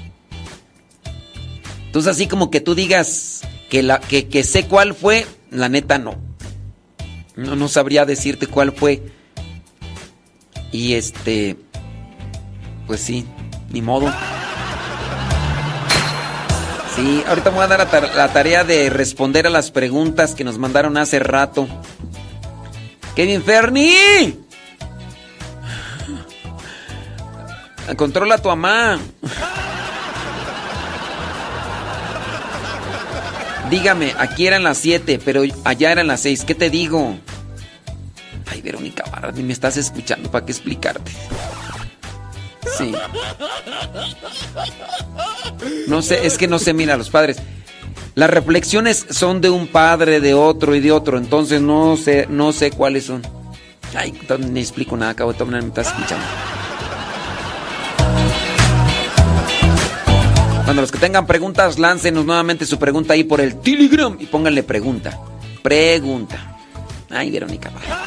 Entonces, así como que tú digas que, la, que, que sé cuál fue, la neta no. No, no sabría decirte cuál fue. Y este. Pues sí, ni modo. Sí, ahorita me voy a dar la, la tarea de responder a las preguntas que nos mandaron hace rato. ¡Kevin Ferni! Controla a tu mamá. Dígame, aquí eran las 7, pero allá eran las 6. ¿Qué te digo? Ay, Verónica Barra, ni me estás escuchando. ¿Para qué explicarte? Sí. No sé, es que no sé, mira, los padres. Las reflexiones son de un padre, de otro y de otro, entonces no sé, no sé cuáles son. Ay, no explico nada, acabo de tomar, me estás escuchando. Cuando los que tengan preguntas, láncenos nuevamente su pregunta ahí por el Telegram y pónganle pregunta. Pregunta. Ay, Verónica, Barra,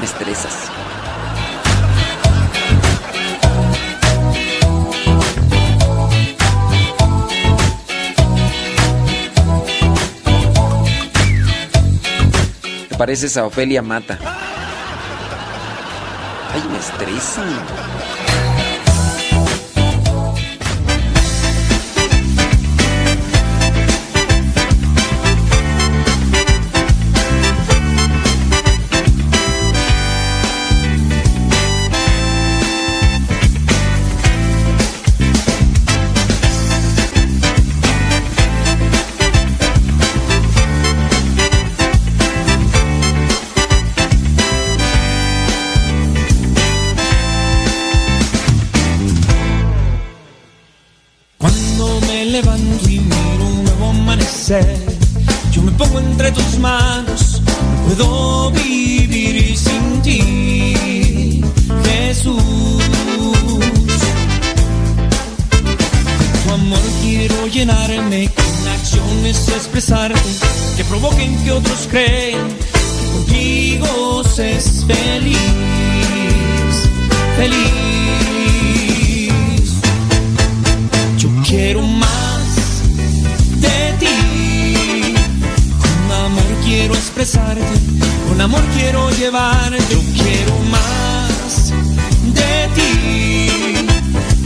me estresas. Te pareces a Ofelia Mata. Ay, me estresa. Yo me pongo entre tus manos, no puedo vivir sin ti, Jesús. Tu amor quiero llenarme con acciones expresarte, que provoquen que otros crean que contigo se es feliz. feliz. Yo quiero más quiero expresarte, con amor quiero llevarte. Yo quiero más de ti.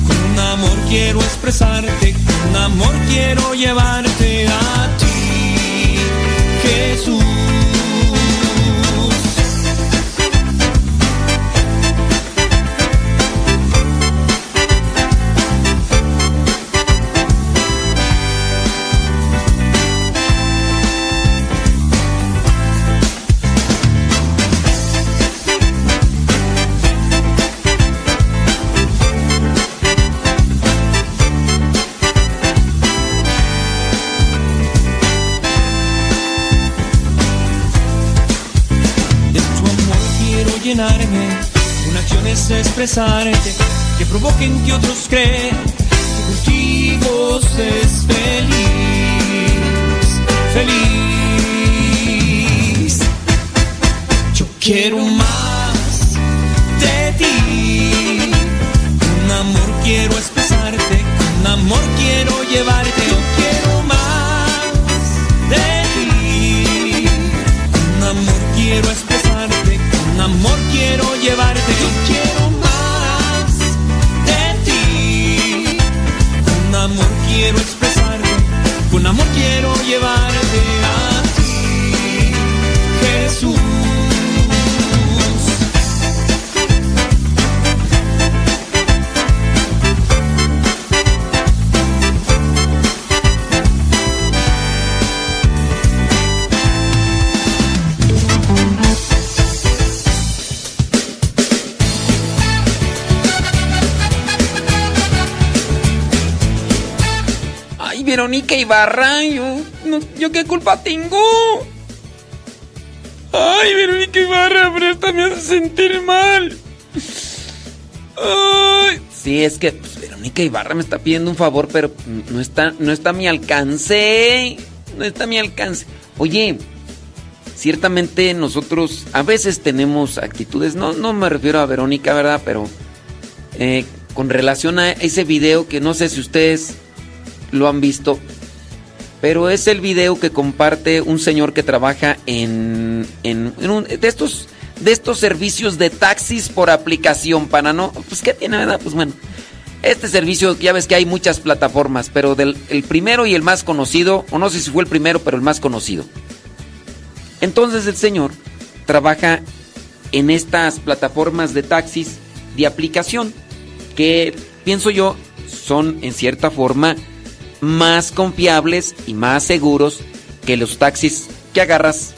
Con amor quiero expresarte, con amor quiero llevarte a ti, Jesús. Expresarte, que provoquen que otros crean que contigo es feliz, feliz. Yo quiero más de ti, con amor quiero expresarte, con amor quiero llevarte. Yo quiero más de ti. Con amor quiero expresarte, con amor quiero llevarte. Ibarra, yo, no- yo qué culpa tengo. Ay, Verónica Ibarra, pero esta me hace sentir mal. Ay. Sí, es que pues, Verónica Ibarra me está pidiendo un favor, pero no está, no está a mi alcance. No está a mi alcance. Oye, ciertamente nosotros a veces tenemos actitudes, no, no me refiero a Verónica, ¿verdad? Pero eh, con relación a ese video que no sé si ustedes lo han visto, pero es el video que comparte un señor que trabaja en, en, de estos de estos servicios de taxis por aplicación para no, pues qué tiene, verdad, pues bueno. Este servicio, ya ves que hay muchas plataformas, pero del el primero y el más conocido, o no sé si fue el primero, pero el más conocido. Entonces el señor trabaja en estas plataformas de taxis de aplicación que pienso yo son en cierta forma más confiables y más seguros que los taxis que agarras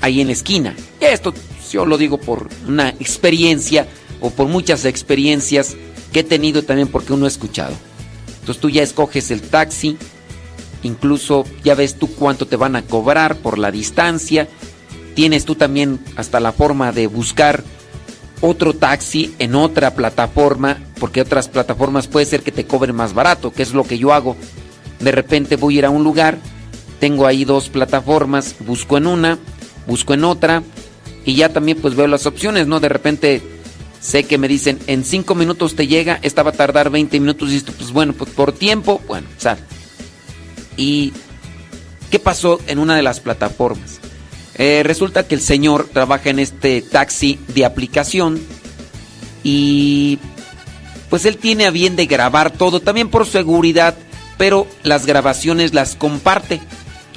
ahí en la esquina. Esto yo lo digo por una experiencia o por muchas experiencias que he tenido también porque uno ha escuchado. Entonces tú ya escoges el taxi, incluso ya ves tú cuánto te van a cobrar por la distancia, tienes tú también hasta la forma de buscar otro taxi en otra plataforma, porque otras plataformas puede ser que te cobren más barato, que es lo que yo hago. De repente voy a ir a un lugar, tengo ahí dos plataformas, busco en una, busco en otra, y ya también pues veo las opciones, ¿no? De repente sé que me dicen en cinco minutos te llega, esta va a tardar 20 minutos, y esto, pues bueno, pues por tiempo, bueno, sea. ¿Y qué pasó en una de las plataformas? Eh, resulta que el señor trabaja en este taxi de aplicación y pues él tiene a bien de grabar todo, también por seguridad, pero las grabaciones las comparte.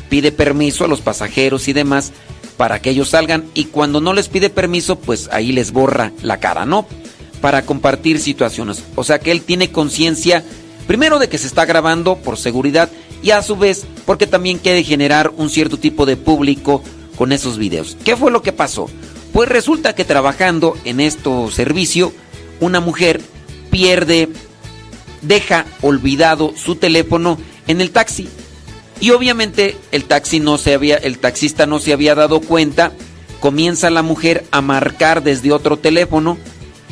Pide permiso a los pasajeros y demás para que ellos salgan y cuando no les pide permiso, pues ahí les borra la cara, ¿no? Para compartir situaciones. O sea que él tiene conciencia, primero de que se está grabando por seguridad y a su vez porque también quiere generar un cierto tipo de público con esos videos. ¿Qué fue lo que pasó? Pues resulta que trabajando en este servicio, una mujer pierde, deja olvidado su teléfono en el taxi. Y obviamente el taxi no se había, el taxista no se había dado cuenta. Comienza la mujer a marcar desde otro teléfono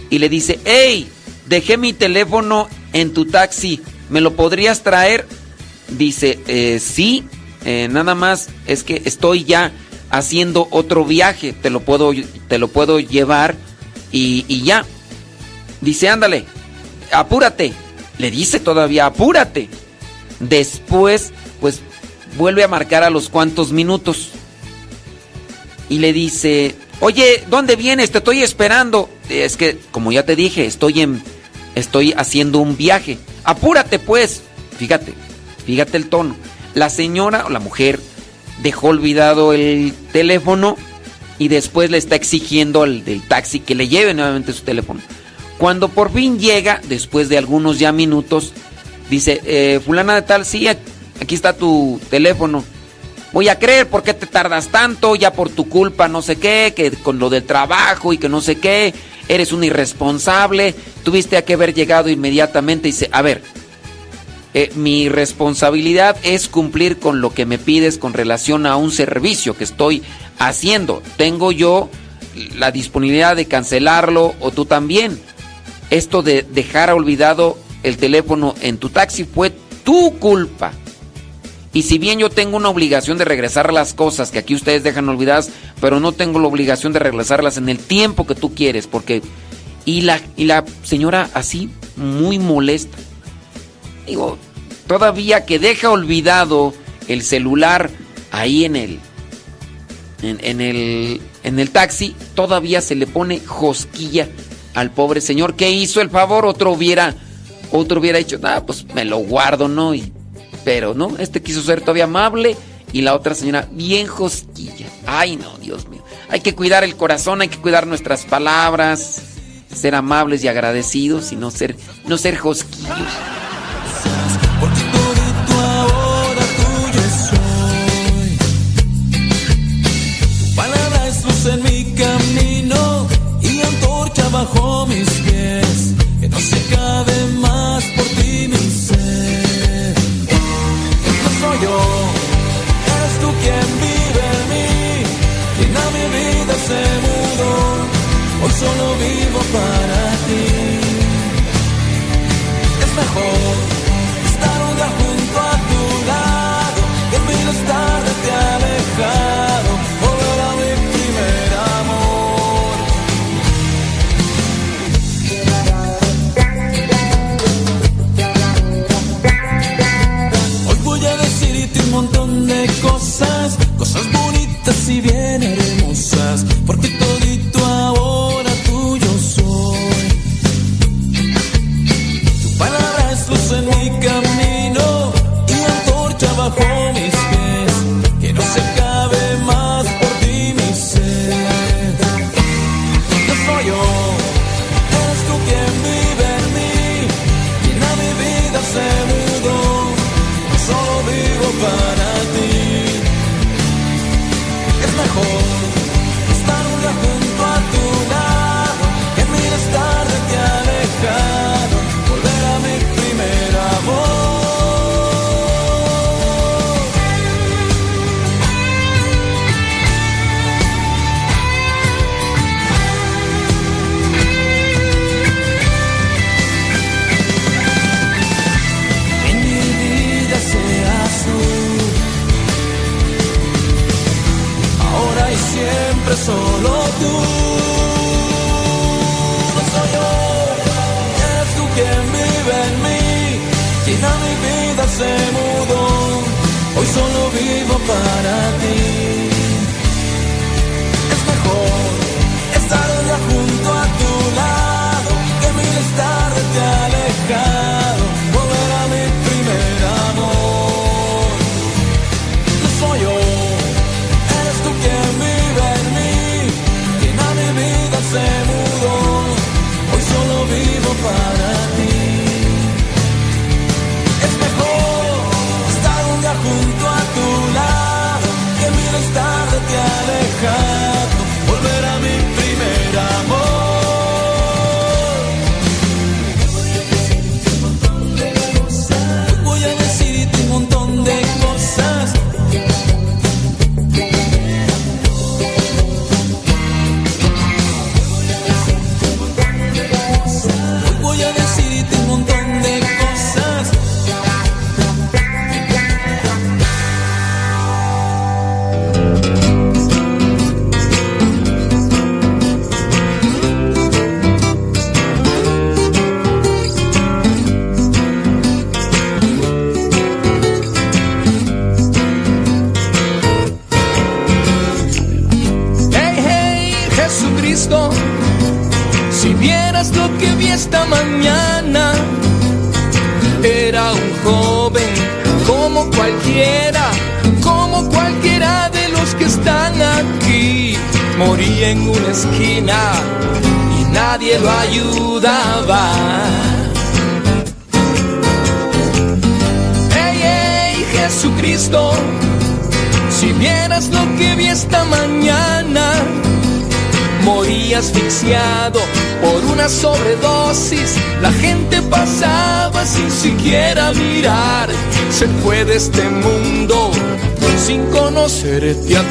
y le dice, hey, dejé mi teléfono en tu taxi, ¿me lo podrías traer? Dice, eh, sí, eh, nada más es que estoy ya haciendo otro viaje, te lo puedo, te lo puedo llevar y, y ya. Dice, ándale, apúrate. Le dice todavía, apúrate. Después, pues, vuelve a marcar a los cuantos minutos. Y le dice, oye, ¿dónde vienes? Te estoy esperando. Es que, como ya te dije, estoy en, estoy haciendo un viaje. Apúrate, pues. Fíjate, fíjate el tono. La señora o la mujer dejó olvidado el teléfono y después le está exigiendo al del taxi que le lleve nuevamente su teléfono. Cuando por fin llega, después de algunos ya minutos, dice, eh, fulana de tal, sí, aquí está tu teléfono. Voy a creer por qué te tardas tanto, ya por tu culpa, no sé qué, que con lo del trabajo y que no sé qué, eres un irresponsable, tuviste que haber llegado inmediatamente y dice, a ver, eh, mi responsabilidad es cumplir con lo que me pides con relación a un servicio que estoy haciendo. Tengo yo la disponibilidad de cancelarlo o tú también. Esto de dejar olvidado el teléfono en tu taxi fue tu culpa. Y si bien yo tengo una obligación de regresar las cosas que aquí ustedes dejan olvidadas, pero no tengo la obligación de regresarlas en el tiempo que tú quieres, porque... Y la, y la señora así, muy molesta. Digo, todavía que deja olvidado el celular ahí en el, en, en el, en el taxi, todavía se le pone josquilla al pobre señor. ¿Qué hizo el favor? Otro hubiera, otro hubiera dicho, ah, pues me lo guardo, ¿no? Y, pero no, este quiso ser todavía amable y la otra señora bien josquilla. Ay, no, Dios mío. Hay que cuidar el corazón, hay que cuidar nuestras palabras, ser amables y agradecidos y no ser, no ser josquillos. en mi camino mis pies. Que no se acabe más por ti mi ser. No soy yo, eres tú quien vive en mí. Llena mi vida se mudó. Hoy solo vivo para ti. Es mejor bonitas y bien hermosas conocerte a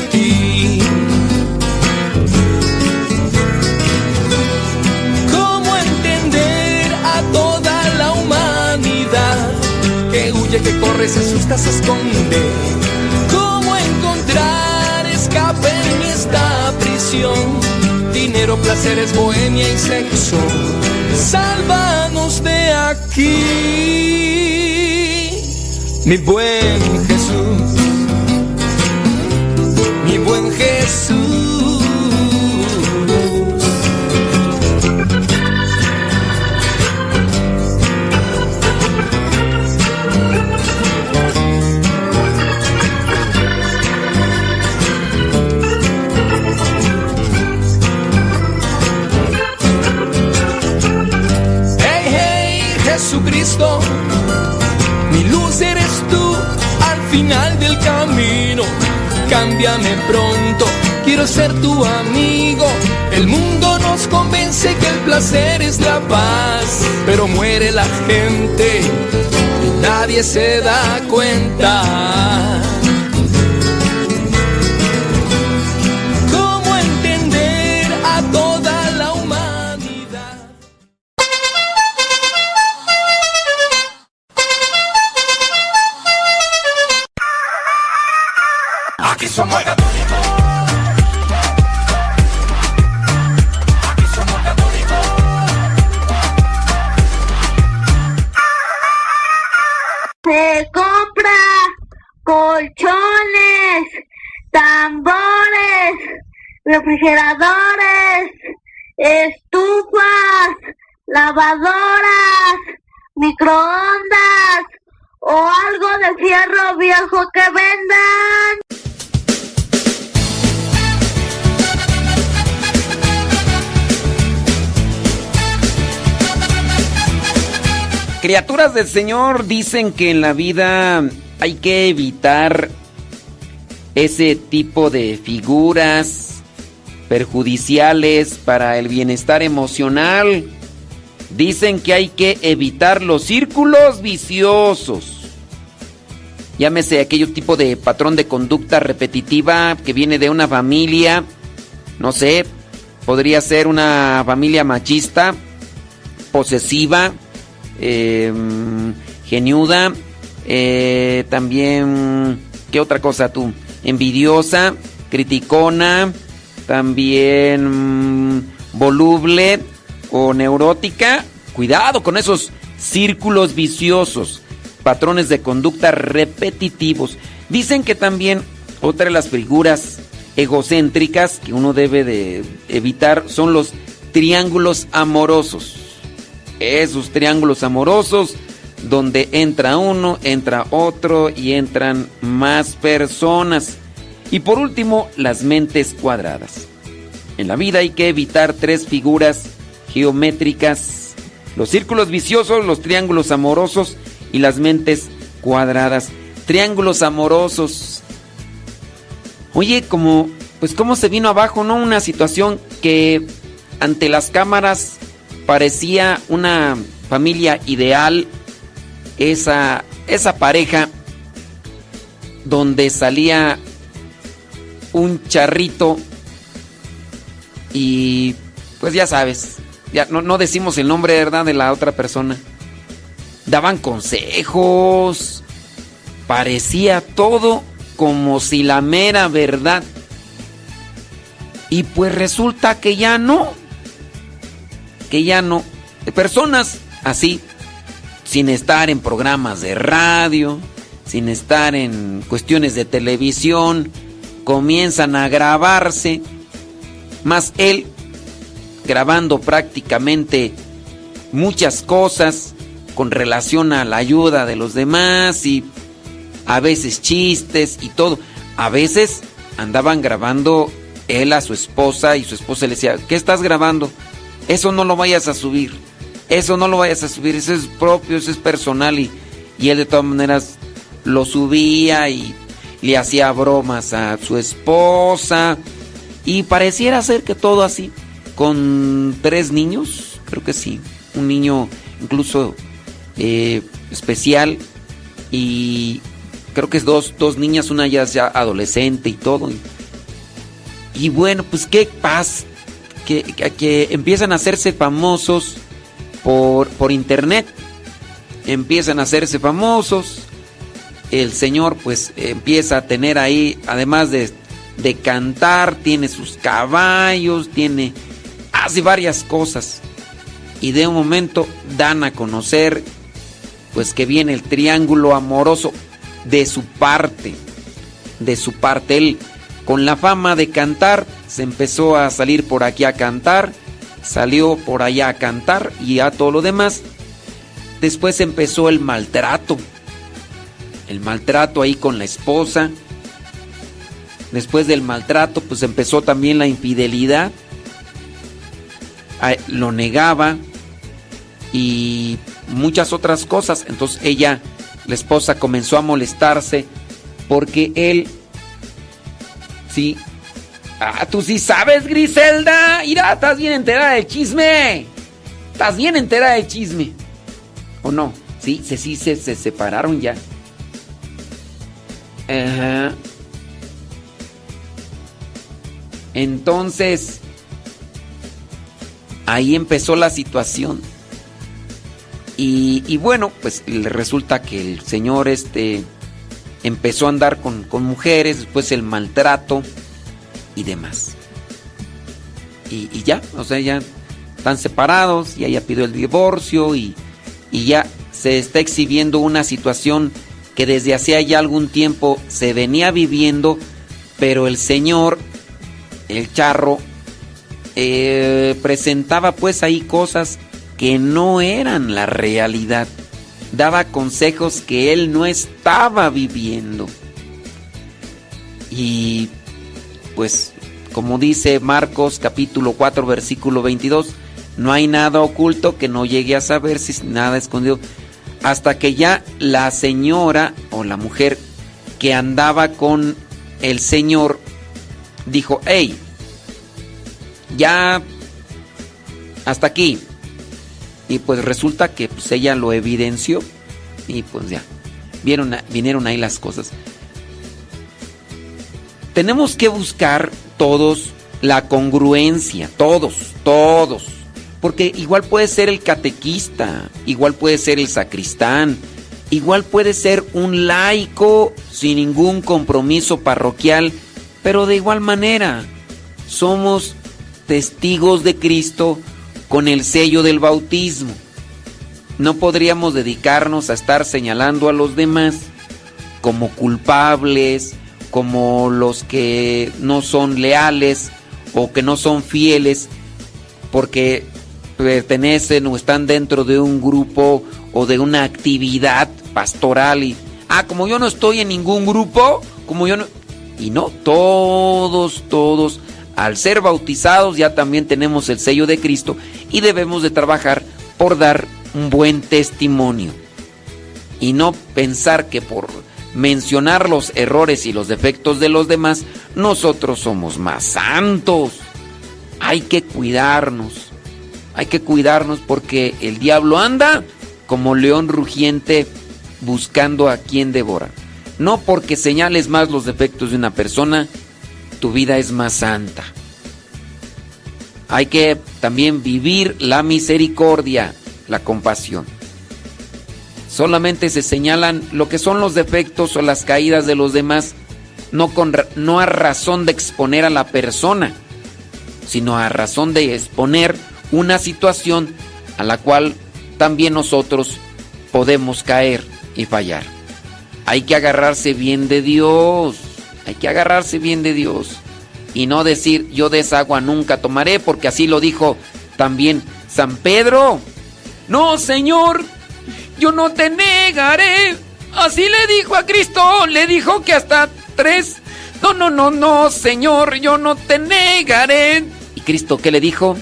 Del Señor dicen que en la vida hay que evitar ese tipo de figuras perjudiciales para el bienestar emocional. Dicen que hay que evitar los círculos viciosos. Llámese aquello tipo de patrón de conducta repetitiva que viene de una familia, no sé, podría ser una familia machista, posesiva, eh, geniuda, también, ¿qué otra cosa tú? Envidiosa, criticona, también mm, voluble o neurótica. Cuidado con esos círculos viciosos, patrones de conducta repetitivos. Dicen que también otra de las figuras egocéntricas que uno debe de evitar son los triángulos amorosos esos triángulos amorosos donde entra uno, entra otro y entran más personas. Y por último, las mentes cuadradas. En la vida hay que evitar tres figuras geométricas, los círculos viciosos, los triángulos amorosos y las mentes cuadradas. Triángulos amorosos. Oye, como pues cómo se vino abajo, ¿no? Una situación que ante las cámaras parecía una familia ideal, esa, esa pareja donde salía un charrito y pues ya sabes, ya no, no decimos el nombre, ¿verdad? De la otra persona. Daban consejos, parecía todo como si la mera verdad. Y pues resulta que ya no que ya no. Personas así, sin estar en programas de radio, sin estar en cuestiones de televisión, comienzan a grabarse, más él grabando prácticamente muchas cosas con relación a la ayuda de los demás y a veces chistes y todo. A veces andaban grabando él a su esposa y su esposa le decía, ¿qué estás grabando? Eso no lo vayas a subir. Eso no lo vayas a subir. Eso es propio, eso es personal. Y, y él de todas maneras lo subía y le hacía bromas a su esposa. Y pareciera ser que todo así. Con tres niños, creo que sí. Un niño incluso eh, especial. Y creo que es dos, dos niñas, una ya, ya adolescente y todo. Y, y bueno, pues qué paz. Que, empiezan a hacerse famosos por, por internet. Empiezan a hacerse famosos. El Señor pues empieza a tener ahí, además de, de cantar, tiene sus caballos, tiene... Hace varias cosas. Y de un momento dan a conocer pues que viene el triángulo amoroso de su parte. De su parte. Él con la fama de cantar se empezó a salir por aquí a cantar. Salió por allá a cantar y a todo lo demás. Después empezó el maltrato. El maltrato ahí con la esposa. Después del maltrato, pues empezó también la infidelidad. Lo negaba y muchas otras cosas. Entonces ella, la esposa, comenzó a molestarse porque él, sí, ah, tú sí sabes, Griselda, mira, estás bien enterada del chisme. Estás bien enterada del chisme. ¿O no? Sí, sí, sí, se, se separaron ya. Ajá. Entonces, ahí empezó la situación. Y, bueno, pues resulta que el señor este empezó a andar con, con mujeres, después el maltrato y demás. Y, ya, o sea, ya están separados, y ella pidió el divorcio y, y ya se está exhibiendo una situación que desde hacía ya algún tiempo se venía viviendo, pero el señor, el charro, eh, presentaba pues ahí cosas que no eran la realidad. Daba consejos que él no estaba viviendo. Y pues, como dice Marcos capítulo 4 versículo 22, no hay nada oculto que no llegue a saber si nada escondido. Hasta que ya la señora o la mujer que andaba con el señor dijo, hey, ya hasta aquí. Y pues resulta que pues, ella lo evidenció y pues ya, vieron, vinieron ahí las cosas. Tenemos que buscar todos la congruencia, todos, todos. Porque igual puede ser el catequista, igual puede ser el sacristán, igual puede ser un laico sin ningún compromiso parroquial, pero de igual manera somos testigos de Cristo con el sello del bautismo. No podríamos dedicarnos a estar señalando a los demás como culpables, como los que no son leales o que no son fieles porque pertenecen o están dentro de un grupo o de una actividad pastoral y ah, como yo no estoy en ningún grupo, como yo no y no todos todos al ser bautizados ya también tenemos el sello de Cristo y debemos de trabajar por dar un buen testimonio y no pensar que por mencionar los errores y los defectos de los demás nosotros somos más santos. Hay que cuidarnos. Hay que cuidarnos porque el diablo anda como león rugiente buscando a quien devora. No porque señales más los defectos de una persona, tu vida es más santa. Hay que también vivir la misericordia, la compasión. Solamente se señalan lo que son los defectos o las caídas de los demás, no, con, no a razón de exponer a la persona, sino a razón de exponer una situación a la cual también nosotros podemos caer y fallar. Hay que agarrarse bien de Dios, hay que agarrarse bien de Dios y no decir yo de esa agua nunca tomaré porque así lo dijo también San Pedro. No, Señor, yo no te negaré. Así le dijo a Cristo, le dijo que hasta tres. No, no, no, no, Señor, yo no te negaré. ¿Y Cristo qué le dijo?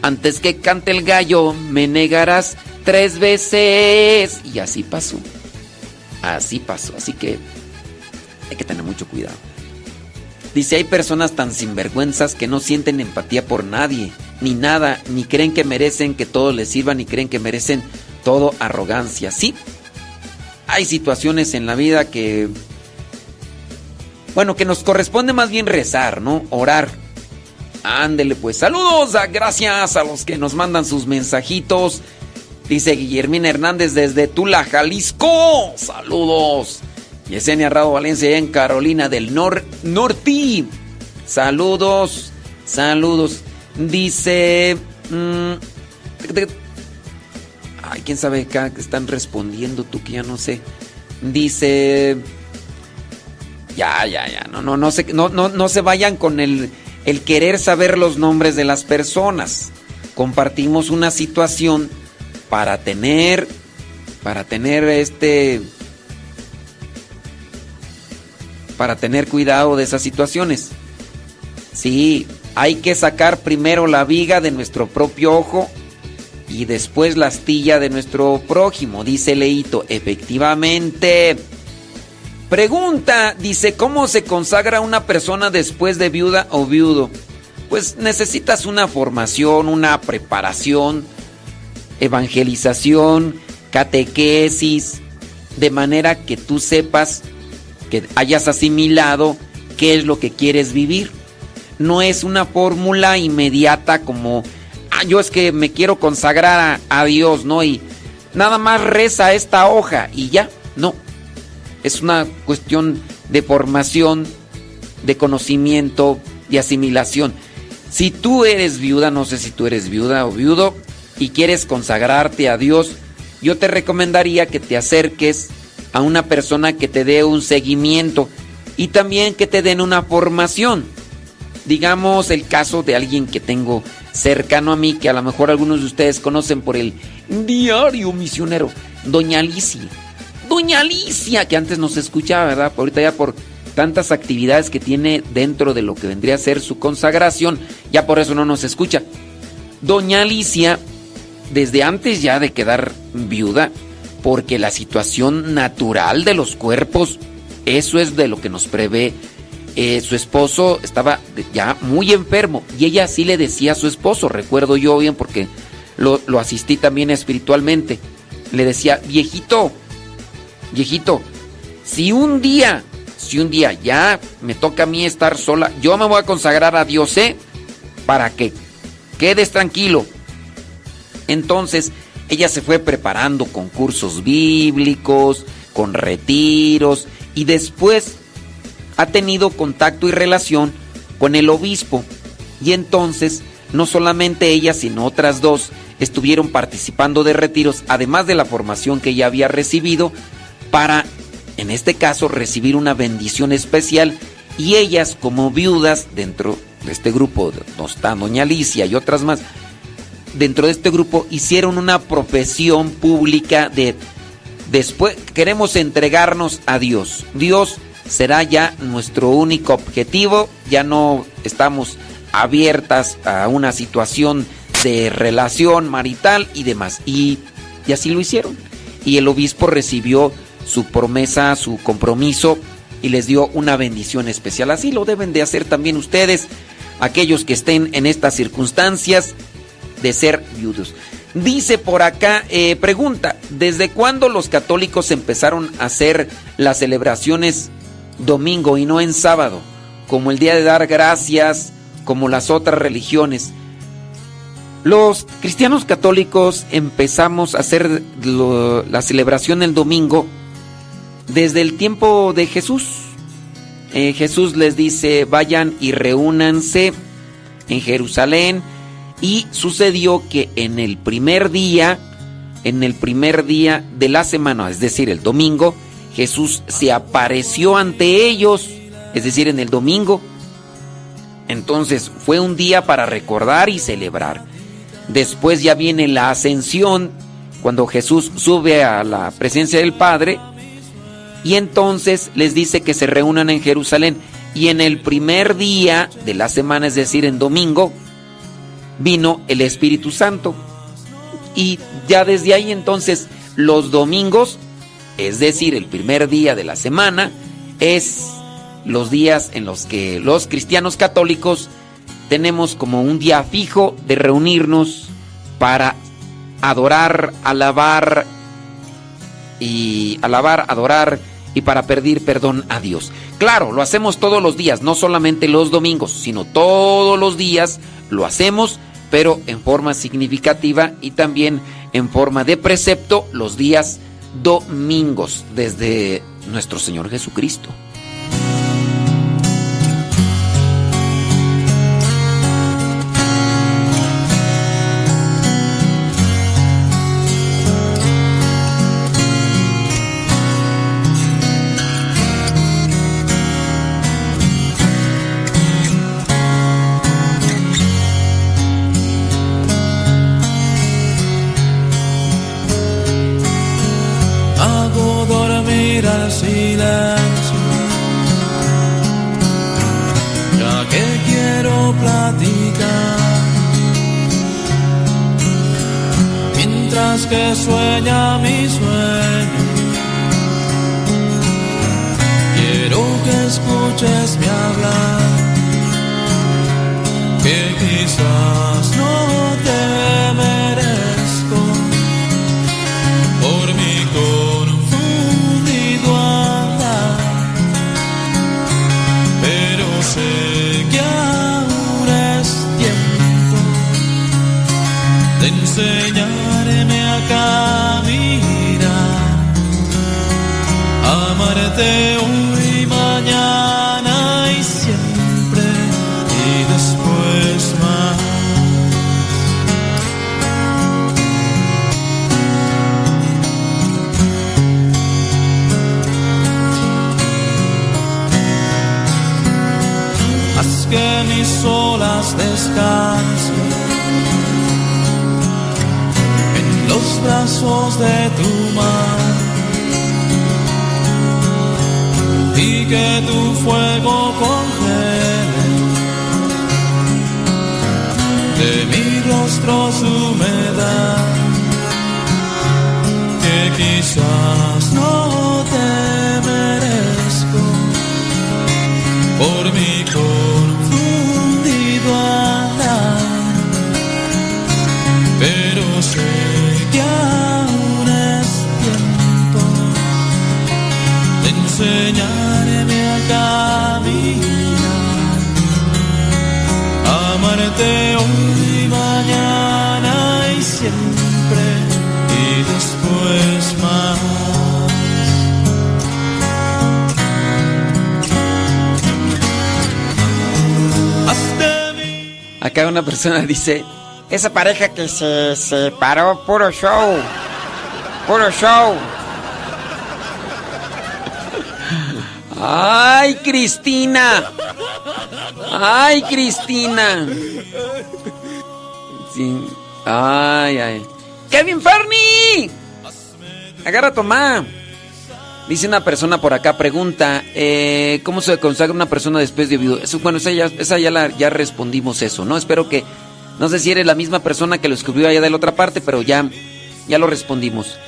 Antes que cante el gallo, me negarás tres veces. Y así pasó. Así pasó. Así que hay que tener mucho cuidado. Dice, hay personas tan sinvergüenzas que no sienten empatía por nadie, ni nada, ni creen que merecen que todo les sirva, ni creen que merecen todo arrogancia. Sí, hay situaciones en la vida que, bueno, que nos corresponde más bien rezar, ¿no? Orar. Ándele pues, saludos, a, gracias a los que nos mandan sus mensajitos. Dice Guillermina Hernández desde Tula, Jalisco. Saludos. Yesenia Rado Valencia en Carolina del Nor Norte. Saludos, saludos. Dice... mm, ay, quién sabe acá que están respondiendo tú que ya no sé. Dice... Ya, ya, ya. No, no, no se, no, no, no se vayan con el, el querer saber los nombres de las personas. Compartimos una situación para tener, para tener este, para tener cuidado de esas situaciones. Sí, hay que sacar primero la viga de nuestro propio ojo y después la astilla de nuestro prójimo, dice Leito. Efectivamente. Pregunta, dice, ¿cómo se consagra una persona después de viuda o viudo? Pues necesitas una formación, una preparación, evangelización, catequesis, de manera que tú sepas que hayas asimilado qué es lo que quieres vivir. No es una fórmula inmediata como, ah, yo es que me quiero consagrar a, a Dios, ¿no? Y nada más reza esta hoja y ya, no. Es una cuestión de formación, de conocimiento, de asimilación. Si tú eres viuda, no sé si tú eres viuda o viudo, y quieres consagrarte a Dios, yo te recomendaría que te acerques a una persona que te dé un seguimiento y también que te den una formación. Digamos el caso de alguien que tengo cercano a mí, que a lo mejor algunos de ustedes conocen por el diario misionero, Doña Alicia. Doña Alicia, que antes nos escuchaba, ¿verdad? Ahorita ya por tantas actividades que tiene dentro de lo que vendría a ser su consagración, ya por eso no nos escucha. Doña Alicia, desde antes ya de quedar viuda, porque la situación natural de los cuerpos, eso es de lo que nos prevé. Eh, su esposo estaba ya muy enfermo y ella sí le decía a su esposo, recuerdo yo bien porque lo, lo asistí también espiritualmente, le decía, viejito, viejito, si un día, si un día ya me toca a mí estar sola, yo me voy a consagrar a Dios, ¿eh? Para que quedes tranquilo. Entonces, ella se fue preparando con cursos bíblicos, con retiros y después ha tenido contacto y relación con el obispo. Y entonces, no solamente ella, sino otras dos estuvieron participando de retiros, además de la formación que ella había recibido, para, en este caso, recibir una bendición especial. Y ellas, como viudas, dentro de este grupo, donde está Doña Alicia y otras más, dentro de este grupo hicieron una profesión pública de después queremos entregarnos a Dios. Dios será ya nuestro único objetivo, ya no estamos abiertas a una situación de relación marital y demás. Y, así lo hicieron. Y el obispo recibió su promesa, su compromiso y les dio una bendición especial. Así lo deben de hacer también ustedes, aquellos que estén en estas circunstancias de ser viudos. Dice por acá, eh, pregunta, ¿desde cuándo los católicos empezaron a hacer las celebraciones domingo y no en sábado? Como el día de dar gracias, como las otras religiones. Los cristianos católicos empezamos a hacer la celebración el domingo desde el tiempo de Jesús. Eh, Jesús les dice, vayan y reúnanse en Jerusalén. Y sucedió que en el primer día, en el primer día de la semana, es decir, el domingo, Jesús se apareció ante ellos, es decir, en el domingo. Entonces fue un día para recordar y celebrar. Después ya viene la ascensión cuando Jesús sube a la presencia del Padre y entonces les dice que se reúnan en Jerusalén. Y en el primer día de la semana, es decir, en domingo, vino el Espíritu Santo. Y ya desde ahí entonces los domingos, es decir, el primer día de la semana, es los días en los que los cristianos católicos tenemos como un día fijo de reunirnos para adorar, alabar y alabar, adorar y para pedir perdón a Dios. Claro, lo hacemos todos los días, no solamente los domingos, sino todos los días lo hacemos, pero en forma significativa y también en forma de precepto los días domingos desde nuestro Señor Jesucristo. Persona dice, Esa pareja que se separó, puro show. Puro show. ¡ay, Cristina! ¡Ay, Cristina! ¡Ay, ay! ¡Kevin Fernie! Agarra Tomá. Dice una persona por acá, pregunta, eh, ¿cómo se consagra una persona después de viudo? Eso, bueno, esa, ya, esa ya, ya respondimos eso, ¿no? Espero que, no sé si eres la misma persona que lo escribió allá de la otra parte, pero ya, ya lo respondimos.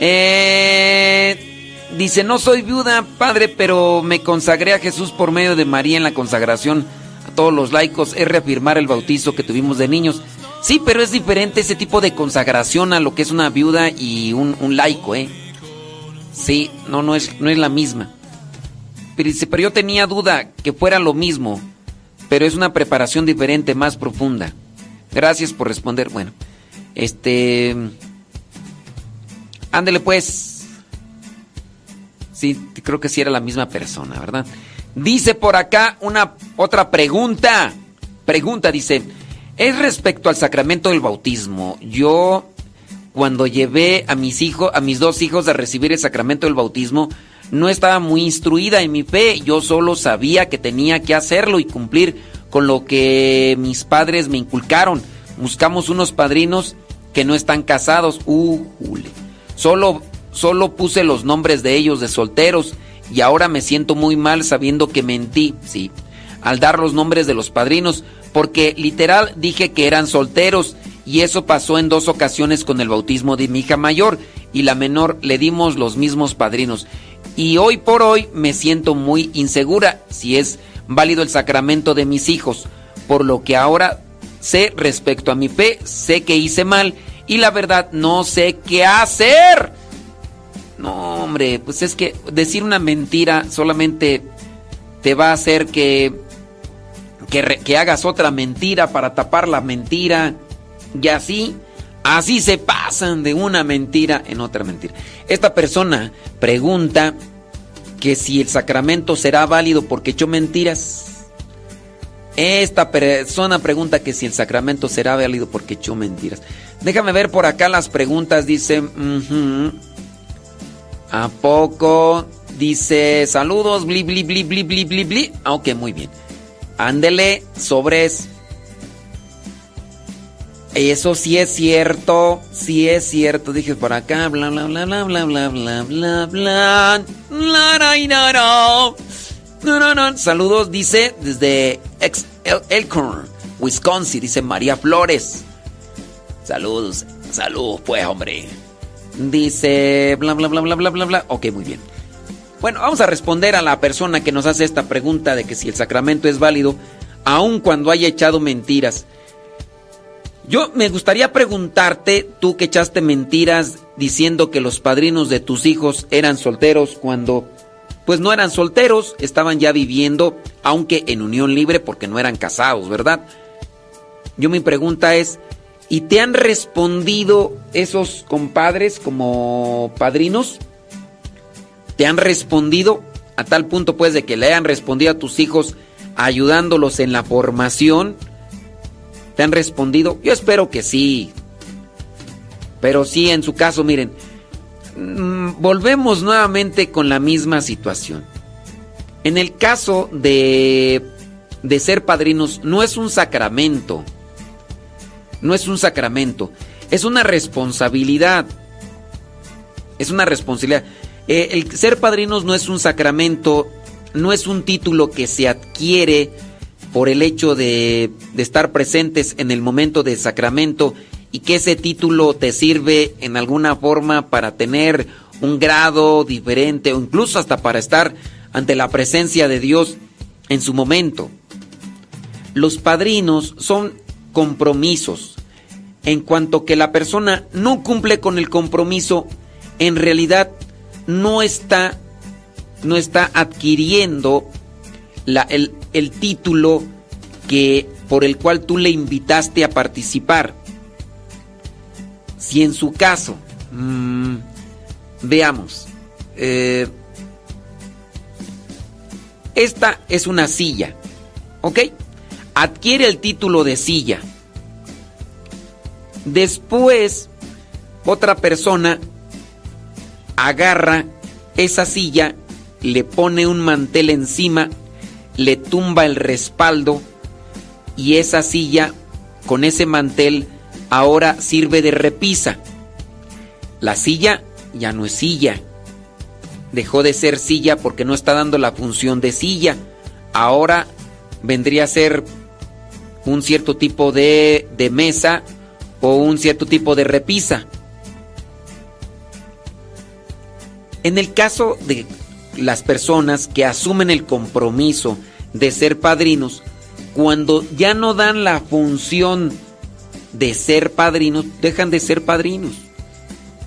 Eh, dice, no soy viuda, padre, pero me consagré a Jesús por medio de María en la consagración. A todos los laicos es reafirmar el bautizo que tuvimos de niños. Sí, pero es diferente ese tipo de consagración a lo que es una viuda y un, un laico, ¿eh? Sí, no, no es, no es la misma. Pero yo tenía duda que fuera lo mismo, pero es una preparación diferente, más profunda. Gracias por responder. Bueno, este... Ándele pues. Sí, creo que sí era la misma persona, ¿verdad? Dice por acá una otra pregunta. Pregunta, dice, es respecto al sacramento del bautismo. Yo cuando llevé a mis hijos, a mis dos hijos a recibir el sacramento del bautismo, no estaba muy instruida en mi fe, yo solo sabía que tenía que hacerlo y cumplir con lo que mis padres me inculcaron. Buscamos unos padrinos que no están casados. Uh. Solo, solo puse los nombres de ellos de solteros y ahora me siento muy mal sabiendo que mentí, sí, al dar los nombres de los padrinos, porque literal dije que eran solteros y eso pasó en dos ocasiones con el bautismo de mi hija mayor y la menor le dimos los mismos padrinos. Y hoy por hoy me siento muy insegura si es válido el sacramento de mis hijos, por lo que ahora sé respecto a mi fe, sé que hice mal y la verdad no sé qué hacer. No, hombre, pues es que decir una mentira solamente te va a hacer que, que, que hagas otra mentira para tapar la mentira. Y así, así se pasan de una mentira en otra mentira. Esta persona pregunta que si el sacramento será válido porque echó mentiras. Esta persona pregunta que si el sacramento será válido porque echó mentiras. Déjame ver por acá las preguntas. Dice. ¿a poco? Dice, saludos, bli, bli, bli, bli, bli, bli, bli. Ah, ok, muy bien. Ándele, sobres. Eso sí es cierto, sí es cierto. Dije por acá, bla, bla, bla, bla, bla, bla, bla, bla, bla. La, ra, y, na, ra. No, no. Saludos, dice, desde Elkhorn, Wisconsin, dice María Flores. Saludos, saludos, pues, hombre. Dice, bla, bla, bla, bla, bla, bla, bla. Ok, muy bien. Bueno, vamos a responder a la persona que nos hace esta pregunta de que si el sacramento es válido, aun cuando haya echado mentiras. Yo me gustaría preguntarte, tú que echaste mentiras diciendo que los padrinos de tus hijos eran solteros cuando pues no eran solteros, estaban ya viviendo, aunque en unión libre porque no eran casados, ¿verdad? Yo mi pregunta es, ¿y te han respondido esos compadres como padrinos? ¿Te han respondido a tal punto pues de que le hayan respondido a tus hijos ayudándolos en la formación? ¿Te han respondido? Yo espero que sí. Pero sí, en su caso, miren, mm, volvemos nuevamente con la misma situación. En el caso de, de ser padrinos, no es un sacramento. No es un sacramento. Es una responsabilidad. Es una responsabilidad. Eh, el ser padrinos no es un sacramento, no es un título que se adquiere por el hecho de, estar presentes en el momento del sacramento y que ese título te sirve en alguna forma para tener un grado diferente o incluso hasta para estar ante la presencia de Dios en su momento. Los padrinos son compromisos. En cuanto que la persona no cumple con el compromiso, en realidad no está, no está adquiriendo la- el, el título que, por el cual tú le invitaste a participar. Si en su caso, mm, veamos, eh, esta es una silla, ¿ok? Adquiere el título de silla. Después, otra persona agarra esa silla, le pone un mantel encima, le tumba el respaldo y esa silla con ese mantel ahora sirve de repisa. La silla ya no es silla. Dejó de ser silla porque no está dando la función de silla. Ahora vendría a ser un cierto tipo de, de mesa o un cierto tipo de repisa. En el caso de las personas que asumen el compromiso de ser padrinos, cuando ya no dan la función de ser padrinos, dejan de ser padrinos.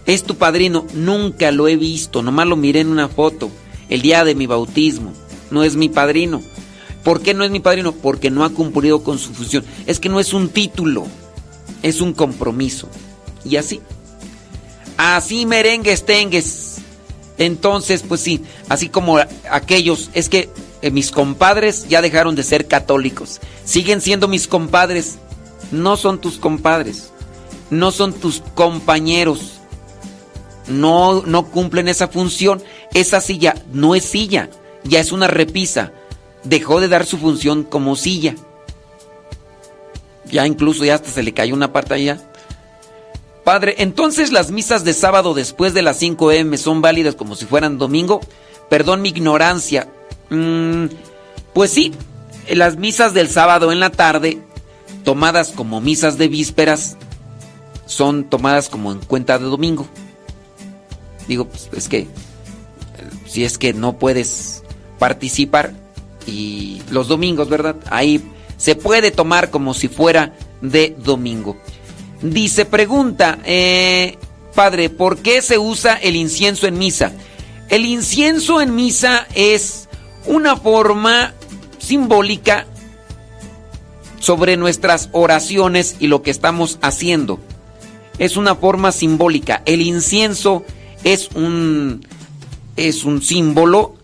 Es tu padrino, nunca lo he visto, nomás lo miré en una foto, el día de mi bautismo, no es mi padrino. ¿Por qué no es mi padrino? Porque no ha cumplido con su función. Es que no es un título, es un compromiso. Y así. Así merengues tengues. Entonces, pues sí, así como aquellos, es que eh, mis compadres ya dejaron de ser católicos. Siguen siendo mis compadres. No son tus compadres. No son tus compañeros. No, no cumplen esa función. Esa silla no es silla. Ya es una repisa. Dejó de dar su función como silla. Ya incluso ya hasta se le cayó una parte allá. Padre, entonces las misas de sábado después de las 5 m son válidas como si fueran domingo. Perdón mi ignorancia. Mm, pues sí, las misas del sábado en la tarde, tomadas como misas de vísperas, son tomadas como en cuenta de domingo. Digo, pues es que, eh, si es que no puedes participar y los domingos, ¿verdad? Ahí se puede tomar como si fuera de domingo. Dice, pregunta, eh, padre, ¿por qué se usa el incienso en misa? El incienso en misa es una forma simbólica sobre nuestras oraciones y lo que estamos haciendo. Es una forma simbólica. El incienso es un es un símbolo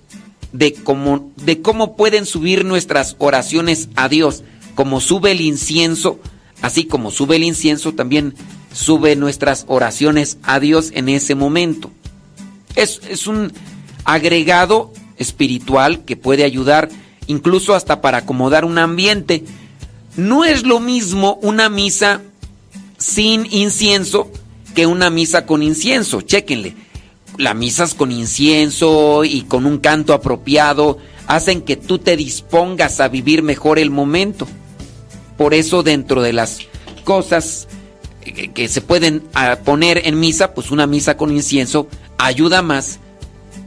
de cómo de cómo pueden subir nuestras oraciones a Dios. Como sube el incienso, así como sube el incienso también sube nuestras oraciones a Dios en ese momento. Es, es un agregado espiritual que puede ayudar incluso hasta para acomodar un ambiente. No es lo mismo una misa sin incienso que una misa con incienso. Chéquenle. Las misas con incienso y con un canto apropiado hacen que tú te dispongas a vivir mejor el momento. Por eso dentro de las cosas que se pueden ah, poner en misa, pues una misa con incienso ayuda más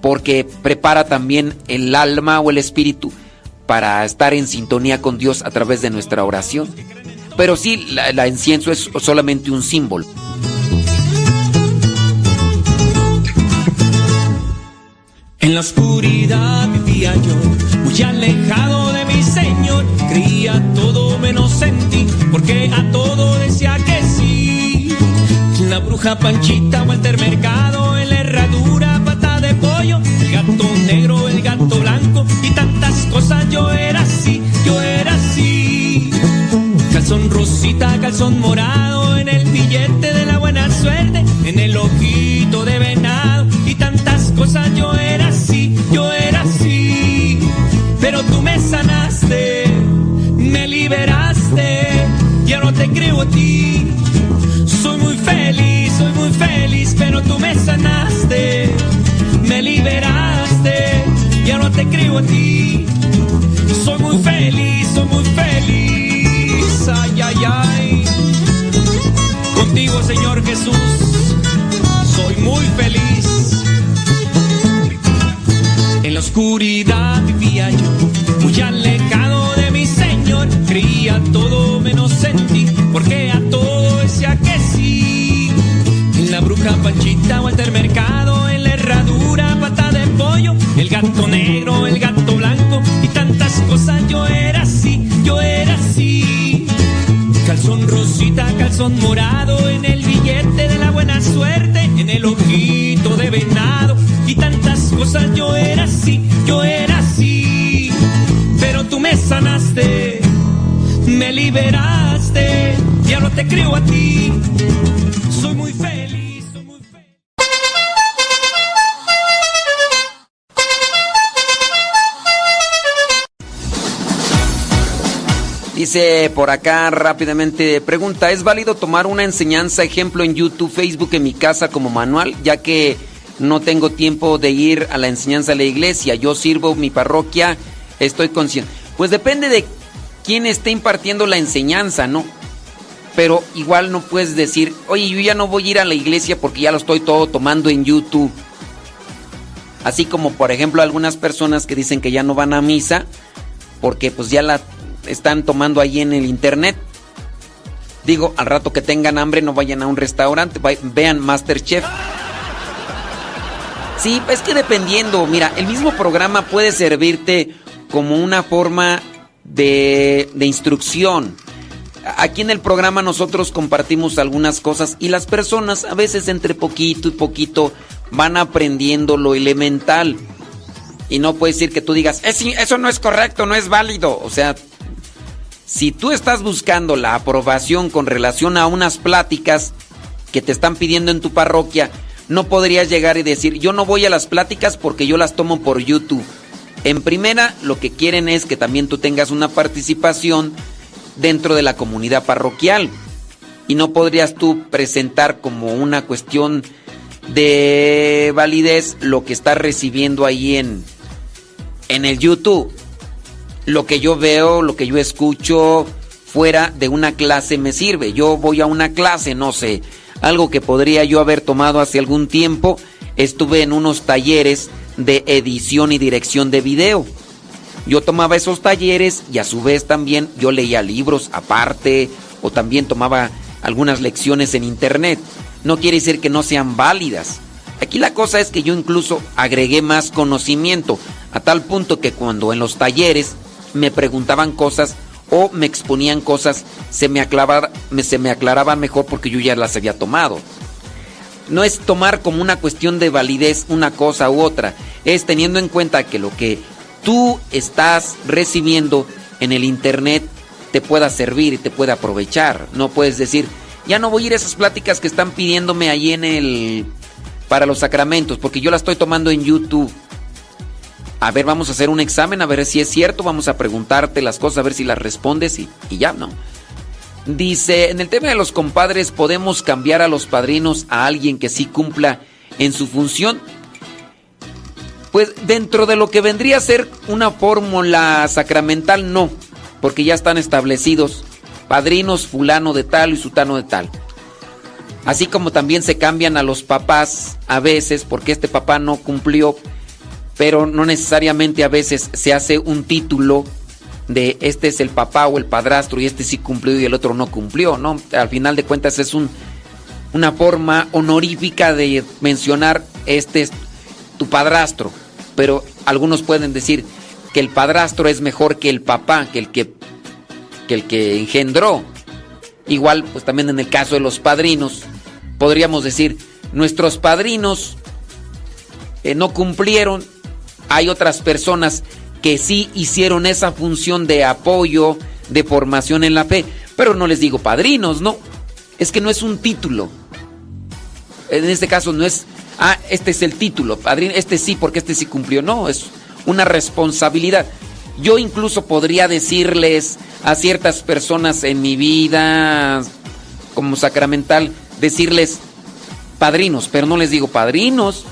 porque prepara también el alma o el espíritu para estar en sintonía con Dios a través de nuestra oración. Pero sí, la incienso es solamente un símbolo. En la oscuridad vivía yo, muy alejado de mi Señor. Creía todo menos en ti, porque a todo decía que sí. La bruja Panchita, Walter Mercado, en la herradura, pata de pollo, el gato negro, el gato blanco y tantas cosas. Yo era así, yo era así. Calzón rosita, calzón morado, en el billete de la buena suerte, en el ojito de venado y tantas cosas. Yo era tú me sanaste, me liberaste, ya no te creo a ti. Soy muy feliz, soy muy feliz, pero tú me sanaste, me liberaste, ya no te creo a ti. Soy muy feliz, soy muy feliz, ay, ay, ay. Contigo, Señor Jesús, soy muy feliz. En la oscuridad vivía yo, muy alejado de mi Señor. Creía todo menos en ti, porque a todo decía que sí. En la bruja Panchita, Walter Mercado, en la herradura, pata de pollo, el gato negro, el gato blanco y tantas cosas. Yo era así, yo era así. Calzón rosita, calzón morado, en el billete de la buena suerte, en el ojito de venado y tantas cosas. Yo era así, yo era así. Sanaste, me liberaste, ya no te creo a ti. Soy muy feliz. Dice por acá rápidamente, pregunta, ¿es válido tomar una enseñanza, ejemplo, en YouTube, Facebook, en mi casa como manual, ya que no tengo tiempo de ir a la enseñanza de la iglesia? Yo sirvo mi parroquia, estoy consciente. Pues depende de quién esté impartiendo la enseñanza, ¿no? Pero igual no puedes decir, oye, yo ya no voy a ir a la iglesia porque ya lo estoy todo tomando en YouTube. Así como, por ejemplo, algunas personas que dicen que ya no van a misa porque pues ya la están tomando ahí en el internet. Digo, al rato que tengan hambre no vayan a un restaurante, vean Masterchef. Sí, es que dependiendo, mira, el mismo programa puede servirte como una forma de, de instrucción. Aquí en el programa nosotros compartimos algunas cosas y las personas a veces entre poquito y poquito van aprendiendo lo elemental. Y no puedes decir que tú digas, "Es- eso no es correcto, no es válido. O sea, si tú estás buscando la aprobación con relación a unas pláticas que te están pidiendo en tu parroquia, no podrías llegar y decir, yo no voy a las pláticas porque yo las tomo por YouTube. En primera, lo que quieren es que también tú tengas una participación dentro de la comunidad parroquial. y no podrías tú presentar como una cuestión de validez lo que estás recibiendo ahí en, en el YouTube. Lo que yo veo, lo que yo escucho fuera de una clase me sirve. Yo voy a una clase, no sé, algo que podría yo haber tomado hace algún tiempo. Estuve en unos talleres de edición y dirección de video. Yo tomaba esos talleres y a su vez también yo leía libros aparte o también tomaba algunas lecciones en internet. No quiere decir que no sean válidas. Aquí la cosa es que yo incluso agregué más conocimiento, a tal punto que cuando en los talleres me preguntaban cosas o me exponían cosas, se me, aclaraba, se me aclaraba mejor porque yo ya las había tomado. No es tomar como una cuestión de validez una cosa u otra, es teniendo en cuenta que lo que tú estás recibiendo en el internet te pueda servir y te pueda aprovechar. No puedes decir, ya no voy a ir a esas pláticas que están pidiéndome ahí en el para los sacramentos, porque yo la estoy tomando en YouTube. A ver, vamos a hacer un examen, a ver si es cierto, vamos a preguntarte las cosas, a ver si las respondes y, y ya, ¿no? Dice, en el tema de los compadres, ¿podemos cambiar a los padrinos a alguien que sí cumpla en su función? Pues dentro de lo que vendría a ser una fórmula sacramental, no, porque ya están establecidos padrinos fulano de tal y sutano de tal. Así como también se cambian a los papás a veces porque este papá no cumplió, pero no necesariamente a veces se hace un título de este es el papá o el padrastro y este sí cumplió y el otro no cumplió, ¿no? Al final de cuentas es un, una forma honorífica de mencionar este es tu padrastro, pero algunos pueden decir que el padrastro es mejor que el papá, que el que, que, el que engendró. Igual, pues también en el caso de los padrinos, podríamos decir, nuestros padrinos eh, no cumplieron, hay otras personas que sí hicieron esa función de apoyo, de formación en la fe, pero no les digo padrinos, no, es que no es un título. En este caso no es, ah, este es el título, padrino, este sí, porque este sí cumplió, no, es una responsabilidad. Yo incluso podría decirles a ciertas personas en mi vida como sacramental, decirles padrinos, pero no les digo padrinos.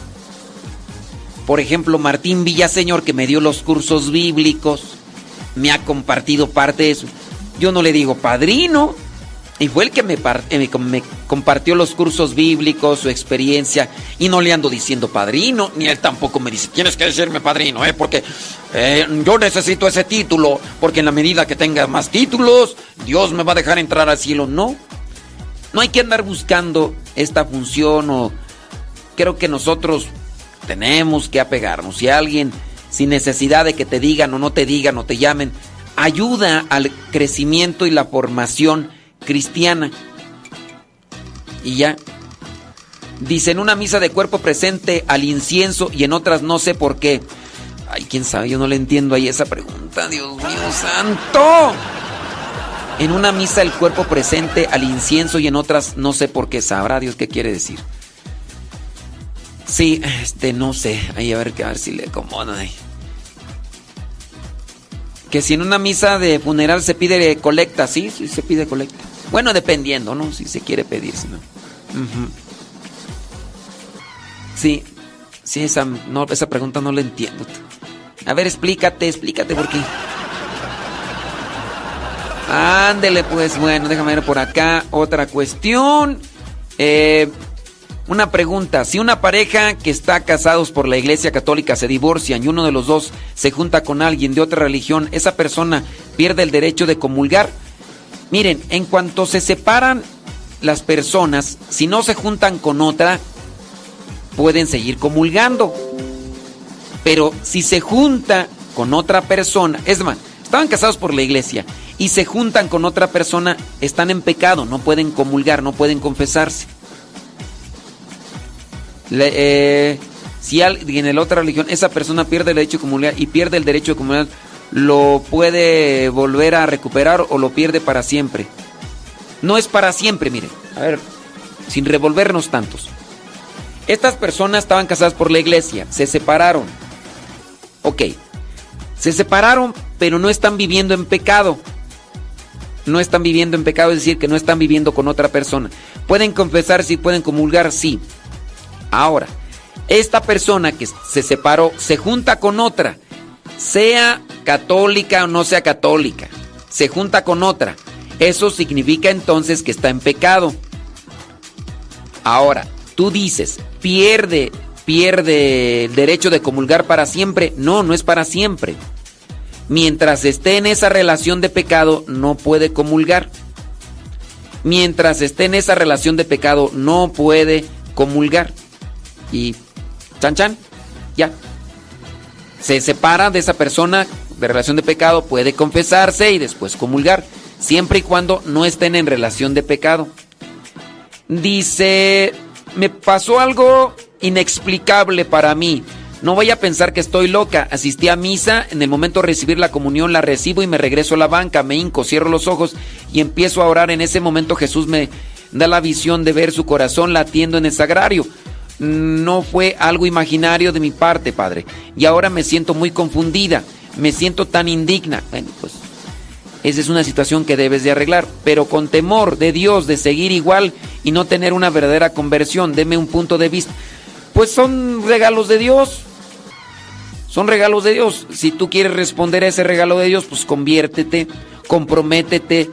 Por ejemplo, Martín Villaseñor, que me dio los cursos bíblicos, me ha compartido parte de eso. Yo no le digo padrino. Y fue el que me, me, compartió los cursos bíblicos, su experiencia, y no le ando diciendo padrino, ni él tampoco me dice, tienes que decirme padrino, ¿eh? porque eh, yo necesito ese título, porque en la medida que tenga más títulos, Dios me va a dejar entrar al cielo. No, no hay que andar buscando esta función o creo que nosotros tenemos que apegarnos. Si alguien, sin necesidad de que te digan o no te digan o te llamen, ayuda al crecimiento y la formación cristiana. Y ya. Dice, en una misa de cuerpo presente al incienso y en otras no sé por qué. Ay, quién sabe, yo no le entiendo ahí esa pregunta, Dios mío santo. En una misa el cuerpo presente al incienso y en otras no sé por qué. Sabrá Dios qué quiere decir. Sí, este, no sé. Ahí a ver, a ver si le acomoda ahí. Que si en una misa de funeral se pide colecta, sí, sí se pide colecta. Bueno, dependiendo, ¿no? Si se quiere pedir, si no. Sí, sí, esa, no, esa pregunta no la entiendo. A ver, explícate, explícate por qué. Ándele, pues, bueno, déjame ver por acá. Otra cuestión. Eh, una pregunta, si una pareja que está casados por la iglesia católica se divorcian y uno de los dos se junta con alguien de otra religión, ¿esa persona pierde el derecho de comulgar? Miren, en cuanto se separan las personas, si no se juntan con otra, pueden seguir comulgando. Pero si se junta con otra persona, es más, estaban casados por la iglesia y se juntan con otra persona, están en pecado, no pueden comulgar, no pueden confesarse. Eh, si alguien en la otra religión, esa persona pierde el derecho de comulgar y pierde el derecho de comulgar, lo puede volver a recuperar o lo pierde para siempre. No es para siempre, miren. A ver, sin revolvernos tantos. Estas personas estaban casadas por la iglesia, se separaron. Ok, se separaron, pero no están viviendo en pecado. no están viviendo en pecado, es decir, que no están viviendo con otra persona. Pueden confesar, sí, pueden comulgar, sí. Ahora, esta persona que se separó se junta con otra, sea católica o no sea católica, se junta con otra. Eso significa entonces que está en pecado. Ahora, tú dices, pierde, pierde el derecho de comulgar para siempre. No, no es para siempre. Mientras esté en esa relación de pecado, no puede comulgar. Mientras esté en esa relación de pecado, no puede comulgar. Y chan chan, ya. Se separa de esa persona de relación de pecado, puede confesarse y después comulgar, siempre y cuando no estén en relación de pecado. Dice, me pasó algo inexplicable para mí. No voy a pensar que estoy loca. Asistí a misa, en el momento de recibir la comunión la recibo y me regreso a la banca, me hinco, cierro los ojos y empiezo a orar. En ese momento Jesús me da la visión de ver su corazón latiendo en el sagrario. No fue algo imaginario de mi parte, Padre. Y ahora me siento muy confundida, me siento tan indigna. Bueno, pues esa es una situación que debes de arreglar, pero con temor de Dios de seguir igual y no tener una verdadera conversión. Deme un punto de vista. Pues son regalos de Dios. Son regalos de Dios. Si tú quieres responder a ese regalo de Dios, pues conviértete, comprométete,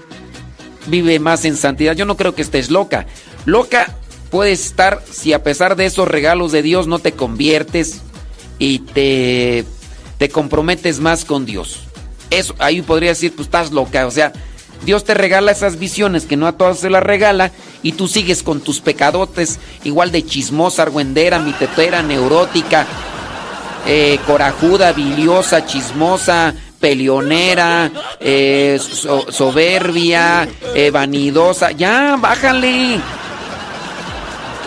vive más en santidad. Yo no creo que estés loca. Loca puedes estar si a pesar de esos regalos de Dios no te conviertes y te, te comprometes más con Dios. Eso, ahí podría decir, pues estás loca. O sea, Dios te regala esas visiones que no a todas se las regala y tú sigues con tus pecadotes, igual de chismosa, argüendera, mitetera, neurótica, eh, corajuda, biliosa, chismosa, peleonera, eh, so- soberbia, eh, vanidosa. Ya, bájale.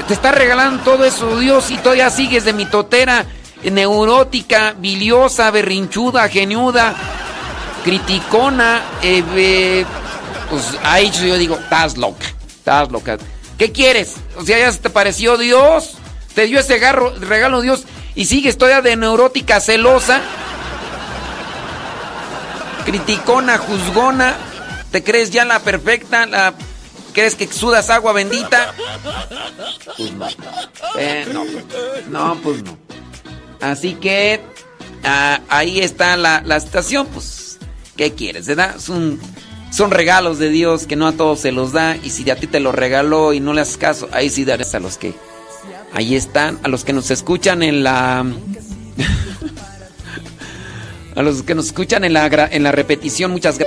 Te- está regalando todo eso, Dios, y todavía sigues de mitotera, neurótica, biliosa, berrinchuda, geniuda, criticona, eh, eh, pues ahí yo digo, estás loca, estás loca. ¿Qué quieres? O sea, ya te pareció Dios, te dio ese garro, regalo Dios y sigues todavía de neurótica, celosa, criticona, juzgona, te crees ya la perfecta, la crees que sudas agua bendita. Pues no. Eh, no, no, pues no. Así que ah, ahí está la, la estación, pues, ¿qué quieres? ¿Verdad? Son, son regalos de Dios que no a todos se los da y si a ti te lo regaló y no le haces caso, ahí sí darás a los que ahí están, a los que nos escuchan en la... a los que nos escuchan en la, en la repetición, muchas gracias.